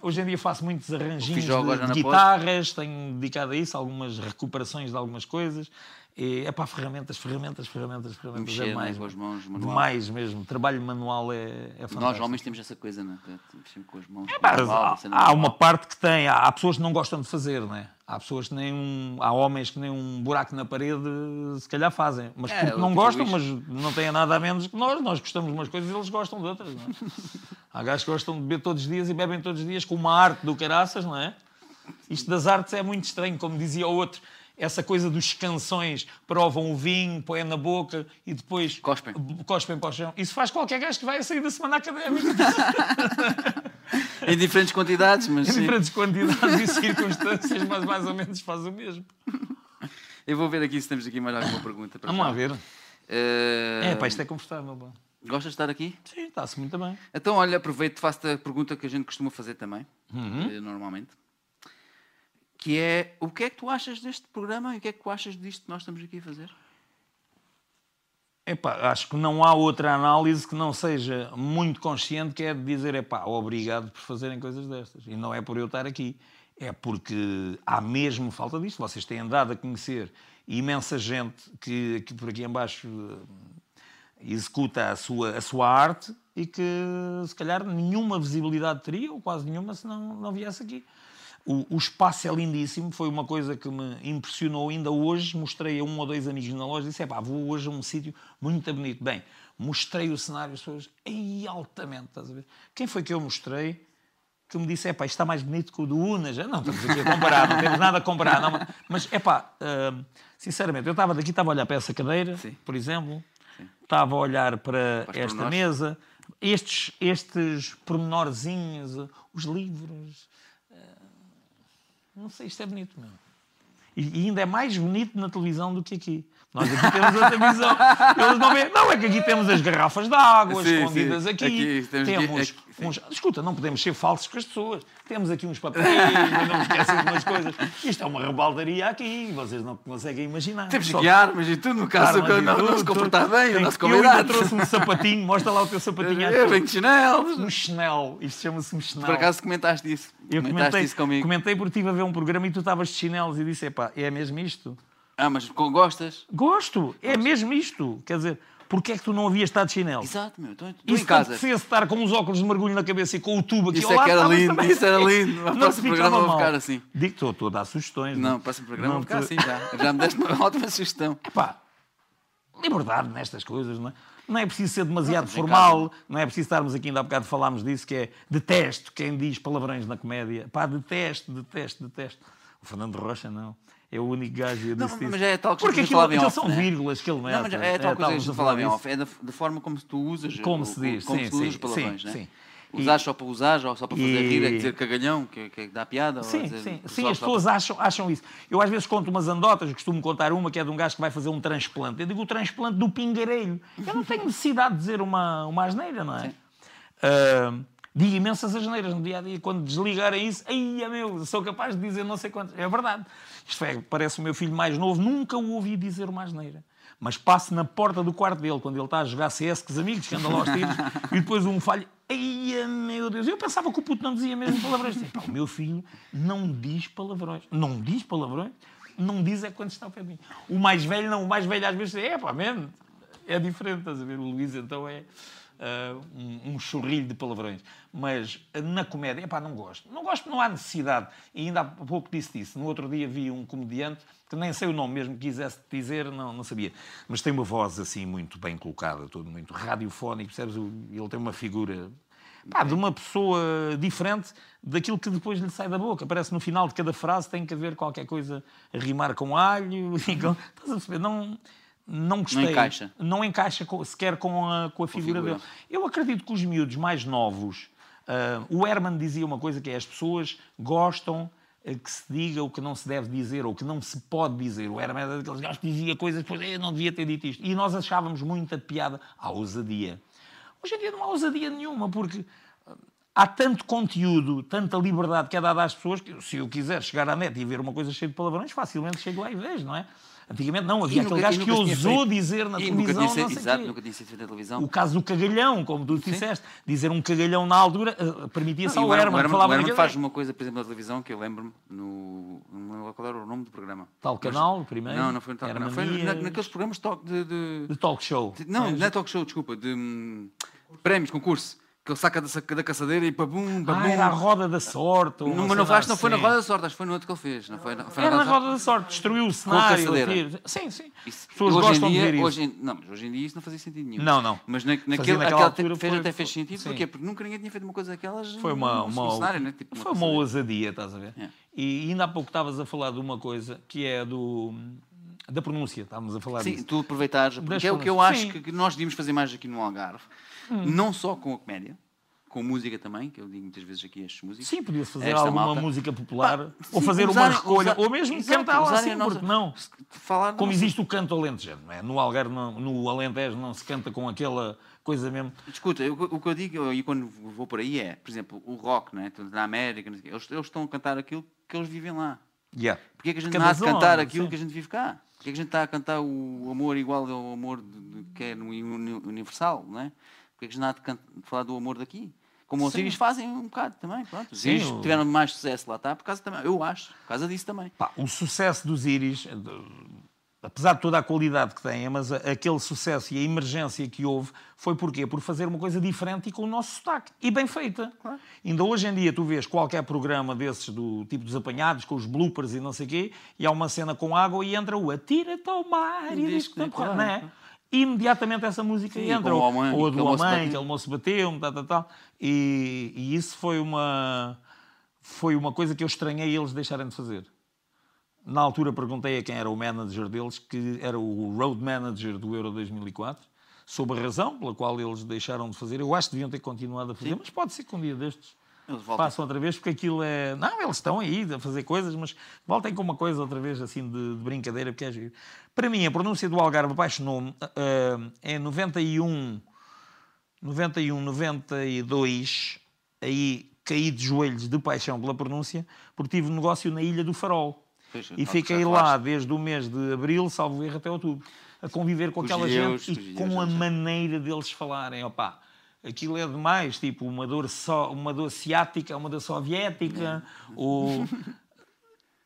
Hoje em dia faço muitos arranjinhos de, de guitarras, tenho dedicado a isso, algumas recuperações de algumas coisas E, é para ferramentas, ferramentas, ferramentas, ferramentas. Mexer, é mais, né, com as mãos, manual. demais mesmo. Trabalho manual é, é fantástico. Nós homens temos essa coisa, não é? Mexemos com as mãos. Pá, manual, há, cena há uma parte que tem, há, há pessoas que não gostam de fazer, né? Há pessoas que nem um, há homens que nem um buraco na parede se calhar fazem, mas É, porque não gostam, mas não têm nada a menos que nós. Nós gostamos de umas coisas e eles gostam de outras, não é? <laughs> Há gajos que gostam de beber todos os dias e bebem todos os dias com uma arte do caraças, não é? Isto das artes é muito estranho, como dizia o outro. Essa coisa dos canções, provam o vinho, põem na boca e depois Cospem. cospem para o chão. Isso faz qualquer gajo que vai sair da semana académica. <laughs> Em diferentes quantidades, mas em sim. diferentes quantidades e circunstâncias, mas mais ou menos faz o mesmo. Eu vou ver aqui se temos aqui mais alguma pergunta. para Vamos lá ver. Eh, É, pá, isto é confortável. pá. Gostas de estar aqui? Sim, está-se muito bem. Então, olha, aproveito e faço a pergunta que a gente costuma fazer também, Uhum. eh, normalmente. Que é, o que é que tu achas deste programa e o que é que tu achas disto que nós estamos aqui a fazer? Epá, acho que não há outra análise que não seja muito consciente, que é de dizer, epá, obrigado por fazerem coisas destas. E não é por eu estar aqui, é porque há mesmo falta disto. Vocês têm dado a conhecer imensa gente que, que por aqui embaixo eh, executa a sua, a sua arte e que se calhar nenhuma visibilidade teria, ou quase nenhuma, se não, não viesse aqui. O, o espaço é lindíssimo, foi uma coisa que me impressionou ainda hoje. Mostrei a um ou dois amigos na loja e disse: pá, vou hoje a um sítio muito bonito. Bem, mostrei o cenário, as pessoas, aí altamente, estás a ver? Quem foi que eu mostrei? Que me disse: é pá, isto está mais bonito que o do Unas. Não estamos aqui a comparar, não temos nada a comparar. Não, mas- é pá, hum, sinceramente, eu estava daqui, estava a olhar para essa cadeira, Sim. por exemplo, estava a olhar para esta mesa, estes, estes pormenorzinhos, os livros. Não sei, isto é bonito mesmo. E ainda é mais bonito na televisão do que aqui. Nós aqui temos outra visão. Eles não veem. Não, é que aqui temos as garrafas de água Sim, escondidas sim. aqui. Aqui temos temos aqui- uns. Escuta, não podemos ser falsos com as pessoas. Temos aqui uns papéis, <laughs> não esquecem umas coisas. Isto é uma rebaldaria aqui. Vocês não conseguem imaginar. Temos Só- aqui armas e tudo, no caso Armas não, tudo, não se comportar tudo. bem, o nosso Eu ainda convidado. trouxe um sapatinho. Mostra lá o teu sapatinho. Eu venho de chinelos. Um chinelo. Isto chama-se um chinelo. Por acaso comentaste isso. Eu comentaste comentei, isso comigo. comentei porque estive a ver um programa e tu estavas de chinelos e disse: epá, é mesmo isto? Ah, mas gostas? Gosto, é mesmo isto. Quer dizer, porquê é que tu não havias estado de chinelos? Exato, meu. Estou estou se em casa. apetecesse estar com os óculos de mergulho na cabeça e com o tubo aqui Isso ao é lado, que era lindo, também. isso era <laughs> lindo. No Não próximo programa vou ficar assim. Digo, estou, a dar sugestões. Não, no próximo programa Não vou ficar assim já. Já me deste uma <laughs> ótima sugestão. Epá, liberdade nestas coisas, não é? Não é preciso ser demasiado em formal, não é preciso estarmos aqui, ainda há bocado falámos disso, que é detesto quem diz palavrões na comédia. Pá, detesto, detesto, detesto. O Fernando Rocha não. É o único gajo que Não, mas isso. é tal que Porque a gente aquilo, falava em aquilo off, são né? vírgulas que ele mete. Não, mas é tal coisa que estávamos falava em falar off. É da, da forma como tu usas. Como se diz, Como sim, se sim, os palavrões, sim, né? sim. Usar só para usar ou só para fazer e- rir, é dizer cagalhão, que, que dá piada. Sim, dizer- sim, sim, as para- pessoas acham, acham isso. Eu às vezes conto umas andotas, costumo contar uma que é de um gajo que vai fazer um transplante. Eu digo o transplante do pingarelho. Eu não tenho necessidade de dizer uma, uma asneira, não é? Ah, digo imensas asneiras no dia a dia. Quando desligarem isso, ai meu, sou capaz de dizer não sei quantos. É verdade. Isto é, parece o meu filho mais novo, nunca o ouvi dizer uma asneira. Mas passo na porta do quarto dele, quando ele está a jogar CS com os amigos, que anda lá aos tiros, e depois um falho. Ai, meu Deus, eu pensava que o puto não dizia mesmo palavrões. Disse, "Pá, o meu filho não diz palavrões. Não diz palavrões? Não diz é quando está ao pé de mim. O mais velho não, o mais velho às vezes é pá, mesmo. É diferente, estás a ver? O Luís então é um, um chorrilho de palavrões. Mas ah, na comédia, epá, não gosto. Não gosto, não há necessidade. E ainda há pouco disse disso. No outro dia vi um comediante, que nem sei o nome mesmo, quisesse dizer, não, não sabia. Mas tem uma voz assim muito bem colocada, todo muito radiofónico, percebes? Ele tem uma figura pá, de uma pessoa diferente daquilo que depois lhe sai da boca. Parece no final de cada frase tem que haver qualquer coisa a rimar com alho. <laughs> E. Estás a perceber? Não, não gostei. encaixa. Não encaixa com- sequer com a, com a figura, figura. dele. Eu acredito que os miúdos mais novos. ah, o Herman dizia uma coisa que é as pessoas gostam ah, que se diga o que não se deve dizer ou que não se pode dizer. O Herman era daqueles gajos que dizia coisas depois eu não devia ter dito isto. E nós achávamos muita piada à ousadia. Hoje em dia não há ousadia nenhuma, porque ah, há tanto conteúdo, tanta liberdade que é dada às pessoas que se eu quiser chegar à net e ver uma coisa cheia de palavrões, facilmente chego lá e vejo, não é? Antigamente não, havia E aquele nunca- gajo que ousou dizer na televisão, nunca tinha não exato, nunca tinha sido feito na televisão. O caso do cagalhão, como tu disseste, dizer um cagalhão na altura, eh, permitia-se ao Herman, o Herman, falava o Herman faz uma coisa, por exemplo, na televisão, que eu lembro-me, no, no qual era o nome do programa? Tal canal, primeiro. Não, não foi no tal canal. Foi na- naqueles programas de, talk- de, de- talk show. de- Não, não é talk show, desculpa, de hum, prémios, concurso. Que ele saca da, da caçadeira e pabum, Ah, babum. era a roda da sorte. ou Não, uma mas não, acho, não foi na assim. roda da sorte, acho que foi no outro que ele fez. Não foi, na- foi Era na roda da sorte, destruiu o cenário. caçadeira. tiro. Sim, sim. Isso- As pessoas hoje gostam em de dia, ver isso. Hoje em, não, mas hoje em dia isso não fazia sentido nenhum. Não, não. Mas na, naquele, naquela aquela altura fez, foi- até fez sentido. sim. Porquê? Porque nunca ninguém tinha feito uma coisa daquelas Foi uma, uma, cenário, né? Tipo, foi uma caçadeira. ousadia, estás a ver? É. E ainda há pouco estavas a falar de uma coisa que é do da pronúncia, estávamos a falar Sim, disso. tu aproveitares, porque é o que eu acho Sim. que, que nós devíamos fazer mais aqui no Algarve, não só com a comédia, com música também, que eu digo muitas vezes aqui estas músicas. Sim, podia-se fazer Esta alguma malta. música popular, Pá, ou sim, fazer uma recolha, usar- ou mesmo exato, usarem assim, nossa- porque não? Falar Como nossa- existe o canto alentejano, não é? No Algarve, não, no Alentejo, não se canta com aquela coisa mesmo. Escuta, eu- o que eu digo, e quando vou por aí é, por exemplo, o rock, né? Portanto, na América, não sei eles, eles estão a cantar aquilo que eles vivem lá. Yeah. Porquê é que a gente Cada não há de cantar aquilo sim. que a gente vive cá? Porquê é que a gente está a cantar o amor igual ao amor de, de- que é no uni- universal, não é? Porquê é que a gente não há de, falar do amor daqui? Como os. Sírios fazem um bocado também, pronto. Os o- tiveram mais sucesso lá, está, por causa também, eu acho, por causa disso também. Pá, o sucesso dos Iris, eh, apesar de toda a qualidade que têm, mas aquele sucesso e a emergência que houve foi porquê? Por fazer uma coisa diferente e com o nosso sotaque. E bem feita. Ainda hoje em dia tu vês qualquer programa desses do tipo dos apanhados, com os bloopers e não sei o quê, e há uma cena com água e entra o atira-te ao mar e Diz diz que que não é? E imediatamente essa música Sim, entra. Ou, homem, ou a do homem, bateu. aquele moço bateu, tal, tal, tal. E, e isso foi uma, foi uma coisa que eu estranhei eles deixarem de fazer. Na altura perguntei a quem era o manager deles, que era o road manager do Euro 2004, sobre a razão pela qual eles deixaram de fazer. Eu acho que deviam ter continuado a fazer, mas pode ser que um dia destes. Façam outra vez, porque aquilo é. Não, eles estão aí a fazer coisas, mas voltem com uma coisa outra vez assim de, de brincadeira, porque é giro. Para mim, a pronúncia do Algarve apaixonou-me ah, em 91, 91, 92, aí caí de joelhos de paixão pela pronúncia, porque tive um negócio na Ilha do Farol. E tal, fiquei lá desde o mês de abril, salvo erro, até outubro, a conviver com aquela gente e com a maneira deles falarem. Opá, aquilo é demais, tipo uma dor, só, uma dor ciática, uma dor soviética, ou... <laughs>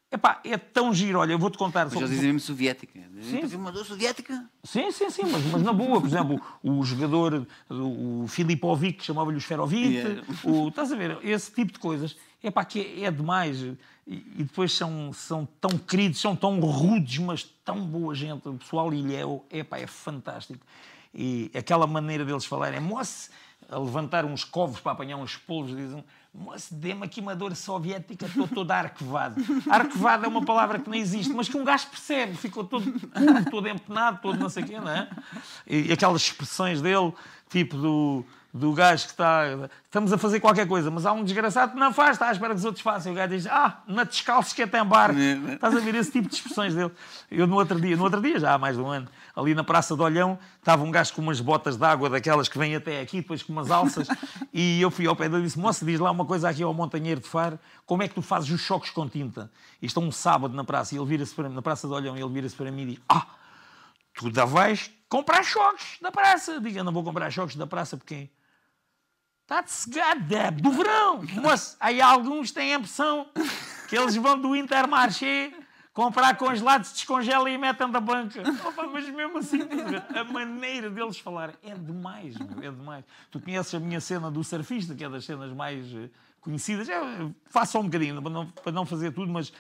Epá, é tão giro, olha, eu vou-te contar... Mas eles dizem mesmo soviética. Sim. "Sim. uma dor soviética. Sim, sim, sim, mas, mas na boa, por exemplo, o jogador, o o Filipovic, chamava-lhe o Sferovic, Yeah. o, estás a ver, esse tipo de coisas, é pá, que é, é demais. E, e depois são, são tão queridos, são tão rudes, mas tão boa gente. O pessoal ilhéu, é pá, é fantástico. E aquela maneira deles falarem, moço, a levantar uns covos para apanhar uns polvos, dizem, moço, dê-me aqui uma dor soviética, estou todo arquevado. Arquevado é uma palavra que não existe, mas que um gajo percebe, ficou todo todo empenado, todo não sei o quê, não é? E aquelas expressões dele, tipo do, do gajo que está. Estamos a fazer qualquer coisa, mas há um desgraçado que não faz, está à espera que os outros façam. E o gajo diz: Ah, na descalços que até barco. É. Estás a ver esse tipo de expressões dele. Eu no outro dia, no outro dia, já há mais de um ano, ali na Praça de Olhão, estava um gajo com umas botas de água, daquelas que vêm até aqui, depois com umas alças, e eu fui ao pé dele e disse: Moça, diz lá uma coisa aqui ao montanheiro de Faro, como é que tu fazes os choques com tinta? Isto é um sábado na praça, e ele vira-se para mim, na Praça de Olhão, e ele vira-se para mim e diz: Ah, tu vais comprar choques da praça. Diga, não vou comprar choques da praça porque está-te cegada do verão. Moço, aí alguns têm a impressão que eles vão do Intermarché comprar congelados, descongelam e metem da banca. Opa, mas mesmo assim, a maneira deles falarem é demais, meu, é demais. Tu conheces a minha cena do surfista, que é das cenas mais eh, conhecidas. Eu faço um bocadinho, para não, para não fazer tudo, mas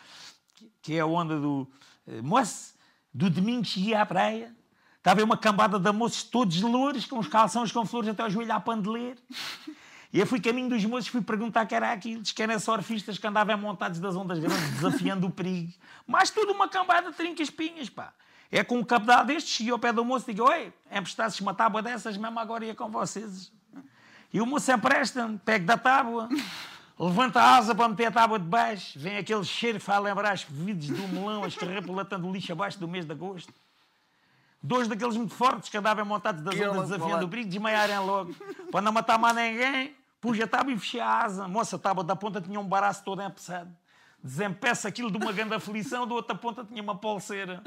que é a onda do eh, moço, do domingo cheguei à praia, estava aí uma cambada de moços todos louros, com os calções com flores até ao joelho a pandeler. E eu fui caminho dos moços, fui perguntar que era aquilo, diz que eram surfistas que andavam montados das ondas grandes, desafiando o perigo. Mas tudo uma cambada de trinca-espinhas, pá. É com um cabedal destes, cheguei ao pé do moço e digo, oi, emprestasses uma tábua dessas, mesmo agora ia com vocês. E o moço empresta-me, pego da tábua, levanta a asa para meter a tábua de baixo, vem aquele cheiro que faz lembrar as vidros do melão a escorrer pelatando lixo abaixo do mês de agosto. Dois daqueles muito fortes que andavam montados ondas logo desafiando falar. o perigo, desmaiarem logo. <laughs> Para não matar mais ninguém, pus a tábua e fechei a asa. Moça, a tábua da ponta tinha um baraço todo empeçado. Desempeça aquilo de uma grande aflição, da outra ponta tinha uma pulseira.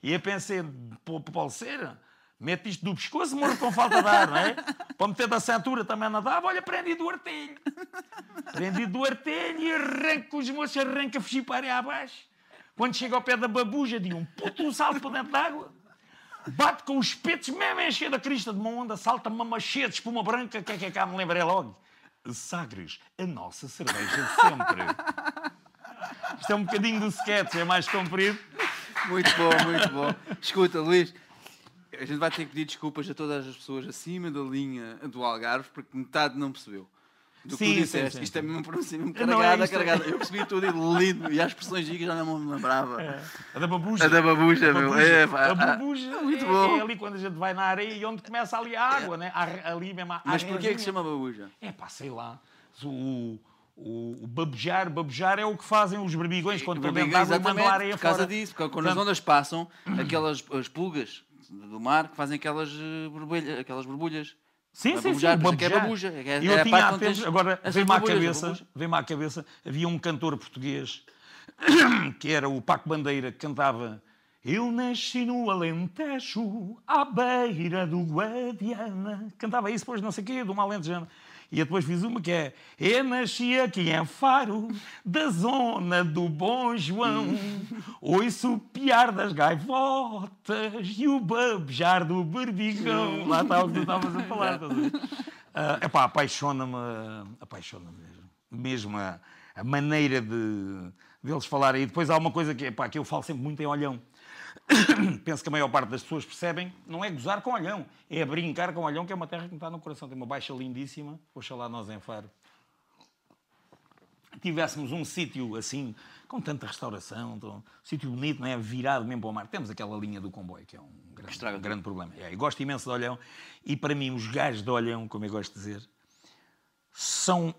E eu pensei, pô, pulseira? Mete isto do pescoço, morro com falta de ar, não é? Para meter da cintura também não dava. Olha, prendi do artelho. Prendi do artelho e arranco os moços, arranca a fugir para a abaixo. Quando chega ao pé da babuja, de um puto um salto para dentro d'água, bate com os petos mesmo encher da crista de uma onda, salta uma machete, espuma branca, que é que é cá, me lembrei logo. Sagres, a nossa cerveja de sempre. <laughs> Isto é um bocadinho do sketch, é mais comprido. Muito bom, muito bom. Escuta, Luís, a gente vai ter que pedir desculpas a todas as pessoas acima da linha do Algarve, porque metade não percebeu. Do que Sim, tu sim, disseste. sim, Isto é sim. mesmo pronúncia, mesmo é carregada, isto. carregada. Eu percebi tudo e lindo. E as expressões gigas já não me lembrava. A da babuja. A da babuja, meu. babuja. É, pá, a ah, babuja muito é, bom. é ali quando a gente vai na areia e onde começa ali a água, né? Ali mesmo há Mas porquê é que se chama babuja? É pá, sei lá. O, o, o babujar, babujar é o que fazem os berbigões quando de água mandam a areia por causa fora. disso, porque quando Portanto, as ondas passam, <clears throat> aquelas as pulgas do mar que fazem aquelas eh, borbulha- aquelas borbulhas. Sim, sim, sim, babujar, é que é babuja, é é- eu tinha há tempos, agora vem-me à cabeça, vem à cabeça, havia um cantor português <coughs> que era o Paco Bandeira, que cantava Eu nasci no Alentejo, à beira do Guadiana. Cantava isso depois, não sei o quê, de uma alentejana. E eu depois fiz uma que é Eu nasci aqui em Faro, da zona do Bom João. Ouço o piar das gaivotas e o babejar do berbigão. Lá está o que tu estavas a falar. Ah, epá, apaixona-me, apaixona-me mesmo. Mesmo a, a maneira de, deles falarem. E depois há uma coisa que, epá, que eu falo sempre muito em olhão. <coughs> Penso que a maior parte das pessoas percebem, não é gozar com olhão, é brincar com olhão, que é uma terra que me está no coração. Tem uma baixa lindíssima, oxalá nós em Faro tivéssemos um sítio assim, com tanta restauração, um sítio bonito, não é? virado mesmo para o mar. Temos aquela linha do comboio, que é um grande, um grande problema. É, eu gosto imenso de Olhão e para mim os gajos de Olhão, como eu gosto de dizer, são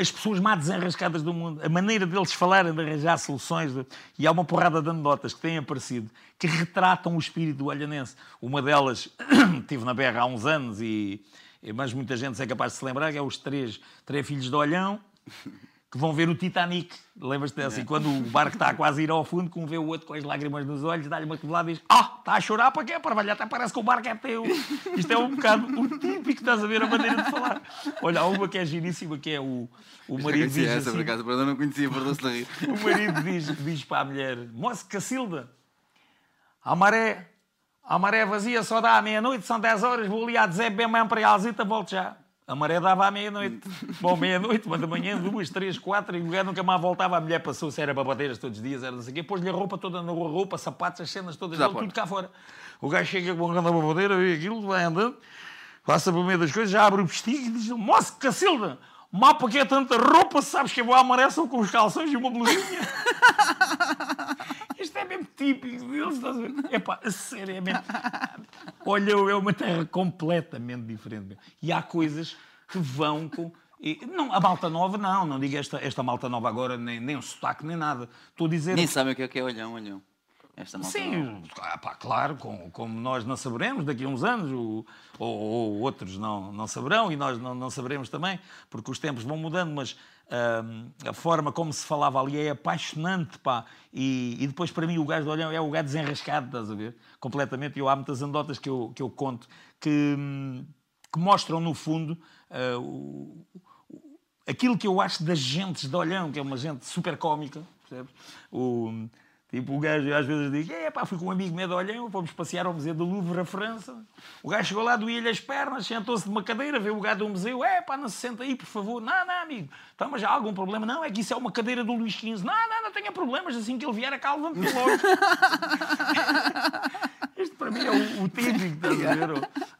as pessoas mais desenrascadas do mundo. A maneira deles falarem, de arranjar soluções. de- E há uma porrada de anedotas que têm aparecido que retratam o espírito do olhanense. Uma delas, <coughs> estive na berra há uns anos, e- mas muita gente é capaz de se lembrar, que é os três, três filhos de Olhão que vão ver o Titanic. Lembras-te dessa? E quando o barco está quase a ir ao fundo, que um vê o outro com as lágrimas nos olhos, dá-lhe uma cotovelada e diz: Ah, está a chorar para quê? Para até parece que o barco é teu. Isto é um bocado o típico, estás a ver a maneira de falar. Olha, há uma que é giríssima, que é o, o marido Conhecia diz essa, por assim, acaso, perdão, não conhecia, perdão-se de rir. o marido diz, diz para a mulher: Moça Cacilda, a maré, a maré vazia só dá à meia-noite, são 10 horas, vou ali a dizer bem mesmo para a Alzita, volto já. A maré dava à meia-noite. <laughs> Bom, meia-noite, uma da manhã, duas, três, quatro, e o gajo nunca mais voltava. A mulher passou, se era babadeiras todos os dias, era não sei o quê, pôs-lhe a roupa toda na rua, roupa, sapatos, as cenas todas, dele, tudo cá fora. O gajo chega com uma grande babadeira, vê aquilo, vai andando, passa por meio das coisas, já abre o vestido e diz: Moça Cacilda, mapa que é tanta roupa, sabes que eu vou à maré só com os calções e uma blusinha. <laughs> É mesmo típico deles, estás a ver? Epá, a sério, é mesmo. Olha, é uma terra completamente diferente. meu. E há coisas que vão com. e- não, a malta nova, não, não digo esta, esta malta nova agora, nem, nem o sotaque, nem nada. Estou a dizer. Nem sabem o que é que é olhão, olhão. Esta malta não. Sim, ah, pá, claro, com- como nós não saberemos daqui a uns anos, o- ou, ou outros não, não saberão e nós não, não saberemos também, porque os tempos vão mudando, mas ahm, a forma como se falava ali é apaixonante, pá. E, e depois, para mim, o gajo de olhão é o gajo desenrascado, estás a ver? Completamente. E há muitas anedotas que eu, que eu conto que, que mostram, no fundo, ah, o- aquilo que eu acho das gentes de Olhão, que é uma gente super cómica, percebes? O, tipo, o gajo às vezes diz, é pá, fui com um amigo Olhão, fomos passear ao Museu do Louvre, a França. O gajo chegou lá, doía-lhe as pernas, sentou-se de uma cadeira, vê o gajo do museu, é pá, não se senta aí, por favor. Não, não, amigo, então, mas há algum problema? Não, é que isso é uma cadeira do Luís XV. Não, não, não tenha problemas, assim que ele vier a cá, levanta-te logo. <laughs> Isto para mim é o, o típico, estás a ver?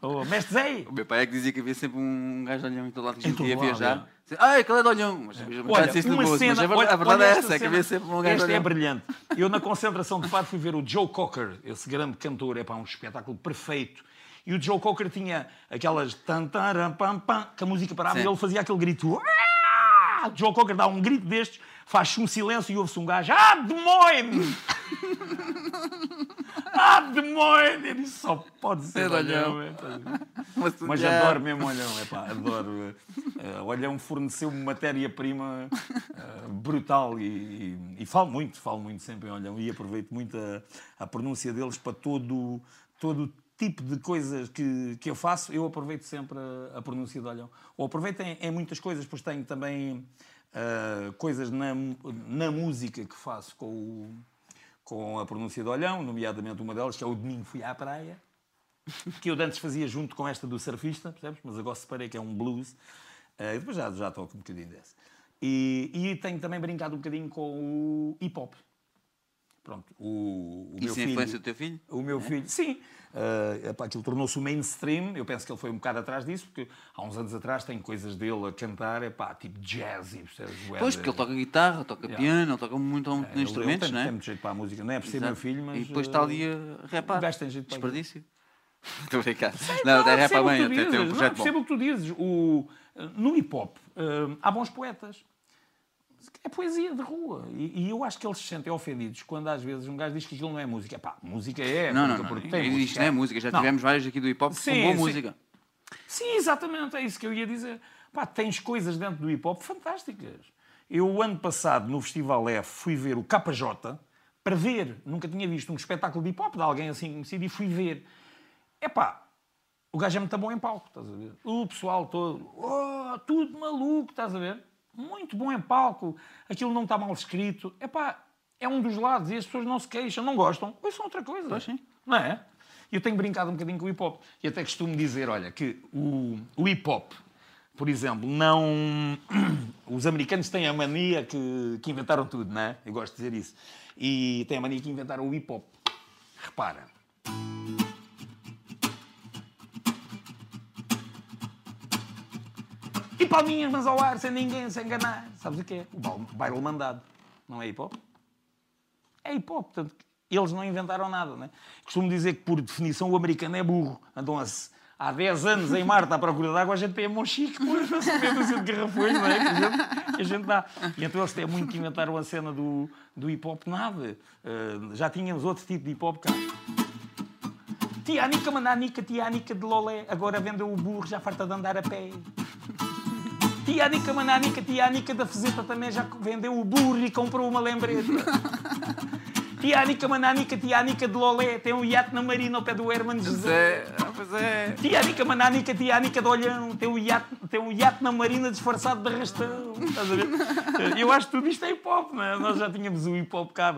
O, <laughs> o mestre Zé, O meu pai é que dizia que havia sempre um gajo de olhão em todo lado que a gente ia viajar. Ah, aquele é de olhão. Mas, mas Olha, disse no uma cena, mas a verdade, olha- a verdade é essa, é que havia sempre um gajo Esta é brilhante. Eu, na concentração de fado, fui ver o Joe Cocker, esse grande cantor, é para um espetáculo perfeito. E o Joe Cocker tinha aquelas tan, taram, pam, pam, que a música parava Sim. e ele fazia aquele grito. Joe Cocker dá um grito destes, faz-se um silêncio e ouve-se um gajo. Ah, demônio! <laughs> ah, demônio! Eu disse, só pode ser olhão. olhão. é. Mas, Mas adoro mesmo olhão, é pá, adoro. Uh, olhão forneceu-me matéria-prima uh, brutal e, e, e falo muito, falo muito sempre em olhão e aproveito muito a, a pronúncia deles para todo todo tipo de coisas que, que eu faço, eu aproveito sempre a, a pronúncia de olhão. Ou aproveito em, em muitas coisas, pois tenho também uh, coisas na, na música que faço com o com a pronúncia de olhão, nomeadamente uma delas, que é o Domingo Fui à Praia, que eu antes fazia junto com esta do surfista, percebes? Mas agora separei que é um blues. Uh, depois já, já toco um bocadinho desse. E, e tenho também brincado um bocadinho com o hip hop. Pronto, o, o Isso meu é filho. influência do teu filho? O meu filho, sim. Uh, aquilo tornou-se o mainstream. Eu penso que ele foi um bocado atrás disso, porque há uns anos atrás tem coisas dele a cantar, epá, tipo jazzy, percebes? Pois, porque ele toca guitarra, toca Yeah. piano, ele toca muito, muito É, ele- instrumentos, ele tem, não é? Tem muito jeito para a música, não é por ser meu filho, mas. E depois está ali a jeito para Desperdício. <laughs> Estou a brincar. Não, Não, o bem, até tem um projeto não, bom. percebo o que tu dizes. O, no hip hop uh, há bons poetas. É poesia de rua. E, e eu acho que eles se sentem ofendidos quando às vezes um gajo diz que aquilo não é música. Pá, música é. Não, não, porque- não. porque tem Isto música. não é música. Já Não. tivemos várias aqui do hip hop com Sim, boa sim. música. Sim, exatamente, é isso que eu ia dizer. Pá, tens coisas dentro do hip hop fantásticas. Eu, o ano passado, no Festival F, fui ver o KJ para ver. Nunca tinha visto um espetáculo de hip hop de alguém assim conhecido e fui ver. Epá, o gajo é muito bom em palco, estás a ver? O pessoal todo, oh, tudo maluco, estás a ver? Muito bom em palco. Aquilo não está mal escrito. Epá, é um dos lados e as pessoas não se queixam, não gostam. Ouçam outra coisa. Pois sim. Não é? Eu tenho brincado um bocadinho com o hip hop. E até costumo dizer, olha, que o, o hip hop, por exemplo, não. <clears throat> Os americanos têm a mania que, que inventaram tudo, não é? Eu gosto de dizer isso. E têm a mania que inventaram o hip hop. Repara. Palminhas, mas ao ar, sem ninguém se enganar. Sabes o que é? O baile- mandado. Não é hip hop? É hip hop. Portanto, eles não inventaram nada. Né? Costumo dizer que, por definição, o americano é burro. Andam há, há 10 anos em Marte à procura de água, a gente tem a mão chique, pois, para se dúzia de garrafões, não é? Que a gente, a gente dá. E então eles têm muito que inventaram a cena do, do hip hop, nada. Uh, já tínhamos outro tipo de hip hop cá. Tia Anica, mananica, tia Anica de Lolé, agora vendeu o burro, já farta de andar a pé. Tia Anica, mananica, tia Anica da Fezeta também já vendeu o burro e comprou uma lembreta. <laughs> Tia Anica, mananica, tia Anica de Lolé, tem um iate na marina ao pé do Herman José. Pois é. Tia Anica, mananica, tia Anica de Olhão, tem um iate, tem um iate na marina disfarçado de arrastão. Estás a ver? Eu acho que tudo isto é hip hop, não é? Nós já tínhamos o hip hop cá.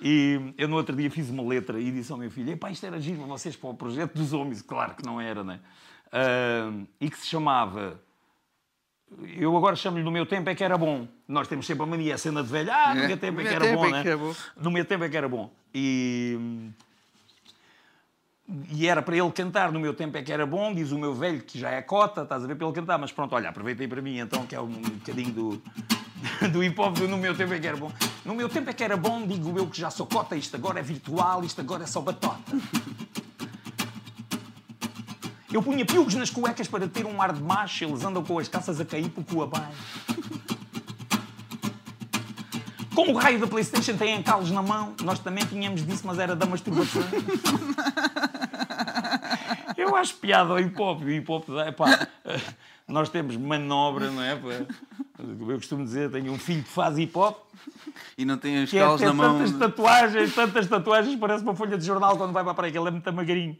E eu no outro dia fiz uma letra e disse ao meu filho: Epá, isto era giro vocês para o projeto dos homens. Claro que não era, não é? Ah, e que se chamava. Eu agora chamo-lhe no meu tempo é que era bom. Nós temos sempre a mania, a cena de velho. Ah, no É, meu tempo é que era bom, é né? que era bom. No meu tempo é que era bom. E. E era para ele cantar, no meu tempo é que era bom, diz o meu velho que já é cota, estás a ver para ele cantar, mas pronto, olha, aproveitei para mim então, que é um bocadinho do, <laughs> do hip hop do no meu tempo é que era bom. No meu tempo é que era bom, digo eu que já sou cota, isto agora é virtual, isto agora é só batota. Eu punha piugos nas cuecas para ter um ar de macho, eles andam com as calças a cair por cu abaixo. Como o raio da Playstation tem encalos na mão, nós também tínhamos disso, mas era da masturbação. Eu acho piada ao hip hop. O hip hop, epá, nós temos manobra, não é? Eu costumo dizer, tenho um filho que faz hip hop, E não tem é calos ter na mão. tantas tatuagens, tantas tatuagens, parece uma folha de jornal quando vai para a praia, que ele é muito magrinho.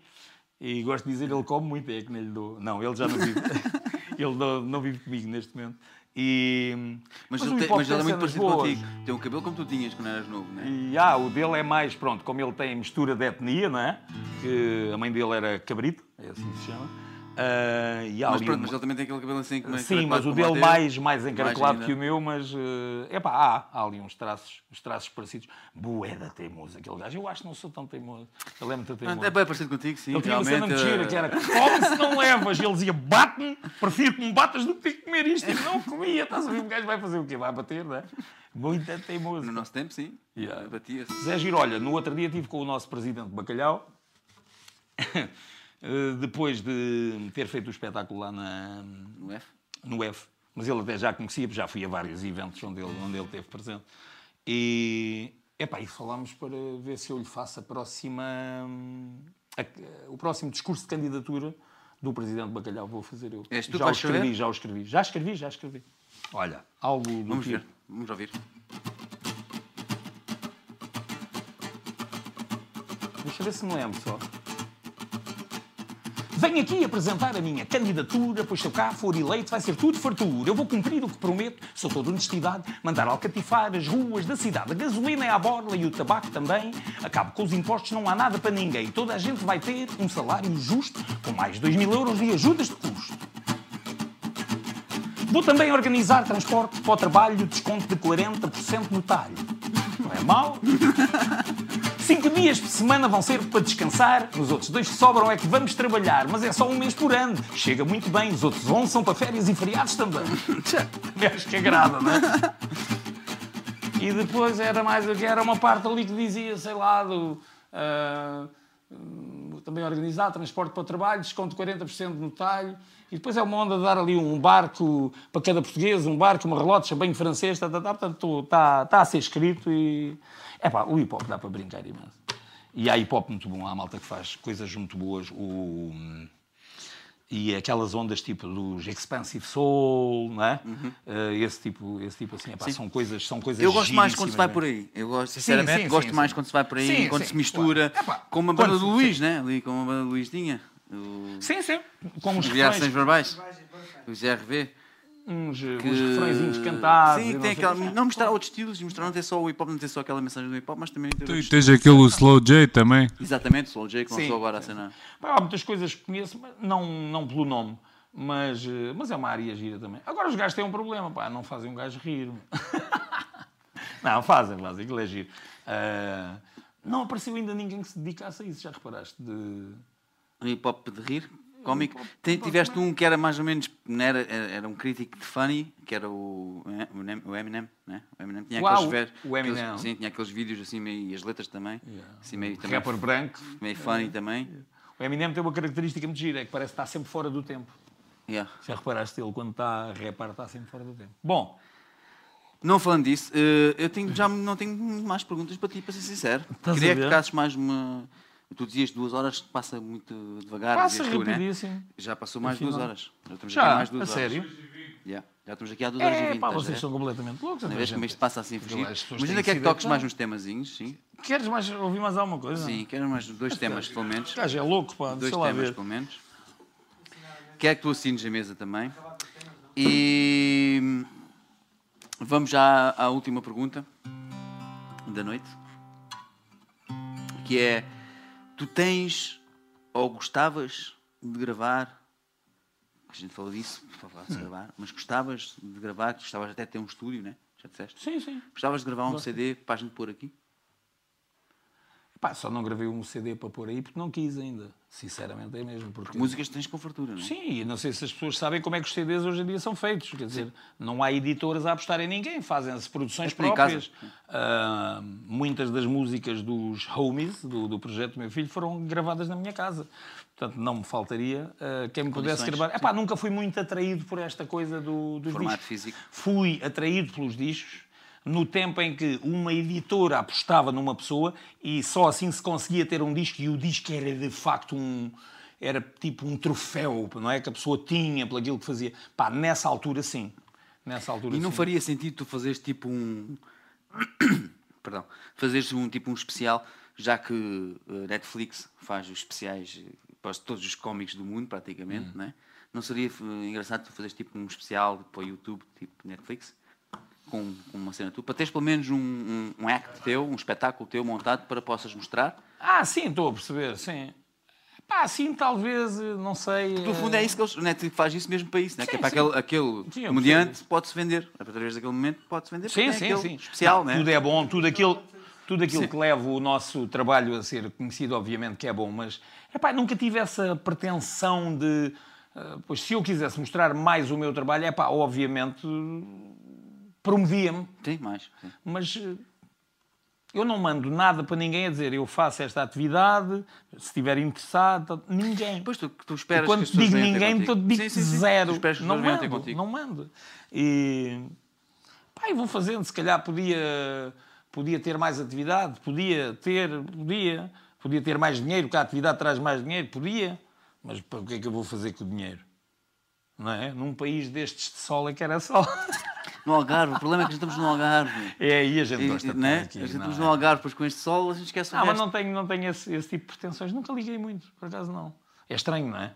E gosto de dizer, ele come muito, é que nem lhe dou. Não, ele já não vive. <laughs> ele não, não vive comigo neste momento. E, Mas, o ele, tem- mas ele é muito parecido boas. contigo. Tem um cabelo como tu tinhas quando eras novo, não é? E ah, o dele é mais, pronto, como ele tem mistura de etnia, não é? Que a mãe dele era cabrito, é assim que se chama. Ah, e há Mas pronto, uma- mas ele também tem aquele cabelo assim como é Sim, mas o dele teu. mais, mais encaracolado que o meu, mas é pá, há, há ali uns traços, uns traços parecidos. Boeda teimoso, aquele gajo. Eu acho que não sou tão teimoso. Ele é muito teimoso. É bem parecido contigo, sim. Ele tinha uma cena mentira, eh, que era come se não levas. E ele dizia, bate-me, prefiro que me batas do que ter que comer isto. E não comia, estás a ver? O gajo vai fazer o quê? Vai bater, não é? Muito teimoso. No nosso tempo, sim. Yeah. Batia-se. Zé Giro, olha, no outro dia estive com o nosso presidente Bacalhau, depois de ter feito o espetáculo lá na, No F. no F. Mas ele até já conhecia, porque já fui a vários eventos onde ele, onde ele esteve presente. E, epá, e falámos para ver se eu lhe faço a próxima, a- o próximo discurso de candidatura do Presidente Bacalhau. Vou fazer eu. És tu já o escrevi, escrever? já o escrevi. Já escrevi, já escrevi. Olha, algo do Vamos tipo- ver. Vamos ouvir. Deixa eu ver se me lembro só. Venho aqui apresentar a minha candidatura, pois se eu cá for eleito vai ser tudo fartura. Eu vou cumprir o que prometo, sou toda honestidade, mandar alcatifar as ruas da cidade. A gasolina é à borla e o tabaco também. Acabo com os impostos, não há nada para ninguém. Toda a gente vai ter um salário justo, com mais de 2 mil euros de ajudas de custo. Vou também organizar transporte para o trabalho, desconto de 40% no talho. Não é mau? Cinco dias por semana vão ser para descansar, nos outros dois que sobram é que vamos trabalhar, mas é só um mês por ano. Chega muito bem, os outros 11 são para férias e feriados também. <laughs> Acho que agrada, não é? E depois era mais o que era uma parte ali que dizia, sei lá, do. hum, também organizar transporte para o trabalho, desconto 40% no talho. E depois é uma onda de dar ali um barco para cada português, um barco, uma relote, bem francês, tá, tá, tá, portanto está, está a ser escrito e. É pá, o hip hop dá para brincar imenso. E há hip hop muito bom, há malta que faz coisas muito boas. O, e aquelas ondas tipo dos Expansive Soul, não é? Eh, esse, tipo, esse tipo assim, epá, são coisas, são coisas Eu gosto mais quando se vai por aí. Eu gosto, sinceramente, sim, gosto sim, mais sim. quando se vai por aí, Sim, quando sim, se mistura claro. Epá, com uma banda do Luís, né? Ali com uma banda do Luís tinha. O... Sim, sim. Com os Reações verbais. Os RV. Uns, uns que- refrõezinhos cantados. Sim, não tem aquela. Não mostrar outros estilos, mostrar não ter só o hip hop, não ter só aquela mensagem do hip hop, mas também ter Tu tens aquele o Slow J também. Exatamente, Soul J que Sim. lançou agora a cena. Há muitas coisas que conheço, mas não, não pelo nome. Mas, eh, mas é uma área gira também. Agora os gajos têm um problema, pá, não fazem um gajo rir. <laughs> não, fazem, fazem, aquilo é giro. Ah, não apareceu ainda ninguém que se dedicasse a isso, já reparaste? De... Um hip hop de rir, cómico. Tiveste um que era mais ou menos. Era, era um crítico de funny, que era o, é, o Eminem, né? O Eminem tinha Uau, aqueles, o Eminem. aqueles- Sim, tinha aqueles vídeos assim meio. E as letras também. Assim meio, também Rapper branco. meio funny também. O Eminem tem uma característica muito gira, é que parece que está sempre fora do tempo. Yeah. Já reparaste ele quando está a rapar, está sempre fora do tempo. Bom, Não falando disso, eh, eu tenho, já não tenho mais perguntas para ti, para ser sincero. Estás Queria que ficarses mais uma. Tu dizias duas horas, passa muito devagar. passa tu, né? rapidíssimo. Já passou mais Afinal. duas horas. Já estamos aqui Já, mais a duas horas. sério? Yeah. Já estamos aqui há duas horas e É, vinte. pá, a vocês ver? são completamente loucos. Na então, vez como isto passa assim As fugir. pessoas Imagina têm que é que toques mais uns temazinhos, sim. Queres mais, ouvir mais alguma coisa? Sim, quero mais dois temas, pelo menos. O gajo é louco, pá. Dois temas, pelo menos. Quero que tu assines a mesa também. E vamos já à última pergunta da noite. Que é, tu tens ou gostavas de gravar, a gente falou disso, de gravar, mas gostavas de gravar, gostavas até de ter um estúdio, né? Já disseste? Sim, sim. Gostavas de gravar um CD para a gente pôr aqui? Pá, só não gravei um CD para pôr aí porque não quis ainda. Sinceramente é mesmo. Porque... Músicas tens com fartura, não é? Sim, e não sei se as pessoas sabem como é que os CDs hoje em dia são feitos. Quer dizer, não há editoras a apostar em ninguém, fazem-se produções É próprias. Ah, muitas das músicas dos homies, do, do projeto do meu filho, foram gravadas na minha casa. Portanto, não me faltaria ah, quem me pudesse gravar. Epá, nunca fui muito atraído por esta coisa do, dos Formato discos. físico. Fui atraído pelos discos no tempo em que uma editora apostava numa pessoa e só assim se conseguia ter um disco e o disco era de facto um era tipo um troféu, não é que a pessoa tinha pelo aquilo que fazia. Pá, nessa altura sim. Nessa altura E não sim. faria sentido tu fazeres tipo um. <coughs> Perdão. Fazeres um tipo um especial, já que eh, Netflix faz os especiais eh, para todos os cómics do mundo, praticamente, Hum. não é? Não seria eh, engraçado tu fazeres tipo um especial para o YouTube, tipo Netflix? Com, com uma cena tua, para teres pelo menos um, um, um act teu, um espetáculo teu montado para possas mostrar. Ah, sim, estou a perceber, sim. Pá, sim, talvez, não sei. No fundo é isso que eles, o Netflix faz isso mesmo para isso, né? que é Sim, para sim. aquele, aquele Sim, comediante pode-se vender. Através daquele momento pode-se vender. porque Sim, sim, aquele sim. Especial, Não, né? Tudo é bom, tudo aquilo, tudo aquilo que leva o nosso trabalho a ser conhecido, obviamente que é bom, mas epá, nunca tive essa pretensão de. ah, pois se eu quisesse mostrar mais o meu trabalho, é pá, obviamente promovia-me, Sim, mais. sim. mas eh, eu não mando nada para ninguém a dizer eu faço esta atividade, se estiver interessado, ninguém. Depois tu, tu esperas E quando que digo ninguém, tu digo Sim, sim, sim. zero. Não mando, não mando. E pá, vou fazendo, se calhar podia, podia ter mais atividade, podia ter, podia, podia ter mais dinheiro, que a atividade traz mais dinheiro, podia, mas para o que é que eu vou fazer com o dinheiro? Não é? Num país destes de sol é que era sol. <laughs> No Algarve, o problema é que nós estamos no Algarve. É aí a gente gosta de né? aqui. a gente não estamos é? no Algarve, depois com este sol, a gente esquece o Ah, mas resto. não tenho, não tenho esse, esse tipo de pretensões. Nunca liguei muito, por acaso não. É estranho, não é?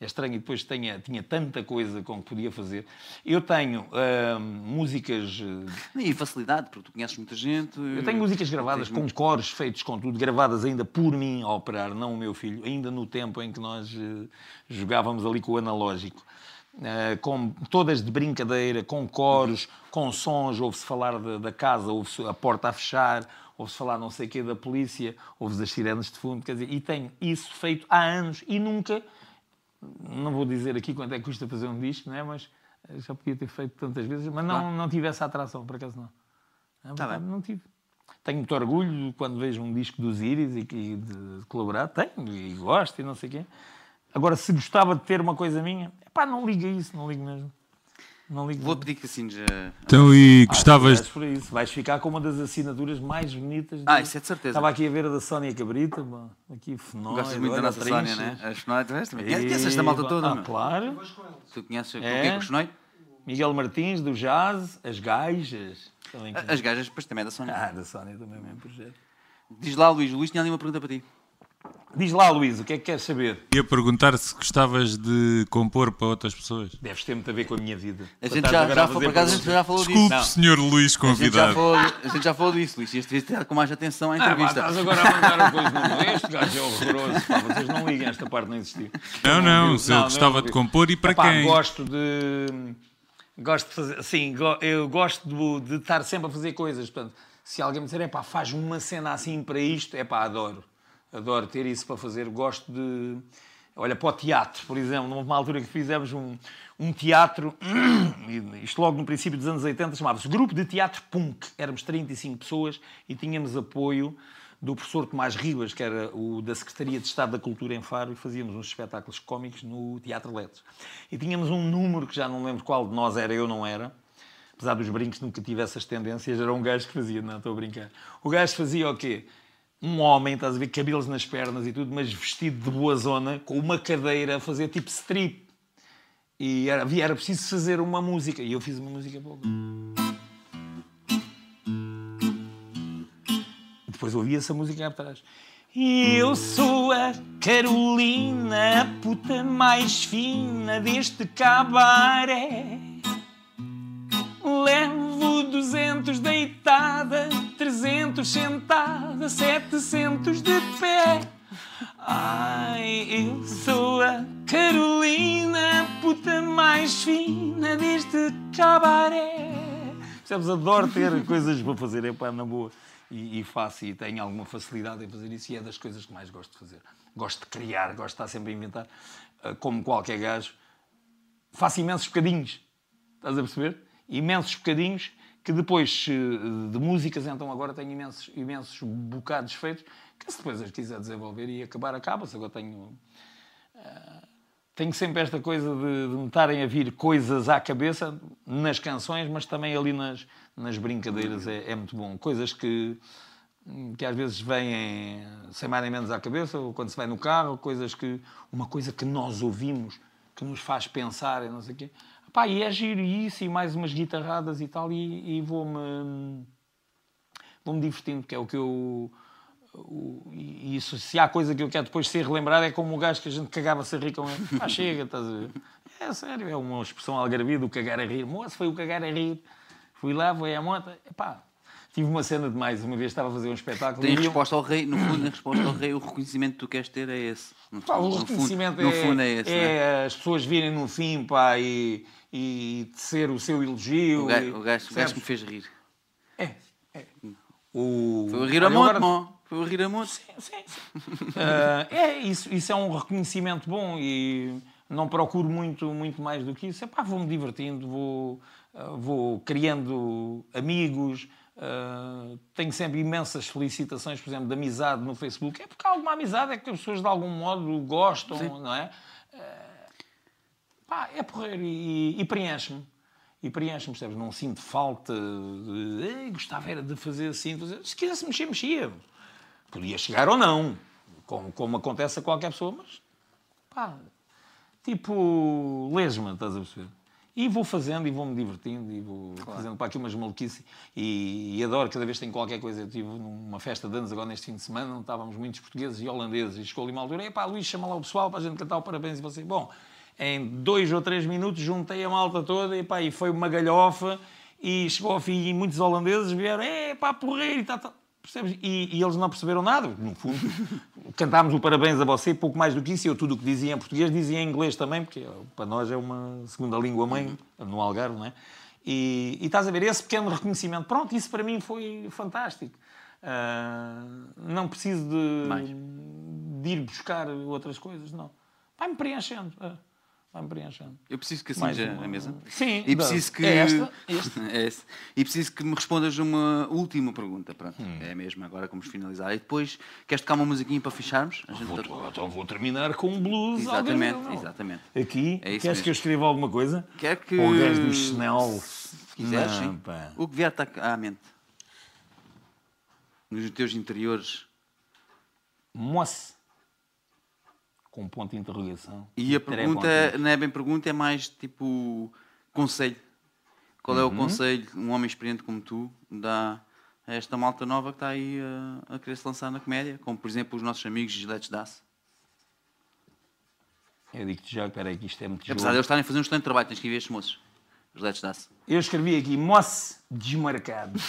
É estranho, e depois tinha, tinha tanta coisa com que podia fazer. Eu tenho ah, músicas. ah, E facilidade, porque tu conheces muita gente. Eu tenho músicas gravadas com cores feitos com tudo, gravadas ainda por mim a operar, não o meu filho, ainda no tempo em que nós eh, jogávamos ali com o analógico. Eh, com todas de brincadeira, com coros, com sons, ouve-se falar da, da casa, ouve-se a porta a fechar, ouve-se falar não sei o quê da polícia, ouve-se as sirenes de fundo, quer dizer, e tenho isso feito há anos e nunca, não vou dizer aqui quanto é que custa fazer um disco, não é? mas eh, já podia ter feito tantas vezes, mas não, não tive essa atração, por acaso não. É, Tá verdade, bem. Não tive. Tenho muito orgulho quando vejo um disco dos Iris e, e de colaborar. Tenho e gosto e não sei o quê. Agora, se gostava de ter uma coisa minha, pá, não liga isso, não ligo mesmo. Não ligo Vou mesmo. pedir que assines. a- Então, e Ah, gostavas. vais por isso. Vais ficar com uma das assinaturas mais bonitas. Ah, isso é de certeza. Estava aqui a ver a da Sónia Cabrita, pá, aqui fenómeno. Gostas muito da nossa Sónia, né? As Sonói, tu és também. Conheces esta malta toda, Ah, meu? claro. Tu conheces o É. que é com o? Miguel Martins, do Jazz, as gajas. As gajas, depois também é da Sónia. Ah, da Sónia também é o mesmo projeto. Diz lá, Luís. Luís tinha ali uma pergunta para ti. Diz lá, Luís, o que é que queres saber? Ia perguntar se gostavas de compor para outras pessoas. Deves ter muito a ver com a minha vida. A gente já, já, foi- por acaso, a gente já falou disso. Desculpe, Não. senhor Luís A gente, já convidado. falou, a gente já falou disso, Luís. Isto ter com mais atenção à Ah, entrevista. estás agora a mandar coisa no Este gajo é horroroso. Pá, vocês não liguem, esta parte não existiu. Não, não, viu? se ele gostava de compor e para Epá, quem? Gosto de. Gosto de fazer. Sim, eu gosto de, de estar sempre a fazer coisas. Portanto, se alguém me disser, é pá, faz uma cena assim para isto, é pá, adoro. Adoro ter isso para fazer. Gosto de. Olha, para o teatro, por exemplo, numa altura que fizemos um, um teatro, <clears throat> isto logo no princípio dos anos 80, chamava-se Grupo de Teatro Punk. Éramos 35 pessoas e tínhamos apoio do professor Tomás Ribas, que era o da Secretaria de Estado da Cultura em Faro, e fazíamos uns espetáculos cómicos no Teatro Letras. E tínhamos um número que já não lembro qual de nós era, eu não era, apesar dos brincos nunca tive essas tendências, era um gajo que fazia, não estou a brincar. O gajo fazia o quê? Um homem, estás a ver, cabelos nas pernas e tudo, mas vestido de boa zona, com uma cadeira a fazer tipo strip. E era, era preciso fazer uma música. E eu fiz uma música. E depois ouvi essa música cá atrás. Eu sou a Carolina, a puta mais fina deste cabaré. Levo 200 deitada, 300 sentada, 700 de pé. Ai, eu sou a Carolina, puta mais fina deste cabaré. Percebes? Adoro ter <laughs> coisas para fazer, é pá, na boa. E, e faço e tenho alguma facilidade em fazer isso e é das coisas que mais gosto de fazer. Gosto de criar, gosto de estar sempre a inventar. Ah, Como qualquer gajo, faço imensos bocadinhos. Estás a perceber? Imensos bocadinhos que depois eh, de músicas, então agora tenho imensos, imensos bocados feitos que se depois as quiser desenvolver e acabar, acaba-se. Agora tenho. eh, tenho sempre esta coisa de, de me estarem a vir coisas à cabeça nas canções, mas também ali nas, nas brincadeiras é, é muito bom. Coisas que, que às vezes vêm sem mais nem menos à cabeça, ou quando se vai no carro, coisas que. Uma coisa que nós ouvimos que nos faz pensar e não sei o quê. Pá, e é giro isso, e mais umas guitarradas e tal, e, e vou-me vou-me divertindo, que é o que eu. o- e isso, se há coisa que eu quero depois ser relembrado, é como o gajo que a gente cagava-se a com ele. Ah, chega, estás a ver? É sério, é uma expressão algarvia do cagar a rir. Moço, foi o cagar a rir. Fui lá, foi à moto. Epá, tive uma cena demais. Uma vez estava a fazer um espetáculo. Tem e eu- resposta ao rei, no fundo, <coughs> a resposta ao rei, o reconhecimento que tu queres ter é esse. No, Pá, o no fundo- reconhecimento no é, fundo é esse. né? é as pessoas virem no fim pá, e, e tecer o seu elogio. O gajo, e- o, gajo, o gajo que percebes? me fez rir. É, é. O... Foi o rir a Olha, monte, agora- mó. Foi o rir a monte. Sim, sim. Ah, é, isso, isso é um reconhecimento bom e não procuro muito, muito mais do que isso. Epá, vou-me divertindo, vou, ah, vou criando amigos, ah, tenho sempre imensas felicitações, por exemplo, de amizade no Facebook. É porque há alguma amizade, é que as pessoas de algum modo gostam, não é? Ah, pá, é porreiro e, e preenche-me. E preenche-me, percebes? Não sinto falta de. "Ei, gostava era de fazer assim. fazer-" Se quisesse mexer, mexia. Podia chegar ou não, como, como acontece a qualquer pessoa, mas pá, tipo lesma, estás a perceber? E vou fazendo e vou-me divertindo e vou fazendo para aqui umas maluquices. E, e adoro cada vez que tenho qualquer coisa. Eu estive numa festa de anos agora neste fim de semana, onde estávamos muitos portugueses e holandeses. E chegou ali uma altura, epá, Luís, chama lá o pessoal para a gente cantar o parabéns. E você, bom, em dois ou três minutos juntei a malta toda e, pá, e foi uma galhofa. E chegou ao fim e muitos holandeses vieram, é pá, porreiro e tal, tal. Percebes? E, e eles não perceberam nada. No fundo, cantámos o parabéns a você, pouco mais do que isso. Eu tudo o que dizia em português dizia em inglês também, porque para nós é uma segunda língua mãe, no Algarve, não é? E, e estás a ver, esse pequeno reconhecimento, pronto, isso para mim foi fantástico. Uh, não preciso de, de, ir buscar outras coisas, não. Vai-me preenchendo. Uh preenchendo. Eu preciso que acinja uma... a mesa. Sim, e preciso que... é esta. Este. <laughs> é esse. E preciso que me respondas uma última pergunta. Pronto, hum. é mesmo, agora vamos finalizar. E depois, queres tocar uma musiquinha para fecharmos? A gente vou, tá... Então vou terminar com um blues. Exatamente, exatamente. Aqui, é queres mesmo. que eu escreva alguma coisa? Quer que... Ou gajo do Chanel? Se quiseres, sim. Pá. O que vier à mente. Nos teus interiores. Moça com um ponto de interrogação. E a pergunta não é bem pergunta, é mais tipo conselho. Qual uhum. é o uhum. conselho que um homem experiente como tu dá a esta malta nova que está aí a, a querer se lançar na comédia? Como por exemplo os nossos amigos Giletes Dace. Eu digo-te já, espera aí, que isto é muito Apesar de eles estarem a fazer um excelente trabalho, tens que ir ver estes moços. Giletes Dace. Eu escrevi aqui, moço desmarcado. <laughs>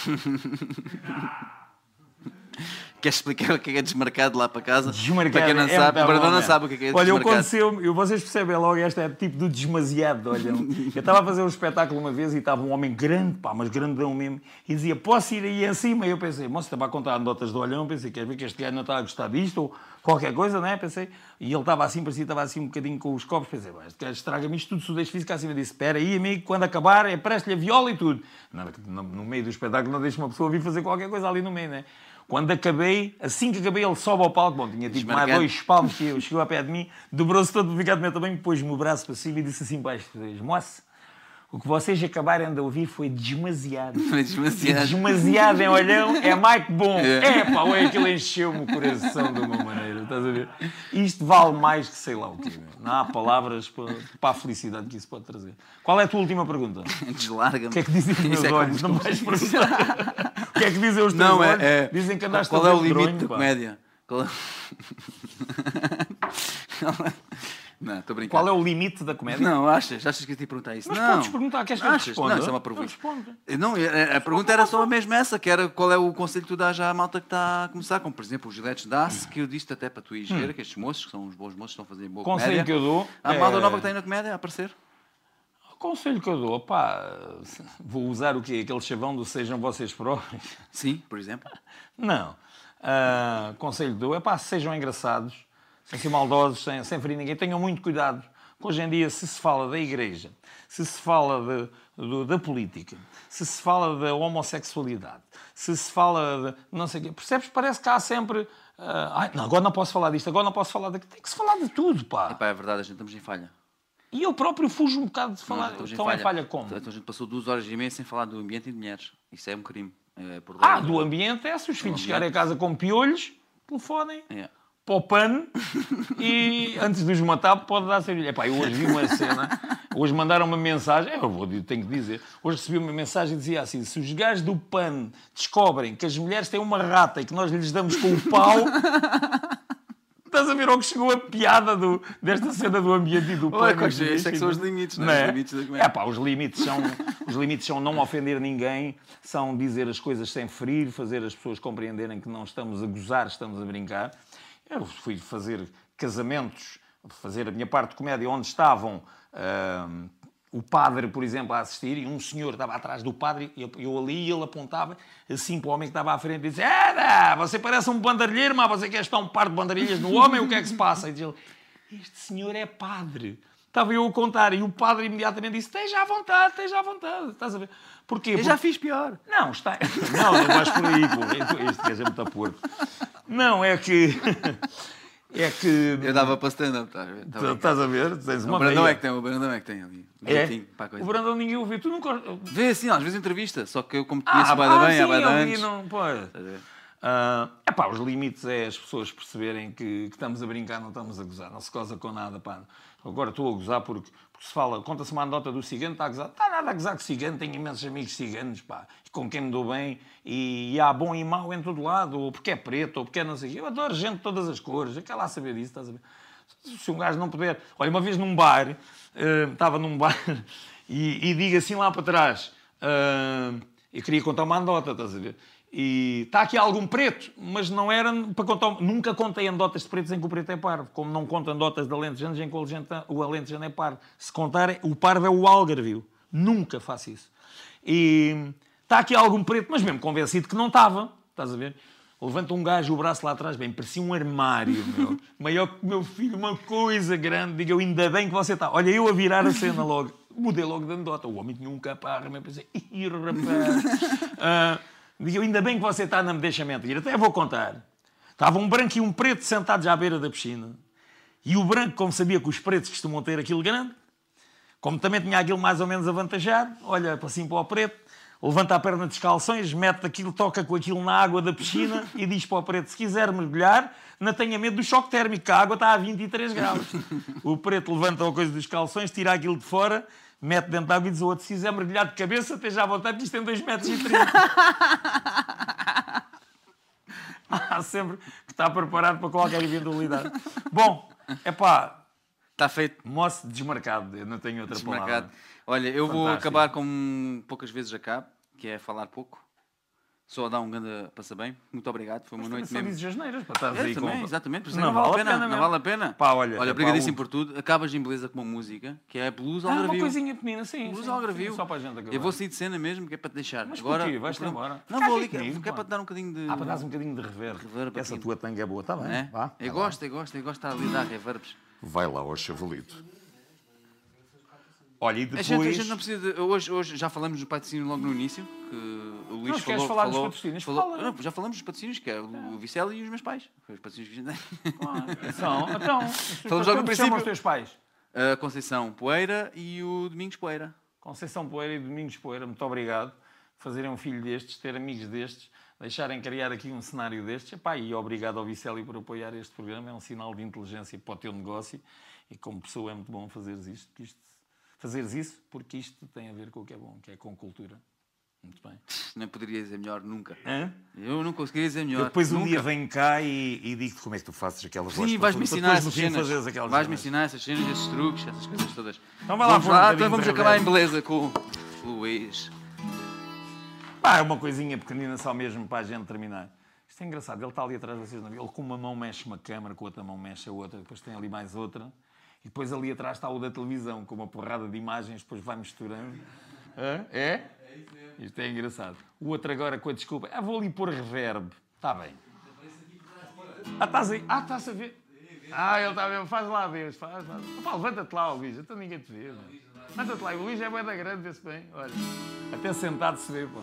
Queres explicar <laughs> o que é desmarcado lá para casa? Desmarcado. Para quem não é sabe, para não sabe o que é desmarcado. Olha, aconteceu eu, vocês percebem logo, esta é tipo do desmasiado, olha. <laughs> Eu estava a fazer um espetáculo uma vez e estava um homem grande, pá, mas grandão mesmo, e dizia, posso ir aí em cima? E eu pensei, moço, estava a contar anedotas de olhão, pensei, queres ver que este gajo não está a gostar disto, ou qualquer coisa, né? Pensei, e ele estava assim, parecia, estava assim um bocadinho com os copos, pensei, este gajo estraga-me isto tudo, sudez físico, acima disse, espera aí, amigo, quando acabar, é preste-lhe a viola e tudo. No, no meio do espetáculo não deixa uma pessoa vir fazer qualquer coisa ali no meio, né? Quando acabei, assim que acabei, ele sobe ao palco. Bom, tinha tipo mais dois palmos que eu. Chegou a pé de mim, dobrou-se todo, meu tamanho, pôs-me o braço para cima e disse assim baixo: Moça, o que vocês acabaram de ouvir foi demasiado. <laughs> Foi demasiado. Demasiado em olhão é mais que bom. É, é pá, ué, aquilo encheu-me o coração de uma maneira. Estás a ver? Isto vale mais que sei lá o quê. Não há palavras para, para a felicidade que isso pode trazer. Qual é a tua última pergunta? Deslarga-me. O que é que dizem os meus é olhos? Não vais perguntar. o que é que dizem os teus não, olhos? É, é... Dizem que andaste Qual é o limite da comédia? Qual é... <laughs> Não, estou brincando. Qual é o limite da comédia? Não, achas? Achas que eu te perguntar isso? Mas não. podes perguntar, queres que eu responda? Não, isso é uma pergunta. Não, não a, a pergunta era só a mesma essa, que era qual é o conselho que tu dás à malta que está a começar, como por exemplo os Giletes Dace, que eu disse até para tu ver, hum. que estes moços, que são uns bons moços, estão a fazer boa conselho comédia. que eu dou A malta é... nova que está aí na comédia a aparecer? O conselho que eu dou, pá, <laughs> vou usar o quê? Aquele chavão do sejam vocês próprios? Sim, por exemplo. <laughs> Não. Uh, conselho que dou é pá, sejam engraçados, ser maldosos, sem, sem ferir ninguém, tenham muito cuidado Hoje em dia, se se fala da igreja, se se fala de, de, da política, se se fala da homossexualidade, se se fala de não sei o quê, percebes? Parece que há sempre. Uh, ai, não, agora não posso falar disto, agora não posso falar daquilo. Tem que se falar de tudo, pá. Epá, é verdade, a gente estamos em falha. E eu próprio fujo um bocado de falar. Não, então falha. é falha como? Então a gente passou duas horas e meia sem falar do ambiente e de mulheres. Isso é um crime. É ah, do ambiente é se os filhos chegarem a casa com piolhos, telefonem. Yeah para o pano e antes de os matar pode dar cerveja. Epá, eu hoje vi uma cena, hoje mandaram uma mensagem, eu vou, tenho que dizer, hoje recebi uma mensagem e dizia assim, se os gajos do PAN descobrem que as mulheres têm uma rata e que nós lhes damos com o pau... Estás a ver que chegou a piada do, desta cena do ambiente e do plano? Olha, isso é que são os limites, não, é? Os limites da É pá, os limites, são, os limites são não ofender ninguém, são dizer as coisas sem ferir, fazer as pessoas compreenderem que não estamos a gozar, estamos a brincar. Eu fui fazer casamentos, fazer a minha parte de comédia, onde estavam uh, o padre, por exemplo, a assistir, e um senhor estava atrás do padre, e eu, eu ali, e ele apontava assim para o homem que estava à frente e dizia: Era, você parece um bandalheiro, mas você quer estar um par de bandalheiras no homem, o que é que se passa? E ele: Este senhor é padre. Estava eu a contar e o padre imediatamente disse: Esteja à vontade, esteja à vontade. Estás a ver? Porquê? Eu Porque... já fiz pior. Não, está. Não, não vais por aí, pô. Este gajo é muito porco. Não, é que. <laughs> É que. Eu dava para stand-up, tá, tá estás a ver? Tens uma o Brandão é que tem, o Brandão é que tem ali. É? o Brandão ninguém ouviu. Tu nunca. Vê assim, às vezes entrevista, só que eu, como conheço ah, ah, bem, sim, há antes. Não, pô. Uh, é pá, os limites é as pessoas perceberem que, que, estamos a brincar, não estamos a gozar, não se goza com nada, pá. Agora estou a gozar porque, porque se fala, conta-se uma anedota do cigano, está a gozar. Está nada a gozar com cigano, tenho imensos amigos ciganos, pá, com quem me dou bem, e, e, há bom e mau em todo lado, ou porque é preto, ou porque é não sei o quê. Eu adoro gente de todas as cores, é que lá saber disso, estás a ver? Se um gajo não puder. Olha, uma vez num bar, eh, estava num bar <laughs> e, e digo assim lá para trás: eh, eu queria contar uma anedota, estás a ver? E está aqui algum preto, mas não era para contar. Nunca contei anedotas de pretos em que o preto é parvo, como não conto anedotas de alentejanos em que o alentejano é parvo. Se contar, o parvo é o algarvio. Nunca faço isso. E está aqui algum preto, mas mesmo convencido que não estava, estás a ver? Levanta um gajo o braço lá atrás, bem, parecia um armário, meu. <laughs> Maior que meu filho, uma coisa grande. Diga eu, ainda bem que você está. Olha, eu a virar a cena logo. Mudei logo de anedota. O homem tinha um caparra, mas pensei, ih, rapaz. <laughs> Ah, digo eu, ainda bem que você está, não me deixa mentir. Até vou contar. Estava um branco e um preto sentados à beira da piscina. E o branco, como sabia que os pretos costumam ter aquilo grande, como também tinha aquilo mais ou menos avantajado, olha para assim para o preto, levanta a perna dos calções, mete aquilo, toca com aquilo na água da piscina <laughs> e diz para o preto: se quiser mergulhar, não tenha medo do choque térmico, que a água está a 23 graus. <laughs> O preto levanta a coisa dos calções, tira aquilo de fora, mete dentro da água e diz ao outro: se quiser mergulhar de cabeça, esteja à vontade, que isto tem 2 metros e 30. <laughs> Há sempre que está preparado para qualquer eventualidade. Bom, é pá, Está feito. moço desmarcado, eu não tenho outra Desmarcado. palavra. Olha, eu vou Fantástico. acabar como poucas vezes acabo, que é falar pouco. Só dar um grande passa bem. Muito obrigado. Foi uma Mas noite mesmo. dizes asneiras para estar É, aí também, com... exatamente. É Não não, vale a pena. pena não vale a pena. Pá, olha, olha pá, obrigadíssimo por tudo. Acabas em beleza com uma música, que é Blues Ah, uma Algarvio. coisinha pequenina, sim. Blues sim, Algarvio. sim, Só para a gente acabar. Eu vou sair de cena mesmo, que é para te deixar. Mas Agora, porquê? Vais-te embora? Não, vou ali, que comigo, que é pá. para te dar um bocadinho de... Ah, para dar um bocadinho de reverb. Reverb Essa tua tanga é boa, está bem? É? Vá, eu lá. gosto, eu gosto, eu gosto de estar ali a dar reverbs. Vai lá ao chavalito. Olha, e A depois... gente, a gente não precisa de, hoje, hoje já falamos do patrocínio logo no início, que o Luís Não, queres falou... falar dos falou, patrocínios, falou- fala. Não, já falamos dos patrocínios, que é o Vicel e os meus pais. Foi os patrocínios que a gente tem. Ah, São, então... Falamos logo no princípio. os teus pais? A Conceição Poeira e o Domingos Poeira. Conceição Poeira e Domingos Poeira, muito obrigado por fazerem um filho destes, ter amigos destes, deixarem criar aqui um cenário destes. Epá, e obrigado ao Vicélio por apoiar este programa, é um sinal de inteligência para o teu negócio e como pessoa é muito bom fazeres isto, que isto fazeres isso, porque isto tem a ver com o que é bom, que é com cultura. Muito bem. Não poderia dizer melhor nunca. Hã? Eu não conseguiria dizer melhor. Eu depois um nunca. dia venho cá e, e digo-te como é que tu fazes aquelas Sim, vozes vais-me ensinar essas cenas. Vais-me ensinar essas cenas, esses truques, essas coisas todas. Então vai lá vamos um lá, então vamos acabar em beleza com o Luís. Pá, é uma coisinha pequenina só mesmo para a gente terminar. Isto é engraçado, ele está ali atrás de vocês, é? ele com uma mão mexe uma câmara, com a outra mão mexe a outra, depois tem ali mais outra, e depois ali atrás está o da televisão, com uma porrada de imagens, depois vai misturando. Hã? É? Isto é engraçado. O outro agora com a desculpa, ah, vou ali pôr reverb. Está bem. Ah, estás aí? Ah, estás a ver? Ah, ele está ver. Faz lá, Deus. Faz, faz. Pá, levanta-te lá, Luís. Então ninguém te vê. Levanta-te lá. O Luís é bué da grande, vê-se bem. Olha. Até sentado se vê, pá.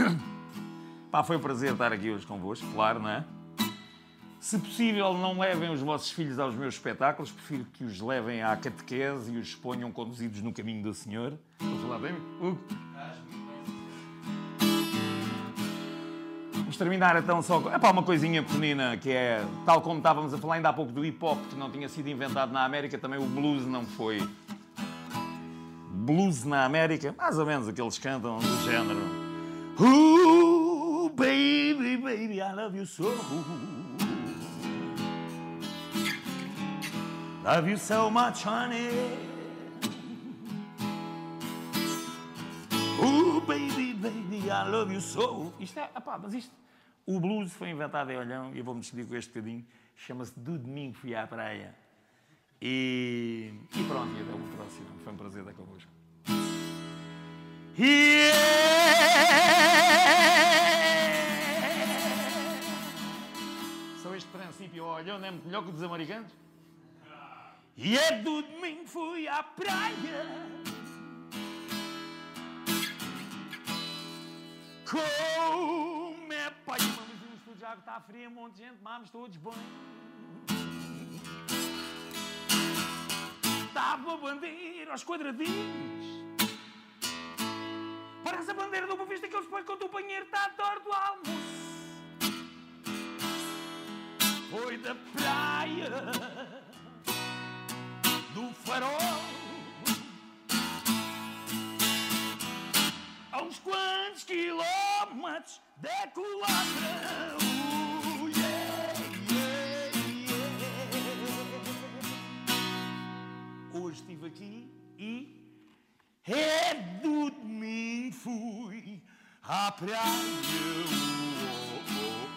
<coughs> Pá, foi um prazer estar aqui hoje convosco, claro, não é? Se possível, não levem os vossos filhos aos meus espetáculos, prefiro que os levem à catequese e os ponham conduzidos no caminho do Senhor. Vamos falar bem? Vamos terminar então só com epá, uma coisinha pequenina que é, tal como estávamos a falar ainda há pouco do hip hop, que não tinha sido inventado na América, também o blues não foi. Blues na América, mais ou menos o que eles cantam do género. Ooh, baby, baby, I love you so. Love you so much, honey. Oh, baby, baby, I love you so. Isto é, epá, mas isto. O blues foi inventado em Olhão e eu vou-me despedir com este bocadinho. Chama-se Do Domingo Fui à Praia. E, e pronto, e até o próximo. Foi um prazer estar convosco. Yeah! Só este princípio Olhão não é melhor que o dos americanos? E é do domingo fui à praia. Como é pai, luz no estúdio, a água está fria, um monte de gente, vamos todos bem. Estava a bandeira aos quadradinhos. Parece a bandeira do Boa Vista que eles põem quando o banheiro está torto do almoço. Foi da praia do farol. A uns quantos quilômetros da culatra. Hoje estive aqui e é do domingo fui à praia. Oh, oh.